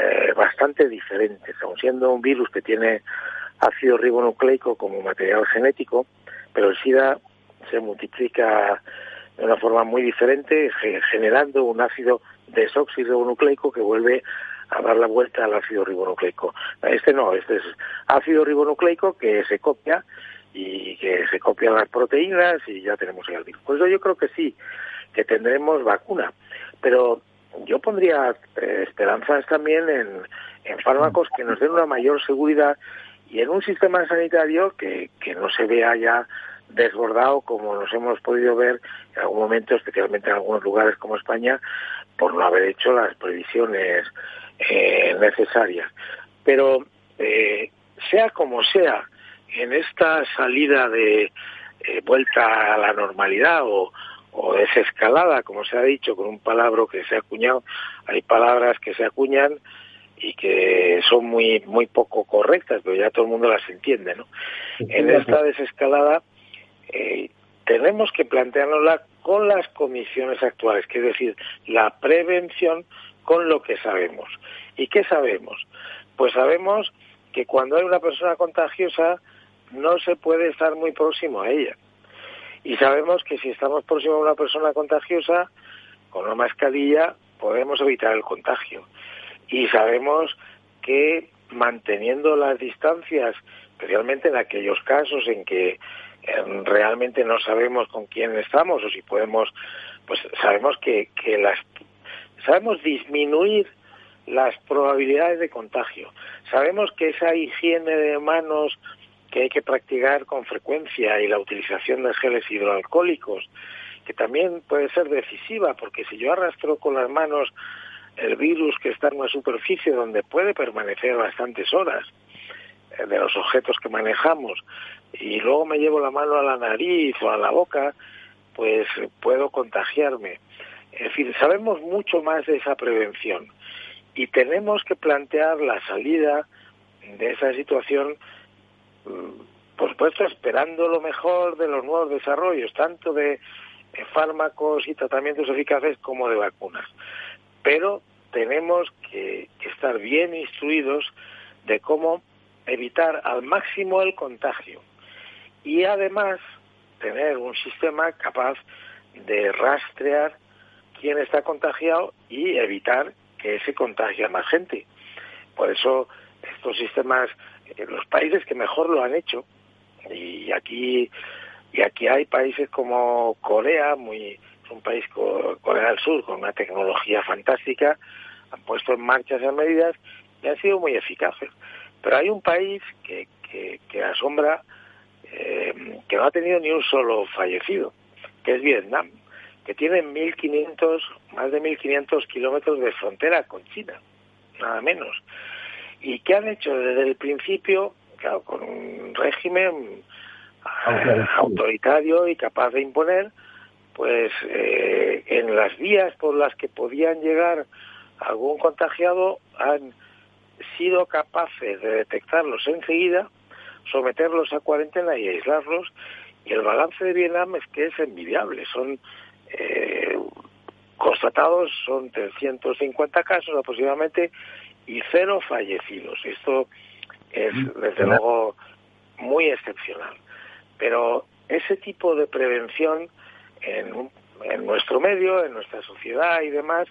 eh, bastante diferentes, aun siendo un virus que tiene ácido ribonucleico como material genético, pero el SIDA se multiplica de una forma muy diferente, generando un ácido desoxirribonucleico que vuelve a dar la vuelta al ácido ribonucleico. Este no, este es ácido ribonucleico que se copia y que se copian las proteínas y ya tenemos el virus. Por eso yo creo que sí, que tendremos vacuna, pero yo pondría eh, esperanzas también en, fármacos que nos den una mayor seguridad y en un sistema sanitario que, que no se vea ya desbordado como nos hemos podido ver en algún momento, especialmente en algunos lugares como España, por no haber hecho las previsiones eh, necesarias. Pero eh, sea como sea, en esta salida de vuelta a la normalidad o, o desescalada, como se ha dicho, con un palabra que se ha acuñado. Hay palabras que se acuñan y que son muy muy poco correctas, pero ya todo el mundo las entiende, ¿no? En esta desescalada eh, tenemos que planteárnosla con las comisiones actuales, que es decir, la prevención con lo que sabemos. ¿Y qué sabemos? Pues sabemos que cuando hay una persona contagiosa no se puede estar muy próximo a ella y sabemos que si estamos próximos a una persona contagiosa, con una mascarilla podemos evitar el contagio. Y sabemos que manteniendo las distancias, especialmente en aquellos casos en que em, realmente no sabemos con quién estamos o si podemos, pues sabemos que, que las sabemos disminuir las probabilidades de contagio. Sabemos que esa higiene de manos que hay que practicar con frecuencia y la utilización de geles hidroalcohólicos, que también puede ser decisiva, porque si yo arrastro con las manos el virus que está en una superficie donde puede permanecer bastantes horas, eh, de los objetos que manejamos, y luego me llevo la mano a la nariz o a la boca, pues puedo contagiarme. En fin, sabemos mucho más de esa prevención y tenemos que plantear la salida de esa situación, mm, por supuesto, esperando lo mejor de los nuevos desarrollos, tanto de fármacos y tratamientos eficaces como de vacunas. Pero tenemos que, estar bien instruidos de cómo evitar al máximo el contagio y además tener un sistema capaz de rastrear quién está contagiado y evitar que se contagie a más gente. Por eso estos sistemas, en los países que mejor lo han hecho, y aquí y aquí hay países como Corea, muy es un país Corea del Sur con una tecnología fantástica, han puesto en marcha esas medidas y han sido muy eficaces. Pero hay un país que, que, asombra eh, que no ha tenido ni un solo fallecido, que es Vietnam, que tiene 1.500, más de 1.500 kilómetros de frontera con China, nada menos. Y que han hecho desde el principio, claro, con un régimen autoritario y capaz de imponer, pues eh, en las vías por las que podían llegar algún contagiado han sido capaces de detectarlos enseguida, someterlos a cuarentena y aislarlos, y el balance de Vietnam es que es envidiable. Son eh, constatados, son 350 casos aproximadamente y cero fallecidos. Esto es, mm, desde luego, muy excepcional. Pero ese tipo de prevención en, en nuestro medio, en nuestra sociedad y demás,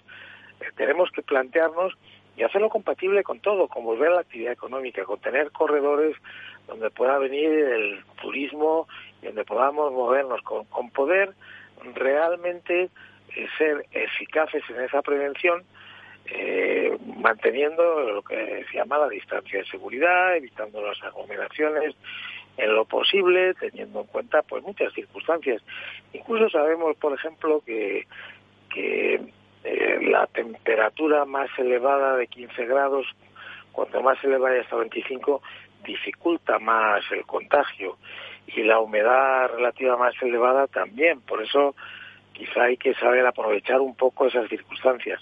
eh, tenemos que plantearnos y hacerlo compatible con todo, con volver a la actividad económica, con tener corredores donde pueda venir el turismo y donde podamos movernos, con, con poder realmente eh, ser eficaces en esa prevención, eh, manteniendo lo que se llama la distancia de seguridad, evitando las aglomeraciones, en lo posible, teniendo en cuenta pues muchas circunstancias. Incluso sabemos, por ejemplo, que, que eh, la temperatura más elevada de 15 grados, cuanto más se eleva hasta 25, dificulta más el contagio y la humedad relativa más elevada también. Por eso quizá hay que saber aprovechar un poco esas circunstancias.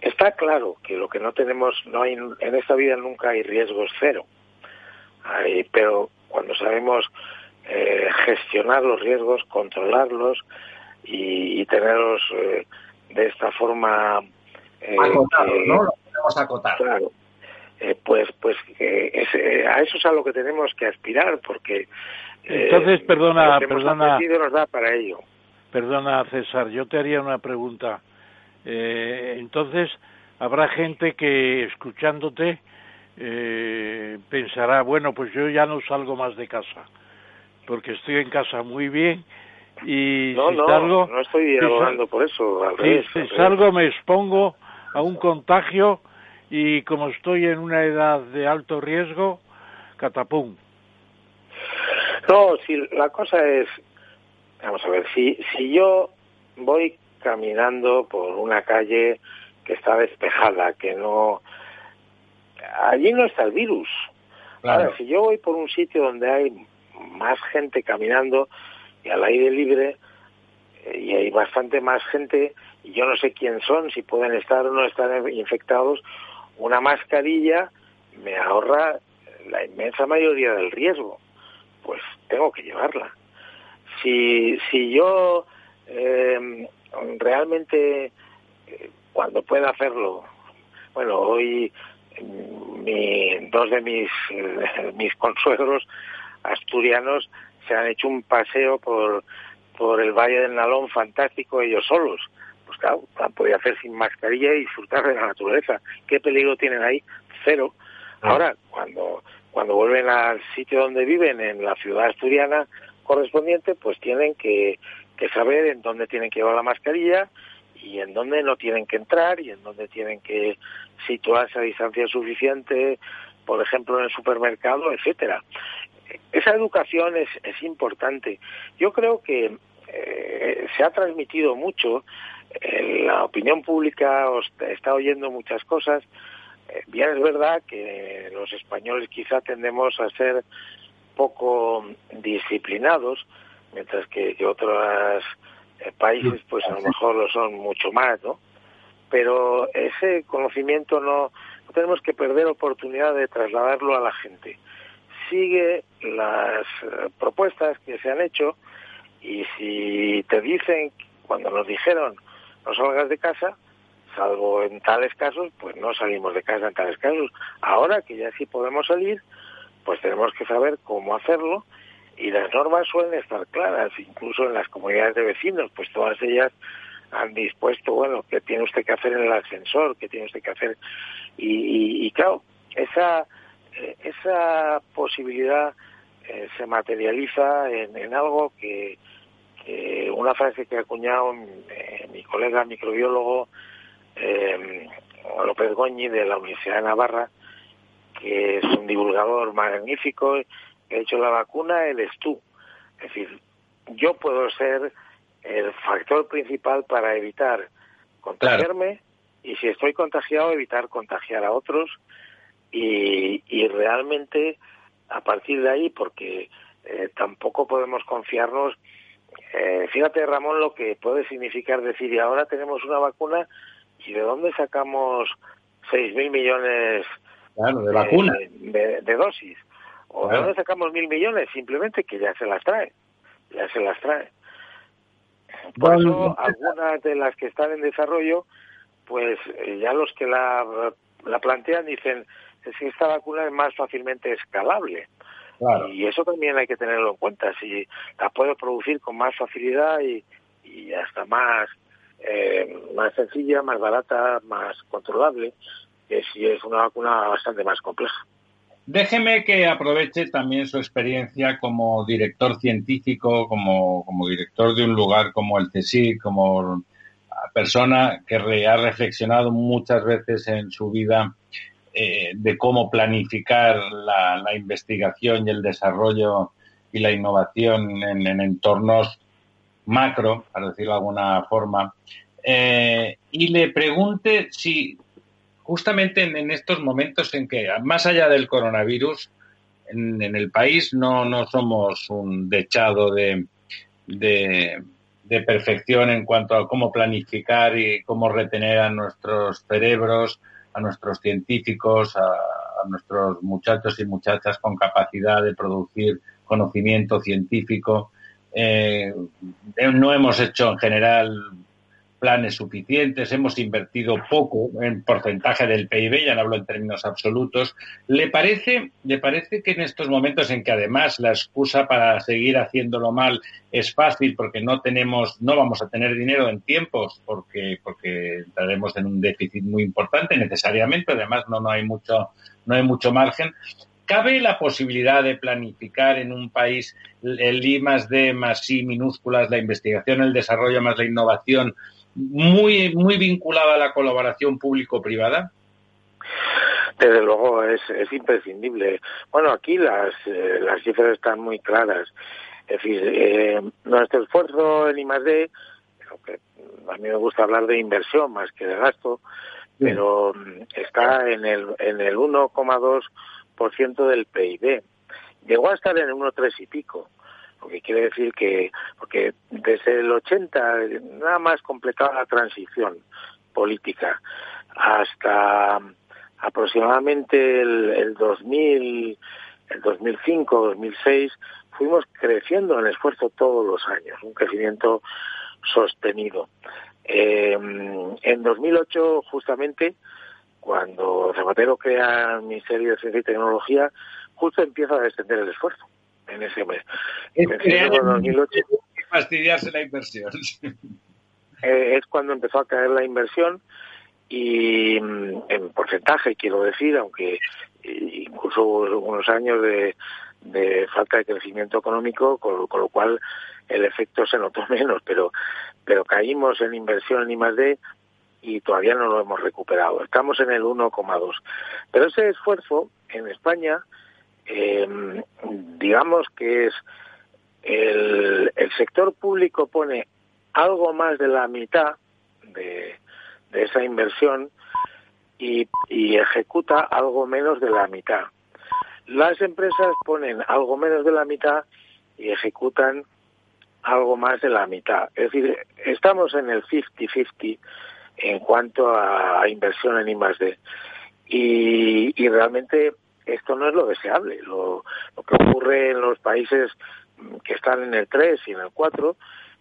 Está claro que lo que no tenemos, no hay, en esta vida nunca hay riesgos cero pero cuando sabemos eh, gestionar los riesgos, controlarlos y, tenerlos eh, de esta forma
eh, acotados, ¿no? Lo podemos acotar.
Claro. Pues pues a eso es a lo que tenemos que aspirar porque
entonces perdona perdona.
nos da para ello.
Perdona César yo te haría una pregunta. Entonces habrá gente que escuchándote eh, pensará, bueno, pues yo ya no salgo más de casa, porque estoy en casa muy bien y
no,
si
no,
salgo...
No estoy hablando por eso, al
si salgo me expongo a un contagio y como estoy en una edad de alto riesgo, catapum.
No, si la cosa es, vamos a ver, si, si yo voy caminando por una calle que está despejada, que no allí no está el virus. Ahora, si yo voy por un sitio donde hay más gente caminando y al aire libre, eh, y hay bastante más gente, y yo no sé quién son, si pueden estar o no estar infectados, una mascarilla me ahorra la inmensa mayoría del riesgo. Pues tengo que llevarla. Si, si yo eh, realmente, cuando pueda hacerlo, bueno, hoy mi, dos de mis, eh, *laughs* mis consuegros asturianos se han hecho un paseo por, por el Valle del Nalón fantástico ellos solos. Pues claro, podía hacer sin mascarilla y disfrutar de la naturaleza. ¿Qué peligro tienen ahí? Cero. Ah. Ahora, cuando, cuando vuelven al sitio donde viven, en la ciudad asturiana correspondiente, pues tienen que, que saber en dónde tienen que llevar la mascarilla y en dónde no tienen que entrar y en dónde tienen que situarse a distancia suficiente, por ejemplo en el supermercado, etcétera. Esa educación es, es importante. Yo creo que eh, se ha transmitido mucho, eh, la opinión pública está oyendo muchas cosas. Eh, bien es verdad que los españoles quizá tendemos a ser poco disciplinados, mientras que, otros países pues a lo mejor lo son mucho más, ¿no? Pero ese conocimiento no, no tenemos que perder oportunidad de trasladarlo a la gente. Sigue las propuestas que se han hecho, y si te dicen, cuando nos dijeron salgas de casa, salvo en tales casos, pues no salimos de casa en tales casos. Ahora que ya sí podemos salir, pues tenemos que saber cómo hacerlo y las normas suelen estar claras, incluso en las comunidades de vecinos, pues todas ellas han dispuesto, bueno, qué tiene usted que hacer en el ascensor, qué tiene usted que hacer. Y, y, claro, esa, eh, esa posibilidad eh, se materializa en, en algo que, una frase que ha acuñado eh, mi colega microbiólogo eh, López Goñi de la Universidad de Navarra, que es un divulgador magnífico, que ha hecho la vacuna, eres tú. Es decir, yo puedo ser el factor principal para evitar contagiarme y si estoy contagiado, evitar contagiar a otros y, y realmente a partir de ahí, porque eh, tampoco podemos confiarnos eh, fíjate, Ramón, lo que puede significar decir, y ahora tenemos una vacuna, ¿y de dónde sacamos 6.000 millones
de, vacunas?
De, dosis? ¿O de dónde sacamos mil millones? Simplemente que ya se las trae, ya se las trae. Por eso, algunas de las que están en desarrollo, pues eh, ya los que la, la plantean dicen, es que esta vacuna es más fácilmente escalable. Y eso también hay que tenerlo en cuenta. Si la puedo producir con más facilidad y, y hasta más, eh, más sencilla, más barata, más controlable, que si es una vacuna bastante más compleja.
Déjeme que aproveche también su experiencia como director científico, como, como director de un lugar como el CSIC, como persona que ha reflexionado muchas veces en su vida eh, de cómo planificar la, investigación y el desarrollo y la innovación en, entornos macro, para decirlo de alguna forma, eh, y le pregunte si justamente en, estos momentos en que, más allá del coronavirus, en, el país no, no somos un dechado de, de, de, perfección en cuanto a cómo planificar y cómo retener a nuestros cerebros, a nuestros científicos, a, nuestros muchachos y muchachas con capacidad de producir conocimiento científico. Eh, no hemos hecho en general planes suficientes, hemos invertido poco en porcentaje del PIB, ya no hablo en términos absolutos. ¿Le parece, ¿Le parece que en estos momentos en que además la excusa para seguir haciéndolo mal es fácil porque no tenemos, no vamos a tener dinero en tiempos, porque, porque entraremos en un déficit muy importante necesariamente, además no, no hay mucho, no hay mucho margen. ¿Cabe la posibilidad de planificar en un país el I más D más I minúsculas, la investigación, el desarrollo más la innovación, muy, muy vinculada a la colaboración público-privada?
Desde luego es, es imprescindible. Bueno, aquí las, eh, las cifras están muy claras. Es decir, eh, nuestro esfuerzo en I+.D., a mí me gusta hablar de inversión más que de gasto, pero mm, está en el, en el 1,2% del PIB. Llegó a estar en el 1,3 y pico porque quiere decir que porque desde el 80 nada más completaba la transición política hasta aproximadamente el, el 2000 el 2005 2006 fuimos creciendo en esfuerzo todos los años un crecimiento sostenido. Eh, en 2008 justamente cuando Zapatero crea el Ministerio de Ciencia y Tecnología justo empieza a descender el esfuerzo en ese mes.
Es, 2008, fastidiarse la inversión. *laughs*
Eh, es cuando empezó a caer la inversión y mm, en porcentaje quiero decir, aunque incluso hubo unos años de, de falta de crecimiento económico, con, lo cual el efecto se notó *laughs* menos, pero, pero caímos en inversión en I+D y todavía no lo hemos recuperado. Estamos en el 1,2. Pero ese esfuerzo en España, em, digamos que es el, sector público pone algo más de la mitad de, esa inversión y, y ejecuta algo menos de la mitad. Las empresas ponen algo menos de la mitad y ejecutan algo más de la mitad. Es decir, estamos en el 50-50 en cuanto a inversión en I+D. Y, y realmente esto no es lo deseable. Lo, lo que ocurre en los países que están en el 3 y en el 4,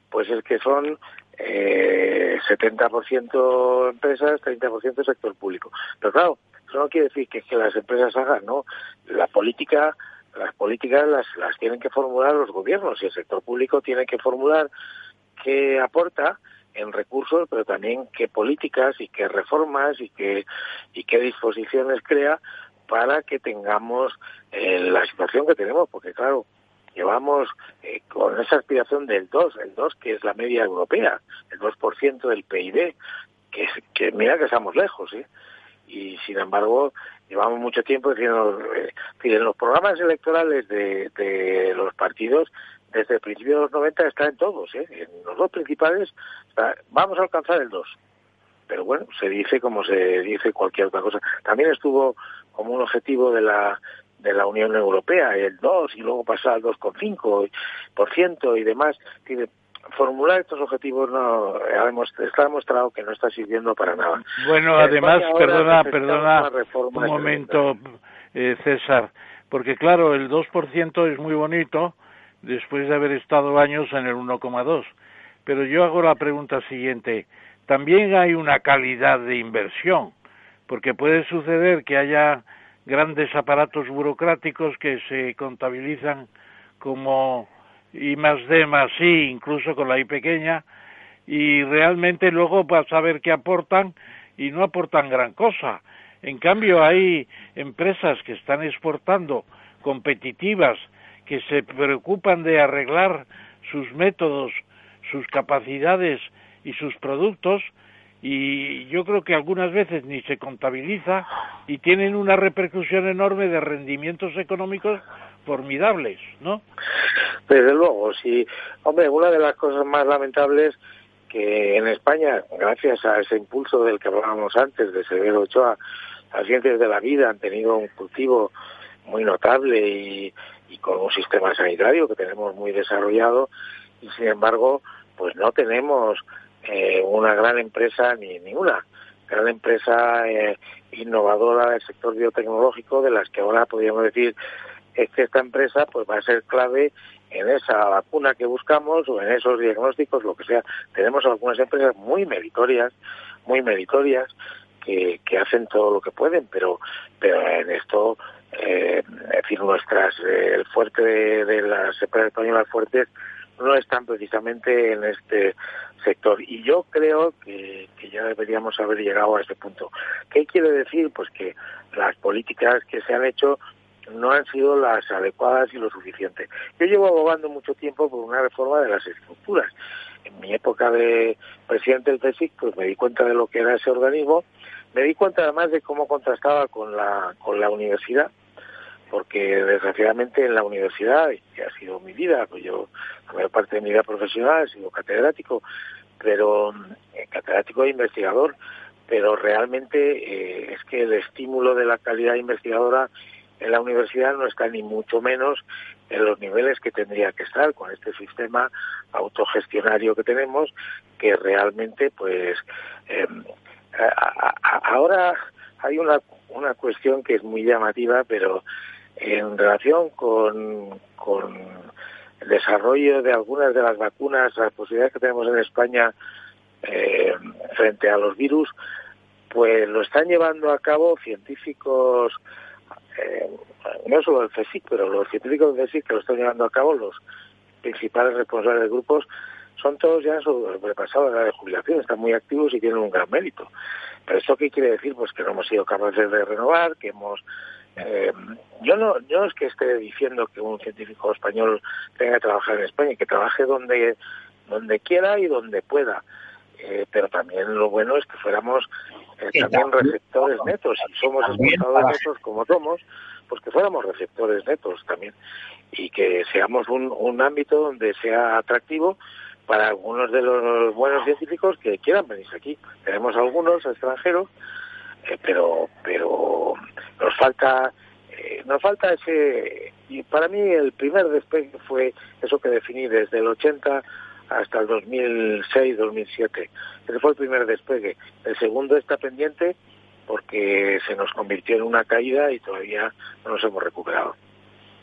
pues es que son eh, 70% empresas, 30% sector público. Pero claro, eso no quiere decir que, que las empresas hagan, ¿no? La política, las políticas las, las tienen que formular los gobiernos y el sector público tiene que formular qué aporta en recursos, pero también qué políticas y qué reformas y qué, y qué disposiciones crea para que tengamos eh, la situación que tenemos, porque claro, llevamos eh, con esa aspiración del 2, el 2 que es la media europea, el 2% del PIB, que, que mira que estamos lejos, ¿eh? Y sin embargo, llevamos mucho tiempo diciendo, eh, en los programas electorales de, los partidos, desde el principio de los 90 está en todos, ¿eh? En los dos principales, vamos a alcanzar el 2 pero bueno, se dice como se dice cualquier otra cosa. También estuvo como un objetivo de la de la Unión Europea, el 2 y luego pasar al 2,5% y demás. formular estos objetivos no está demostrado que no está sirviendo para nada.
Bueno, además, perdona, perdona un momento, eh, César, porque claro, el 2% es muy bonito después de haber estado años en el 1,2. Pero yo hago la pregunta siguiente, también hay una calidad de inversión, porque puede suceder que haya grandes aparatos burocráticos que se contabilizan como I más D más I, incluso con la I pequeña, y realmente luego vas a ver qué aportan y no aportan gran cosa. En cambio, hay empresas que están exportando competitivas, que se preocupan de arreglar sus métodos, sus capacidades y sus productos, y yo creo que algunas veces ni se contabiliza y tienen una repercusión enorme de rendimientos económicos formidables, ¿no?
Desde luego, sí. Hombre, una de las cosas más lamentables que en España, gracias a ese impulso del que hablábamos antes, de Severo Ochoa, las ciencias de la vida han tenido un cultivo muy notable y, y con un sistema sanitario que tenemos muy desarrollado y sin embargo, pues no tenemos eh, una gran empresa ni ninguna gran empresa eh, innovadora del sector biotecnológico de las que ahora podríamos decir es que esta empresa pues va a ser clave en esa vacuna que buscamos o en esos diagnósticos, lo que sea. Tenemos algunas empresas muy meritorias, muy meritorias, que, que hacen todo lo que pueden, pero, pero en esto, eh, es decir, nuestras, eh, el fuerte de, de las empresas españolas fuertes no están precisamente en este sector. Y yo creo que, que, ya deberíamos haber llegado a ese punto. ¿Qué quiere decir? Pues que las políticas que se han hecho no han sido las adecuadas y lo suficiente. Yo llevo abogando mucho tiempo por una reforma de las estructuras. En mi época de presidente del CSIC, pues me di cuenta de lo que era ese organismo, me di cuenta además de cómo contrastaba con la, con la universidad, porque desgraciadamente en la universidad, que ha sido mi vida, pues yo, la mayor parte de mi vida profesional he sido catedrático, pero eh, catedrático e investigador, pero realmente eh, es que el estímulo de la calidad investigadora en la universidad no está ni mucho menos en los niveles que tendría que estar con este sistema autogestionario que tenemos, que realmente, pues, eh, a, ahora hay una, una cuestión que es muy llamativa, pero en relación con, con el desarrollo de algunas de las vacunas, las posibilidades que tenemos en España eh, frente a los virus, pues lo están llevando a cabo científicos, eh, no solo el CSIC, pero los científicos del CSIC que lo están llevando a cabo, los principales responsables de grupos, son todos ya sobrepasados la de jubilación, están muy activos y tienen un gran mérito. Pero esto qué quiere decir? Pues que no hemos sido capaces de renovar, que hemos Eh, yo no, yo es que esté diciendo que un científico español tenga que trabajar en España, que trabaje donde, donde quiera y donde pueda. Eh, pero también lo bueno es que fuéramos eh, también receptores netos. Si somos exportadores netos como somos, pues que fuéramos receptores netos también. Y que seamos un, un ámbito donde sea atractivo para algunos de los buenos científicos que quieran venirse aquí. Tenemos algunos extranjeros, eh, pero, pero nos falta eh, nos falta ese y para mí el primer despegue fue eso que definí desde el 80 hasta el 2006-2007. Ese fue el primer despegue. El segundo está pendiente porque se nos convirtió en una caída y todavía no nos hemos recuperado.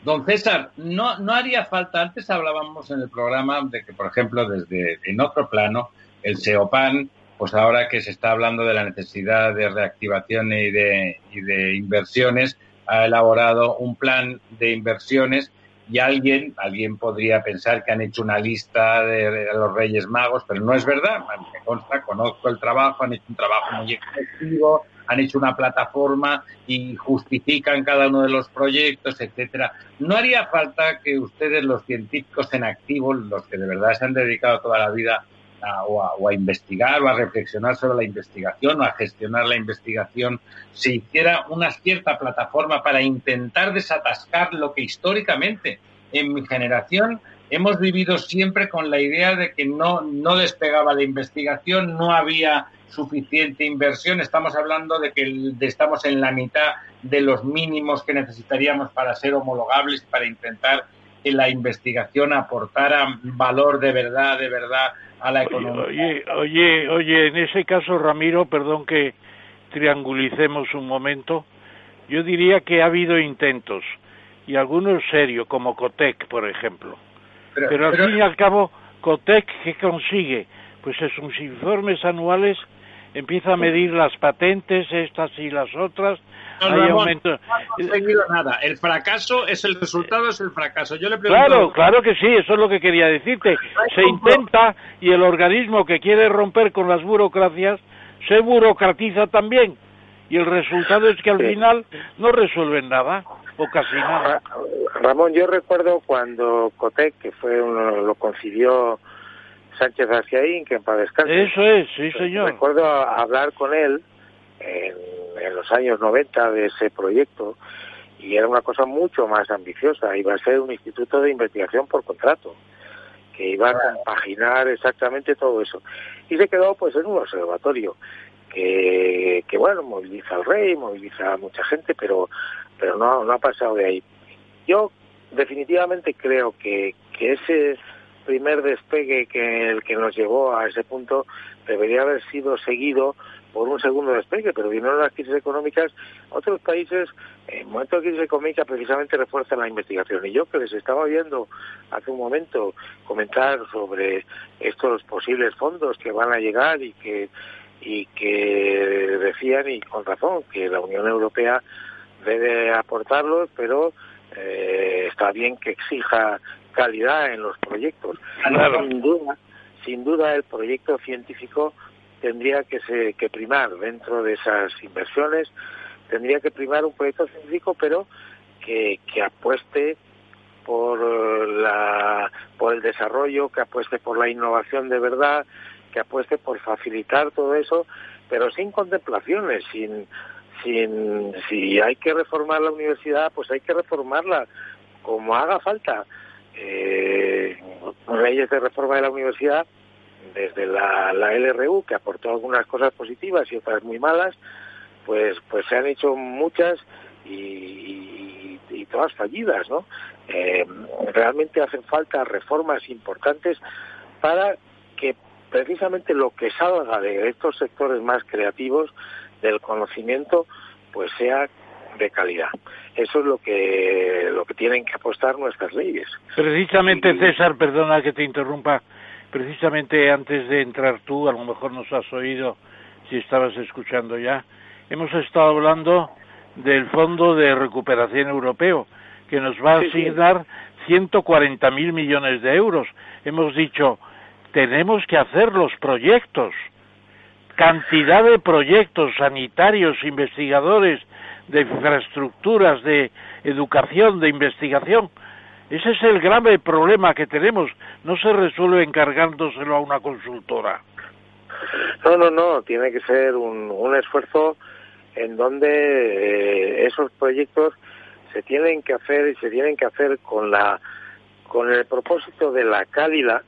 Don César, no, no haría falta, antes hablábamos en el programa de que, por ejemplo, desde en otro plano, el SEOPAN, pues ahora que se está hablando de la necesidad de reactivación y de, y de inversiones, ha elaborado un plan de inversiones y alguien, alguien podría pensar que han hecho una lista de, los Reyes Magos, pero no es verdad. Me consta, conozco el trabajo, han hecho un trabajo muy efectivo, han hecho una plataforma y justifican cada uno de los proyectos, etcétera. No haría falta que ustedes, los científicos en activo, los que de verdad se han dedicado toda la vida o, a, investigar o a reflexionar sobre la investigación o a gestionar la investigación, se hiciera una cierta plataforma para intentar desatascar lo que históricamente en mi generación hemos vivido siempre con la idea de que no, no despegaba de investigación, no había suficiente inversión. Estamos hablando de que estamos en la mitad de los mínimos que necesitaríamos para ser homologables, para intentar que la investigación aportara valor de verdad, de verdad a la economía.
Oye, oye, oye, en ese caso, Ramiro, perdón que triangulicemos un momento, yo diría que ha habido intentos, y algunos serios, como Cotec, por ejemplo. Pero, al fin y al cabo, Cotec, ¿qué consigue? Pues en sus informes anuales empieza a medir las patentes, estas y las otras,
no, hay aumento. No ha conseguido nada. El fracaso es el resultado, es el fracaso. Yo le
pregunto... Claro, claro que sí, eso es lo que quería decirte. Se intenta y el organismo que quiere romper con las burocracias se burocratiza también. Y el resultado es que al final no resuelven nada o casi nada.
Ramón, yo recuerdo cuando Cotec, que fue uno, lo concibió Sánchez García que en paz descanse.
Eso es, sí señor.
Recuerdo hablar con él en, los años 90 de ese proyecto y era una cosa mucho más ambiciosa. Iba a ser un instituto de investigación por contrato que iba a compaginar exactamente todo eso. Y se quedó pues en un observatorio que, que bueno, moviliza al rey, moviliza a mucha gente, pero, pero no, no ha pasado de ahí. Yo definitivamente creo que, que ese primer despegue que el que nos llevó a ese punto debería haber sido seguido por un segundo despegue, pero vinieron las crisis económicas, otros países en momento de crisis económica precisamente refuerzan la investigación. Y yo que les estaba viendo hace un momento comentar sobre estos posibles fondos que van a llegar y que y que decían y con razón que la Unión Europea debe aportarlos, pero eh, está bien que exija calidad en los proyectos. Sin duda, sin duda el proyecto científico tendría que, se, que primar dentro de esas inversiones, tendría que primar un proyecto científico, pero que, que apueste por la por el desarrollo, que apueste por la innovación de verdad, que apueste por facilitar todo eso, pero sin contemplaciones, sin sin si hay que reformar la universidad, pues hay que reformarla como haga falta. Eh, leyes de reforma de la universidad desde la, LRU, que aportó algunas cosas positivas y otras muy malas, pues, pues se han hecho muchas y, y, todas fallidas, ¿no? Eh, realmente hacen falta reformas importantes para que precisamente lo que salga de estos sectores más creativos del conocimiento, pues sea de calidad. Eso es lo que lo que tienen que apostar nuestras leyes.
Precisamente, César, perdona que te interrumpa, precisamente antes de entrar tú, a lo mejor nos has oído si estabas escuchando ya, hemos estado hablando del Fondo de Recuperación Europeo, que nos va a asignar 140 mil millones de euros. Hemos dicho, tenemos que hacer los proyectos, cantidad de proyectos sanitarios, investigadores, de infraestructuras, de educación, de investigación. Ese es el grave problema que tenemos. No se resuelve encargándoselo a una consultora.
No, no, no. Tiene que ser un, un esfuerzo en donde eh, esos proyectos se tienen que hacer y se tienen que hacer con la con el propósito de la calidad,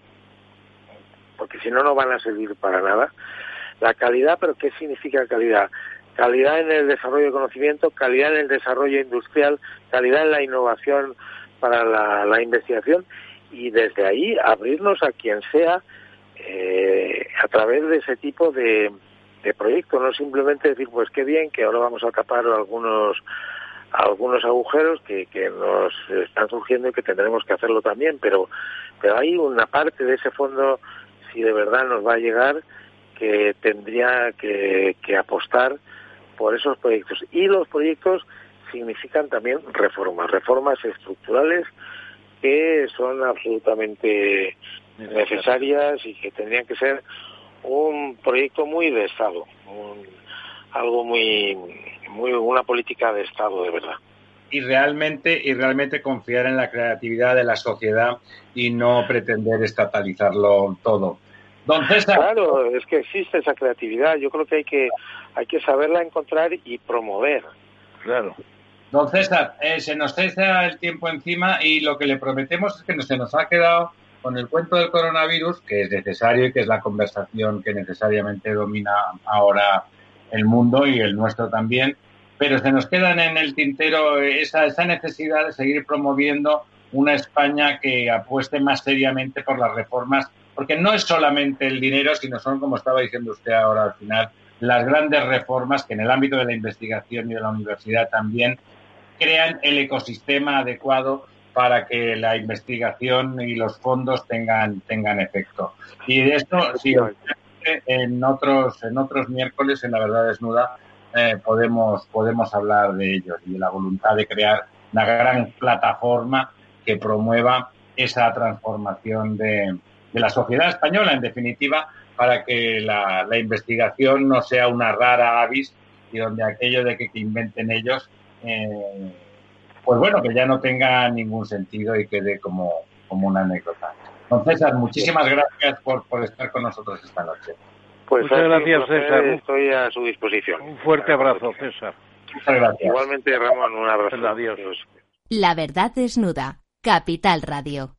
porque si no no van a servir para nada. La calidad, pero ¿qué significa calidad? Calidad en el desarrollo de conocimiento, calidad en el desarrollo industrial, calidad en la innovación para la, investigación y desde ahí abrirnos a quien sea eh, a través de ese tipo de, de proyecto, no simplemente decir, pues qué bien que ahora vamos a tapar algunos algunos agujeros que, que nos están surgiendo y que tendremos que hacerlo también, pero, pero hay una parte de ese fondo, si de verdad nos va a llegar, que tendría que apostar por esos proyectos. Y los proyectos significan también reformas, reformas estructurales que son absolutamente necesarias y que tendrían que ser un proyecto muy de Estado, algo muy, muy, una política de Estado de verdad.
Y realmente, y realmente confiar en la creatividad de la sociedad y no pretender estatalizarlo todo.
Don César. Claro, es que existe esa creatividad. Yo creo que hay que, hay que saberla encontrar y promover.
Claro. Don César, eh, se nos está el tiempo encima y lo que le prometemos es que se nos ha quedado con el cuento del coronavirus, que es necesario y que es la conversación que necesariamente domina ahora el mundo y el nuestro también, pero se nos quedan en el tintero esa, esa necesidad de seguir promoviendo una España que apueste más seriamente por las reformas, porque no es solamente el dinero, sino son, como estaba diciendo usted ahora al final, las grandes reformas que en el ámbito de la investigación y de la universidad también crean el ecosistema adecuado para que la investigación y los fondos tengan tengan efecto. Y de esto, sí, en otros en otros miércoles en la verdad desnuda eh, podemos podemos hablar de ellos y de la voluntad de crear una gran plataforma que promueva esa transformación de, de la sociedad española, en definitiva, para que la, la, investigación no sea una rara avis y donde aquello de que, que inventen ellos eh, pues bueno, que ya no tenga ningún sentido y quede como, como una anécdota. Don César, muchísimas gracias por, por estar con nosotros esta noche.
Pues Muchas gracias, César. Estoy a su disposición.
Un fuerte abrazo, César.
Muchas gracias.
Igualmente, Ramón, un abrazo.
Adiós.
La verdad desnuda. Capital Radio.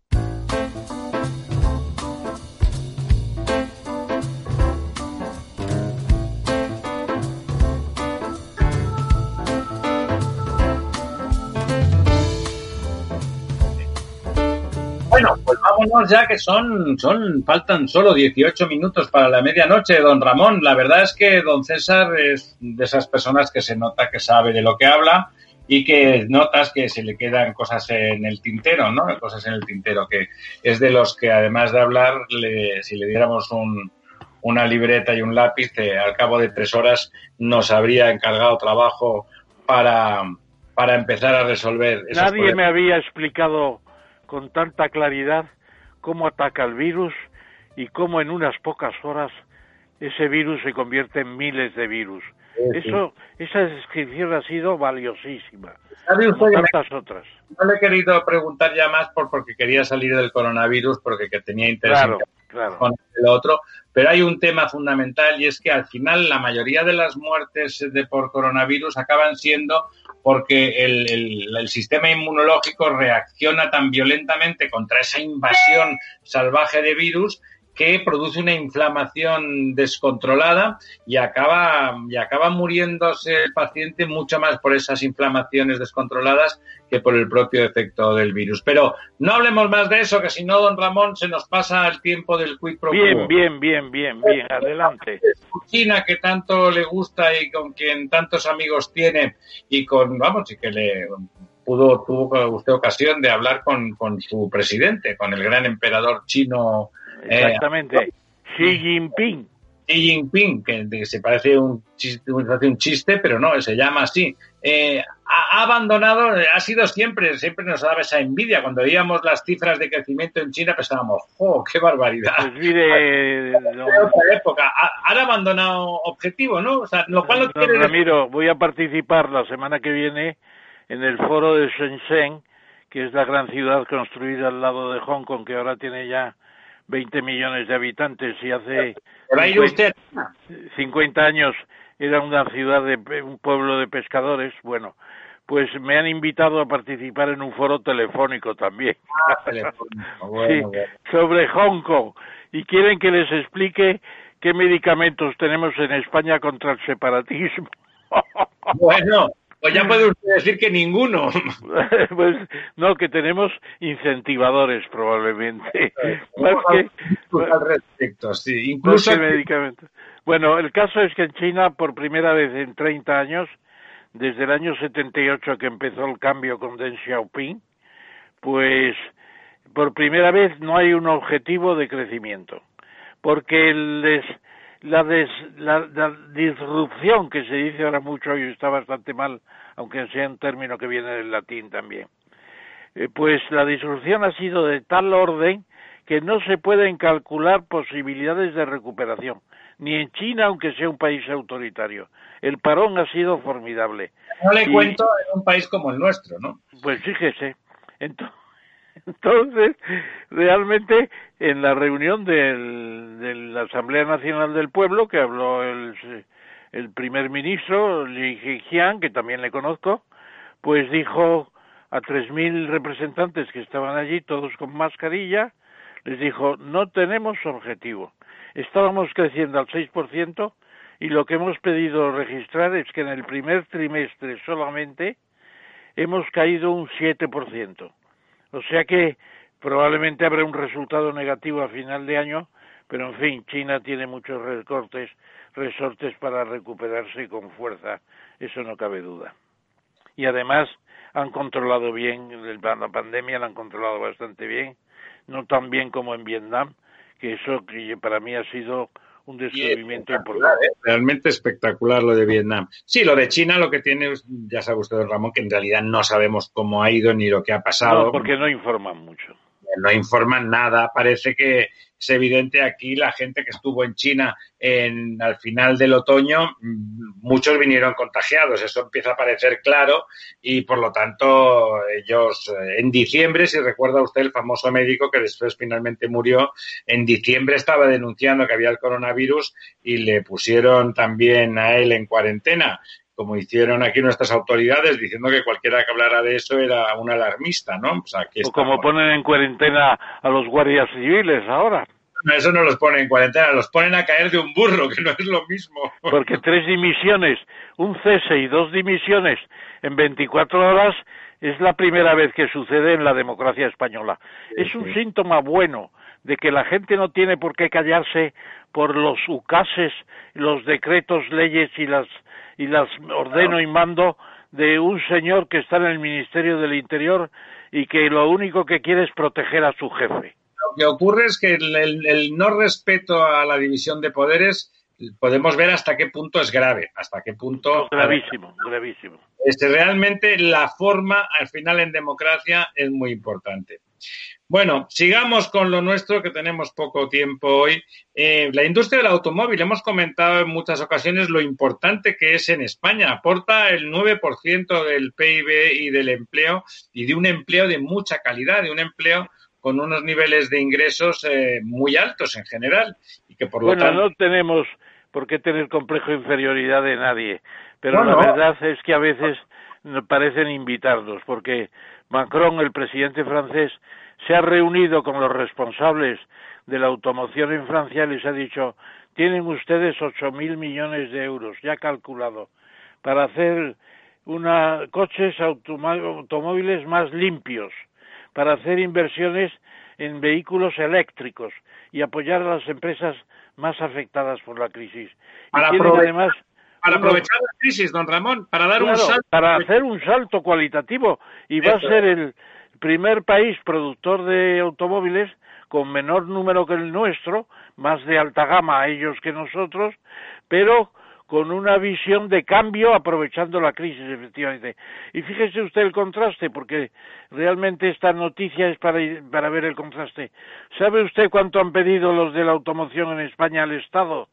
Bueno, pues vámonos ya que son, son, faltan solo 18 minutos para la medianoche, don Ramón. La verdad es que don César es de esas personas que se nota que sabe de lo que habla y que notas que se le quedan cosas en el tintero, ¿no? Cosas en el tintero, que es de los que además de hablar, si le diéramos un, una libreta y un lápiz, al cabo de tres horas nos habría encargado trabajo para, para empezar a resolver.
Nadie me había explicado con tanta claridad cómo ataca el virus y cómo en unas pocas horas ese virus se convierte en miles de virus. Eso, esa descripción ha sido valiosísima. Como tantas otras.
No le he querido preguntar ya más por porque quería salir del coronavirus, porque que tenía interés
en
con el otro, pero hay un tema fundamental y es que al final la mayoría de las muertes de por coronavirus acaban siendo porque el, sistema inmunológico reacciona tan violentamente contra esa invasión salvaje de virus que produce una inflamación descontrolada y acaba, y acaba muriéndose el paciente mucho más por esas inflamaciones descontroladas que por el propio efecto del virus. Pero no hablemos más de eso, que si no, don Ramón, se nos pasa el tiempo del quid pro
Bien, bien, bien, bien, bien, adelante.
China, que tanto le gusta y con quien tantos amigos tiene y con, vamos, y que le pudo, tuvo usted ocasión de hablar con, con su presidente, con el gran emperador chino
Exactamente. Xi Jinping.
Xi Jinping, que, se parece un chiste, un chiste, pero no, se llama así. Eh, ha, abandonado, ha sido siempre, siempre nos daba esa envidia. Cuando veíamos las cifras de crecimiento en China pensábamos, ¡oh, qué barbaridad! Pues
mire, *laughs*
época. Han abandonado objetivo, ¿no? O sea, lo cual no,
Ramiro, voy a participar la semana que viene en el foro de Shenzhen, que es la gran ciudad construida al lado de Hong Kong, que ahora tiene ya 20 millones de habitantes y hace 50, años era una ciudad de un pueblo de pescadores. Bueno, pues me han invitado a participar en un foro telefónico también ah, *laughs* sobre Hong Kong y quieren que les explique qué medicamentos tenemos en España contra el separatismo. *laughs*
bueno, pues ya puede usted decir que ninguno. *laughs*
pues no, que tenemos incentivadores probablemente. Más que
al respecto, sí, incluso
medicamentos. Bueno, el caso es que en China por primera vez en 30 años, desde el año 78 que empezó el cambio con Deng Xiaoping, pues por primera vez no hay un objetivo de crecimiento, porque les la, la, disrupción que se dice ahora mucho y está bastante mal, aunque sea un término que viene del latín también. Eh, pues la disrupción ha sido de tal orden que no se pueden calcular posibilidades de recuperación, ni en China, aunque sea un país autoritario. El parón ha sido formidable.
No le cuento en un país como el nuestro, ¿no?
Pues fíjese. Entonces, *laughs* entonces, realmente, en la reunión de la Asamblea Nacional del Pueblo, que habló el, el primer ministro, Li Keqiang, que también le conozco, pues dijo a tres mil representantes que estaban allí, todos con mascarilla, les dijo, no tenemos objetivo. Estábamos creciendo al 6% y lo que hemos pedido registrar es que en el primer trimestre solamente hemos caído un 7%. O sea que probablemente habrá un resultado negativo a final de año, pero en fin, China tiene muchos recortes, resortes para recuperarse con fuerza, eso no cabe duda. Y además han controlado bien la pandemia, la han controlado bastante bien, no tan bien como en Vietnam, que eso que para mí ha sido un descubrimiento importante.
¿eh? Realmente espectacular lo de Vietnam. Sí, lo de China lo que tiene, ya sabe usted, Ramón, que en realidad no sabemos cómo ha ido ni lo que ha pasado.
No, porque no informan mucho.
No informan nada. Parece que es evidente aquí la gente que estuvo en China en, al final del otoño, mm, muchos vinieron contagiados, eso empieza a parecer claro y por lo tanto ellos eh, en diciembre, si recuerda usted el famoso médico que después finalmente murió, en diciembre estaba denunciando que había el coronavirus y le pusieron también a él en cuarentena como hicieron aquí nuestras autoridades, diciendo que cualquiera que hablara de eso era un alarmista, ¿no?
O, como ponen en cuarentena a los guardias civiles ahora.
No, eso no los ponen en cuarentena, los ponen a caer de un burro, que no es lo mismo.
Porque tres dimisiones, un cese y dos dimisiones en 24 horas es la primera vez que sucede en la democracia española. es un síntoma bueno de que la gente no tiene por qué callarse por los ucases, los decretos, leyes y las y las ordeno y mando de un señor que está en el Ministerio del Interior y que lo único que quiere es proteger a su jefe.
Lo que ocurre es que el, no respeto a la división de poderes podemos ver hasta qué punto es grave, hasta qué punto...
Gravísimo, gravísimo.
Este, realmente la forma, al final en democracia, es muy importante. Bueno, sigamos con lo nuestro, que tenemos poco tiempo hoy. Eh, la industria del automóvil, hemos comentado en muchas ocasiones lo importante que es en España. Aporta el 9% del PIB y del empleo, y de un empleo de mucha calidad, de un empleo con unos niveles de ingresos eh, muy altos en general. Y que por lo
bueno, no tenemos por qué tener complejo de inferioridad de nadie, pero la verdad es que a veces parecen invitarnos, porque Macron, el presidente francés, se ha reunido con los responsables de la automoción en Francia y les ha dicho tienen ustedes ocho mil millones de euros ya calculado para hacer una, coches automóviles más limpios, para hacer inversiones en vehículos eléctricos y apoyar a las empresas más afectadas por la crisis.
Para, además, para aprovechar la crisis, don Ramón, para dar un salto.
Para hacer un salto cualitativo y va a ser el, primer país productor de automóviles con menor número que el nuestro, más de alta gama a ellos que nosotros, pero con una visión de cambio aprovechando la crisis, efectivamente. Y fíjese usted el contraste, porque realmente esta noticia es para, para ver el contraste. ¿Sabe usted cuánto han pedido los de la automoción en España al Estado?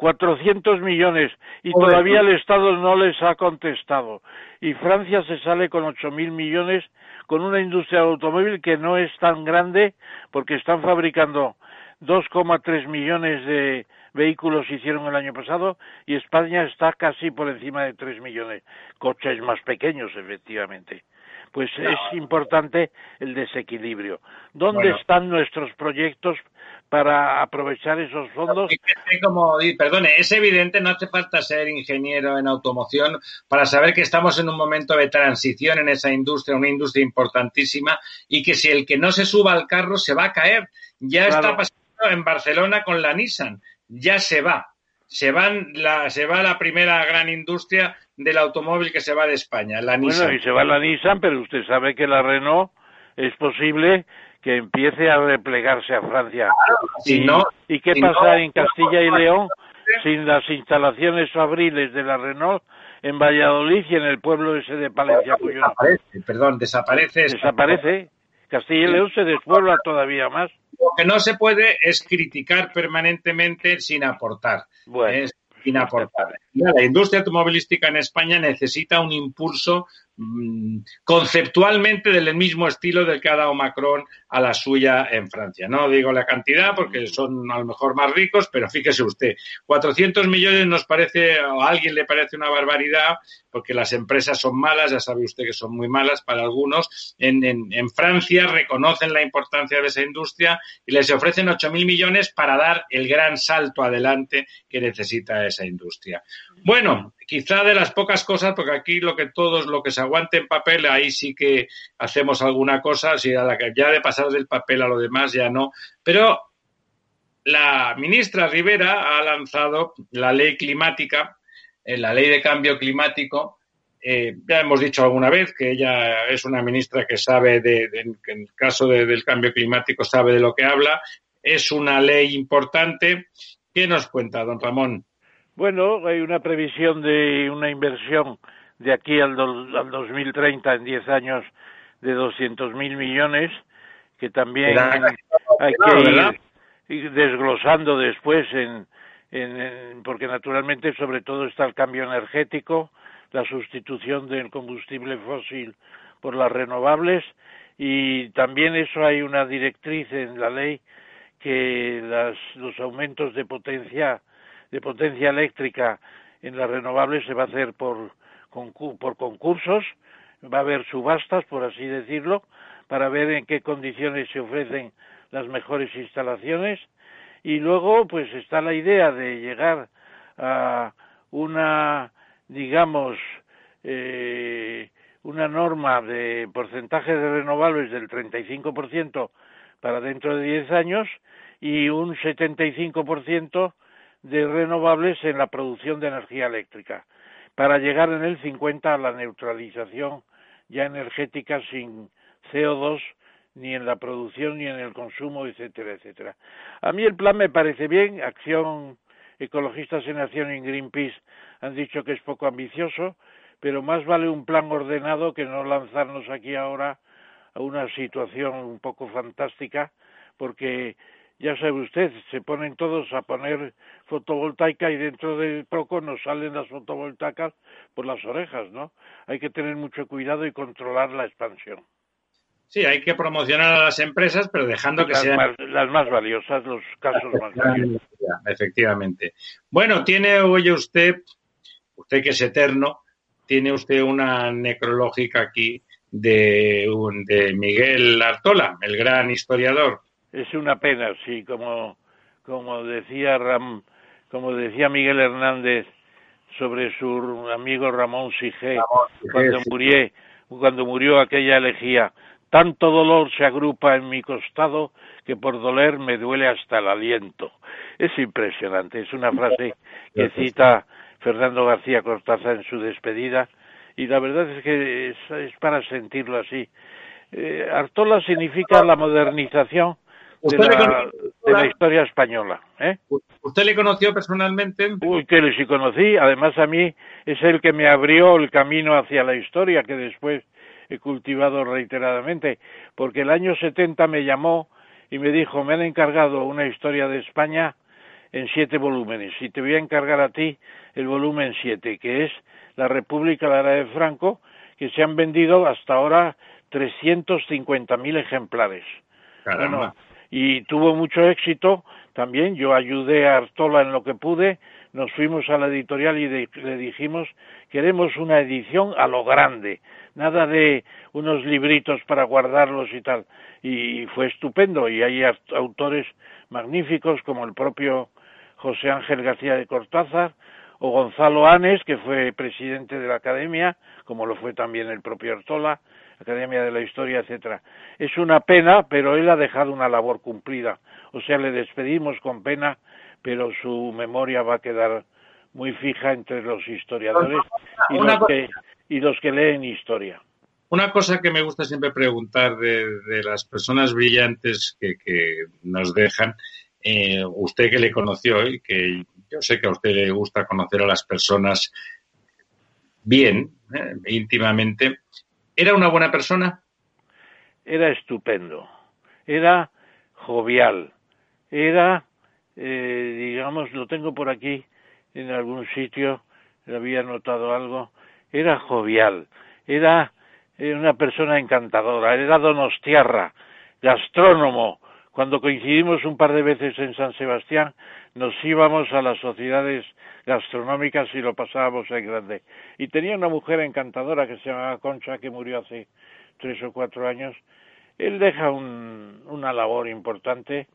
400 millones y todavía el Estado no les ha contestado. Y Francia se sale con 8.000 millones con una industria automóvil que no es tan grande porque están fabricando 2,3 millones de vehículos hicieron el año pasado y España está casi por encima de 3 millones. Coches más pequeños, efectivamente. Pues es importante el desequilibrio. ¿Dónde están nuestros proyectos para aprovechar esos fondos?
Como, perdone, es evidente, no hace falta ser ingeniero en automoción para saber que estamos en un momento de transición en esa industria, una industria importantísima, y que si el que no se suba al carro se va a caer. Ya está pasando en Barcelona con la Nissan ya se va. Se, van la, se va la primera gran industria del automóvil que se va de España, la Nissan.
Bueno, y se va la Nissan, pero usted sabe que la Renault es posible que empiece a replegarse a Francia.
si no,
¿Y qué pasa en Castilla y León sin las instalaciones fabriles de la Renault en Valladolid y en el pueblo ese de Palencia?
Desaparece, perdón, desaparece.
Desaparece. Castilla y León se despuebla todavía más.
Lo que no se puede es criticar permanentemente sin aportar.
Bueno,
aportar. La industria automovilística en España necesita un impulso conceptualmente del mismo estilo del que ha dado Macron a la suya en Francia. No digo la cantidad porque son a lo mejor más ricos, pero fíjese usted, 400 millones nos parece, o a alguien le parece una barbaridad, porque las empresas son malas, ya sabe usted que son muy malas para algunos. En, en Francia reconocen la importancia de esa industria y les ofrecen 8.000 millones para dar el gran salto adelante que necesita esa industria. Bueno, quizá de las pocas cosas, porque aquí lo que todos, lo que se aguante en papel, ahí sí que hacemos alguna cosa, si a la que ya de pasar del papel a lo demás ya no. Pero la ministra Rivera ha lanzado la ley climática, eh, la ley de cambio climático. Eh, ya hemos dicho alguna vez que ella es una ministra que sabe, de, en el caso del cambio climático, sabe de lo que habla. Es una ley importante. ¿Qué nos cuenta, don Ramón?
Bueno, hay una previsión de una inversión de aquí al, al 2030 en 10 años de 200 mil millones que también hay que ir, desglosando después en, en, porque naturalmente sobre todo está el cambio energético, la sustitución del combustible fósil por las renovables y también eso hay una directriz en la ley que las, los aumentos de potencia de potencia eléctrica en las renovables se va a hacer por, por concursos, va a haber subastas, por así decirlo, para ver en qué condiciones se ofrecen las mejores instalaciones. Y luego pues está la idea de llegar a una digamos eh, una norma de porcentaje de renovables del 35% para dentro de 10 años y un 75% de renovables en la producción de energía eléctrica, para llegar en el 50 a la neutralización ya energética sin CO2 ni en la producción ni en el consumo, etcétera, etcétera. A mí el plan me parece bien, Acción Ecologistas en Acción y Greenpeace han dicho que es poco ambicioso, pero más vale un plan ordenado que no lanzarnos aquí ahora a una situación un poco fantástica, porque ya sabe usted, se ponen todos a poner fotovoltaica y dentro de poco nos salen las fotovoltaicas por las orejas, ¿no? Hay que tener mucho cuidado y controlar la expansión.
Sí, hay que promocionar a las empresas, pero dejando que sean
las más valiosas, los casos más valiosos.
Efectivamente. Bueno, tiene, oye usted, usted que es eterno, tiene usted una necrológica aquí de, de Miguel Artola, el gran historiador
es una pena, sí, como, como decía Ram, como decía Miguel Hernández sobre su amigo Ramón Sige, cuando murió, cuando murió aquella elegía, tanto dolor se agrupa en mi costado que por doler me duele hasta el aliento. Es impresionante, es una frase que cita Fernando García Cortázar en su despedida y la verdad es que es para sentirlo así. eh, Artola significa la modernización de la, historia española. ¿eh?
¿Usted le conoció personalmente?
Uy, que sí conocí. Además, a mí es el que me abrió el camino hacia la historia que después he cultivado reiteradamente. Porque el año 70 me llamó y me dijo, me han encargado una historia de España en siete volúmenes y te voy a encargar a ti el volumen siete, que es la República de la de Franco, que se han vendido hasta ahora 350.000 ejemplares.
Bueno,
y tuvo mucho éxito también. Yo ayudé a Artola en lo que pude. Nos fuimos a la editorial y le dijimos queremos una edición a lo grande, nada de unos libritos para guardarlos y tal. Y fue estupendo y hay autores magníficos como el propio José Ángel García de Cortázar o Gonzalo Anes, que fue presidente de la Academia, como lo fue también el propio Artola, Academia de la Historia, etcétera. Es una pena, pero él ha dejado una labor cumplida. O sea, le despedimos con pena, pero su memoria va a quedar muy fija entre los historiadores y los que, y los que leen historia.
Una cosa que me gusta siempre preguntar de, las personas brillantes que, que nos dejan, eh, usted que le conoció y que yo sé que a usted le gusta conocer a las personas bien, eh, íntimamente, ¿Era una buena persona?
Era estupendo, era jovial, era, eh, digamos, lo tengo por aquí en algún sitio, había notado algo, era jovial, era una persona encantadora, era donostiarra, gastrónomo. Cuando coincidimos un par de veces en San Sebastián, nos íbamos a las sociedades gastronómicas y lo pasábamos en grande. Y tenía una mujer encantadora que se llamaba Concha, que murió hace tres o cuatro años. Él deja una labor importante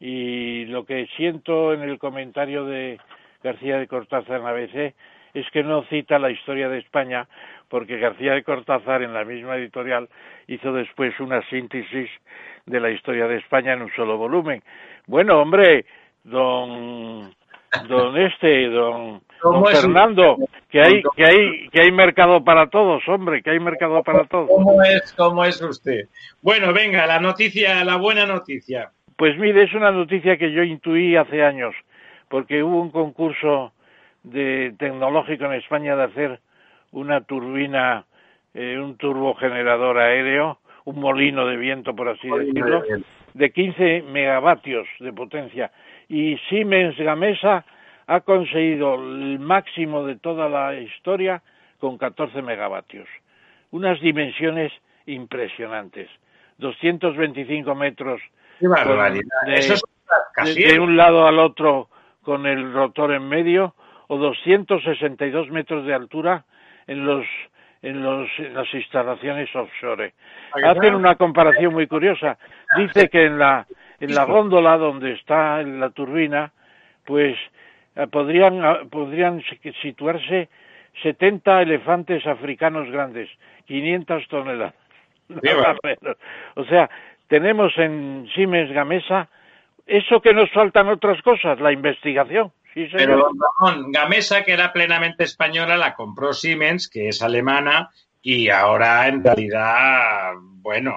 y lo que siento en el comentario de García de Cortázar en ABC es que no cita la historia de España porque García de Cortázar en la misma editorial hizo después una síntesis de la historia de España en un solo volumen. Bueno, hombre, don don este don, Fernando que hay que hay que hay mercado para todos hombre que hay mercado para todos.
Cómo es cómo es usted bueno venga la noticia la buena noticia.
Pues mire es una noticia que yo intuí hace años porque hubo un concurso de tecnológico en España de hacer una turbina eh, un turbogenerador aéreo un molino de viento por así decirlo de 15 megavatios de potencia y Siemens Gamesa ha conseguido el máximo de toda la historia con 14 megavatios. Unas dimensiones impresionantes. 225 metros de, un lado al otro con el rotor en medio o 262 metros de altura en los en, los, en las instalaciones offshore. Hacen una comparación muy curiosa. Dice que en la en la góndola donde está la turbina, pues eh, podrían, ah, podrían situarse 70 elefantes africanos grandes, 500 toneladas. *laughs* o sea, tenemos en Siemens Gamesa eso que nos faltan otras cosas, la investigación. Sí,
Pero, Gamesa, que era plenamente española, la compró Siemens, que es alemana, y ahora en realidad, bueno,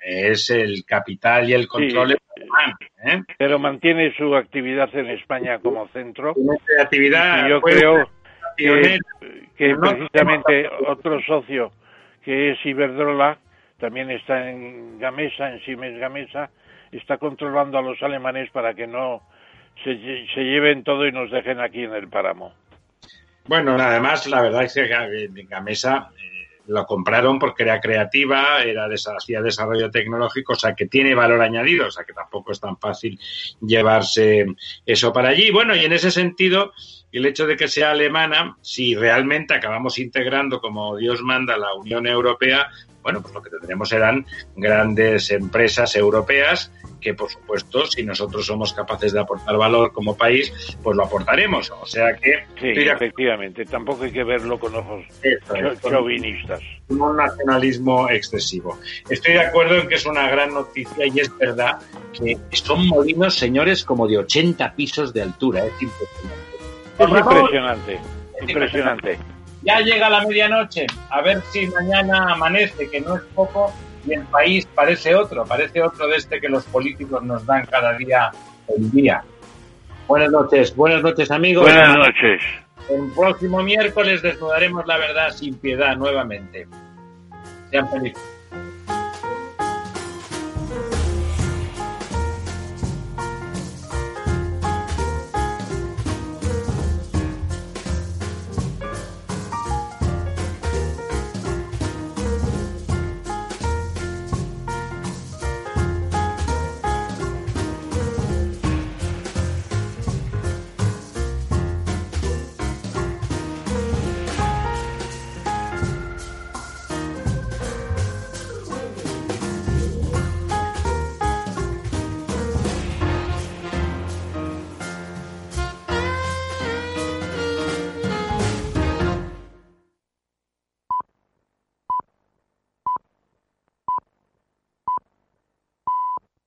es el capital y el control
¿eh? Pero mantiene su actividad en España como centro.
actividad,
y yo creo que, precisamente otro socio que es Iberdrola, también está en Gamesa, en Siemens Gamesa, está controlando a los alemanes para que no se, lleven todo y nos dejen aquí en el páramo.
Bueno, además, la verdad es que Gamesa lo compraron porque era creativa, era hacía desarrollo tecnológico, o sea que tiene valor añadido, o sea que tampoco es tan fácil llevarse eso para allí. Bueno, y en ese sentido, el hecho de que sea alemana, si realmente acabamos integrando como Dios manda la Unión Europea, bueno, pues lo que tendremos serán grandes empresas europeas que, por supuesto, si nosotros somos capaces de aportar valor como país, pues lo aportaremos. O sea que...
Sí, efectivamente. Tampoco hay que verlo con ojos chauvinistas.
Un nacionalismo excesivo. Estoy de acuerdo en que es una gran noticia y es verdad que son molinos, señores, como de 80 pisos de altura. Es
impresionante. Es impresionante. Impresionante
ya llega la medianoche, a ver si mañana amanece, que no es poco, y el país parece otro, parece otro de este que los políticos nos dan cada día el día. Buenas noches, buenas noches amigos.
Buenas noches.
El próximo miércoles desnudaremos la verdad sin piedad nuevamente. Sean felices.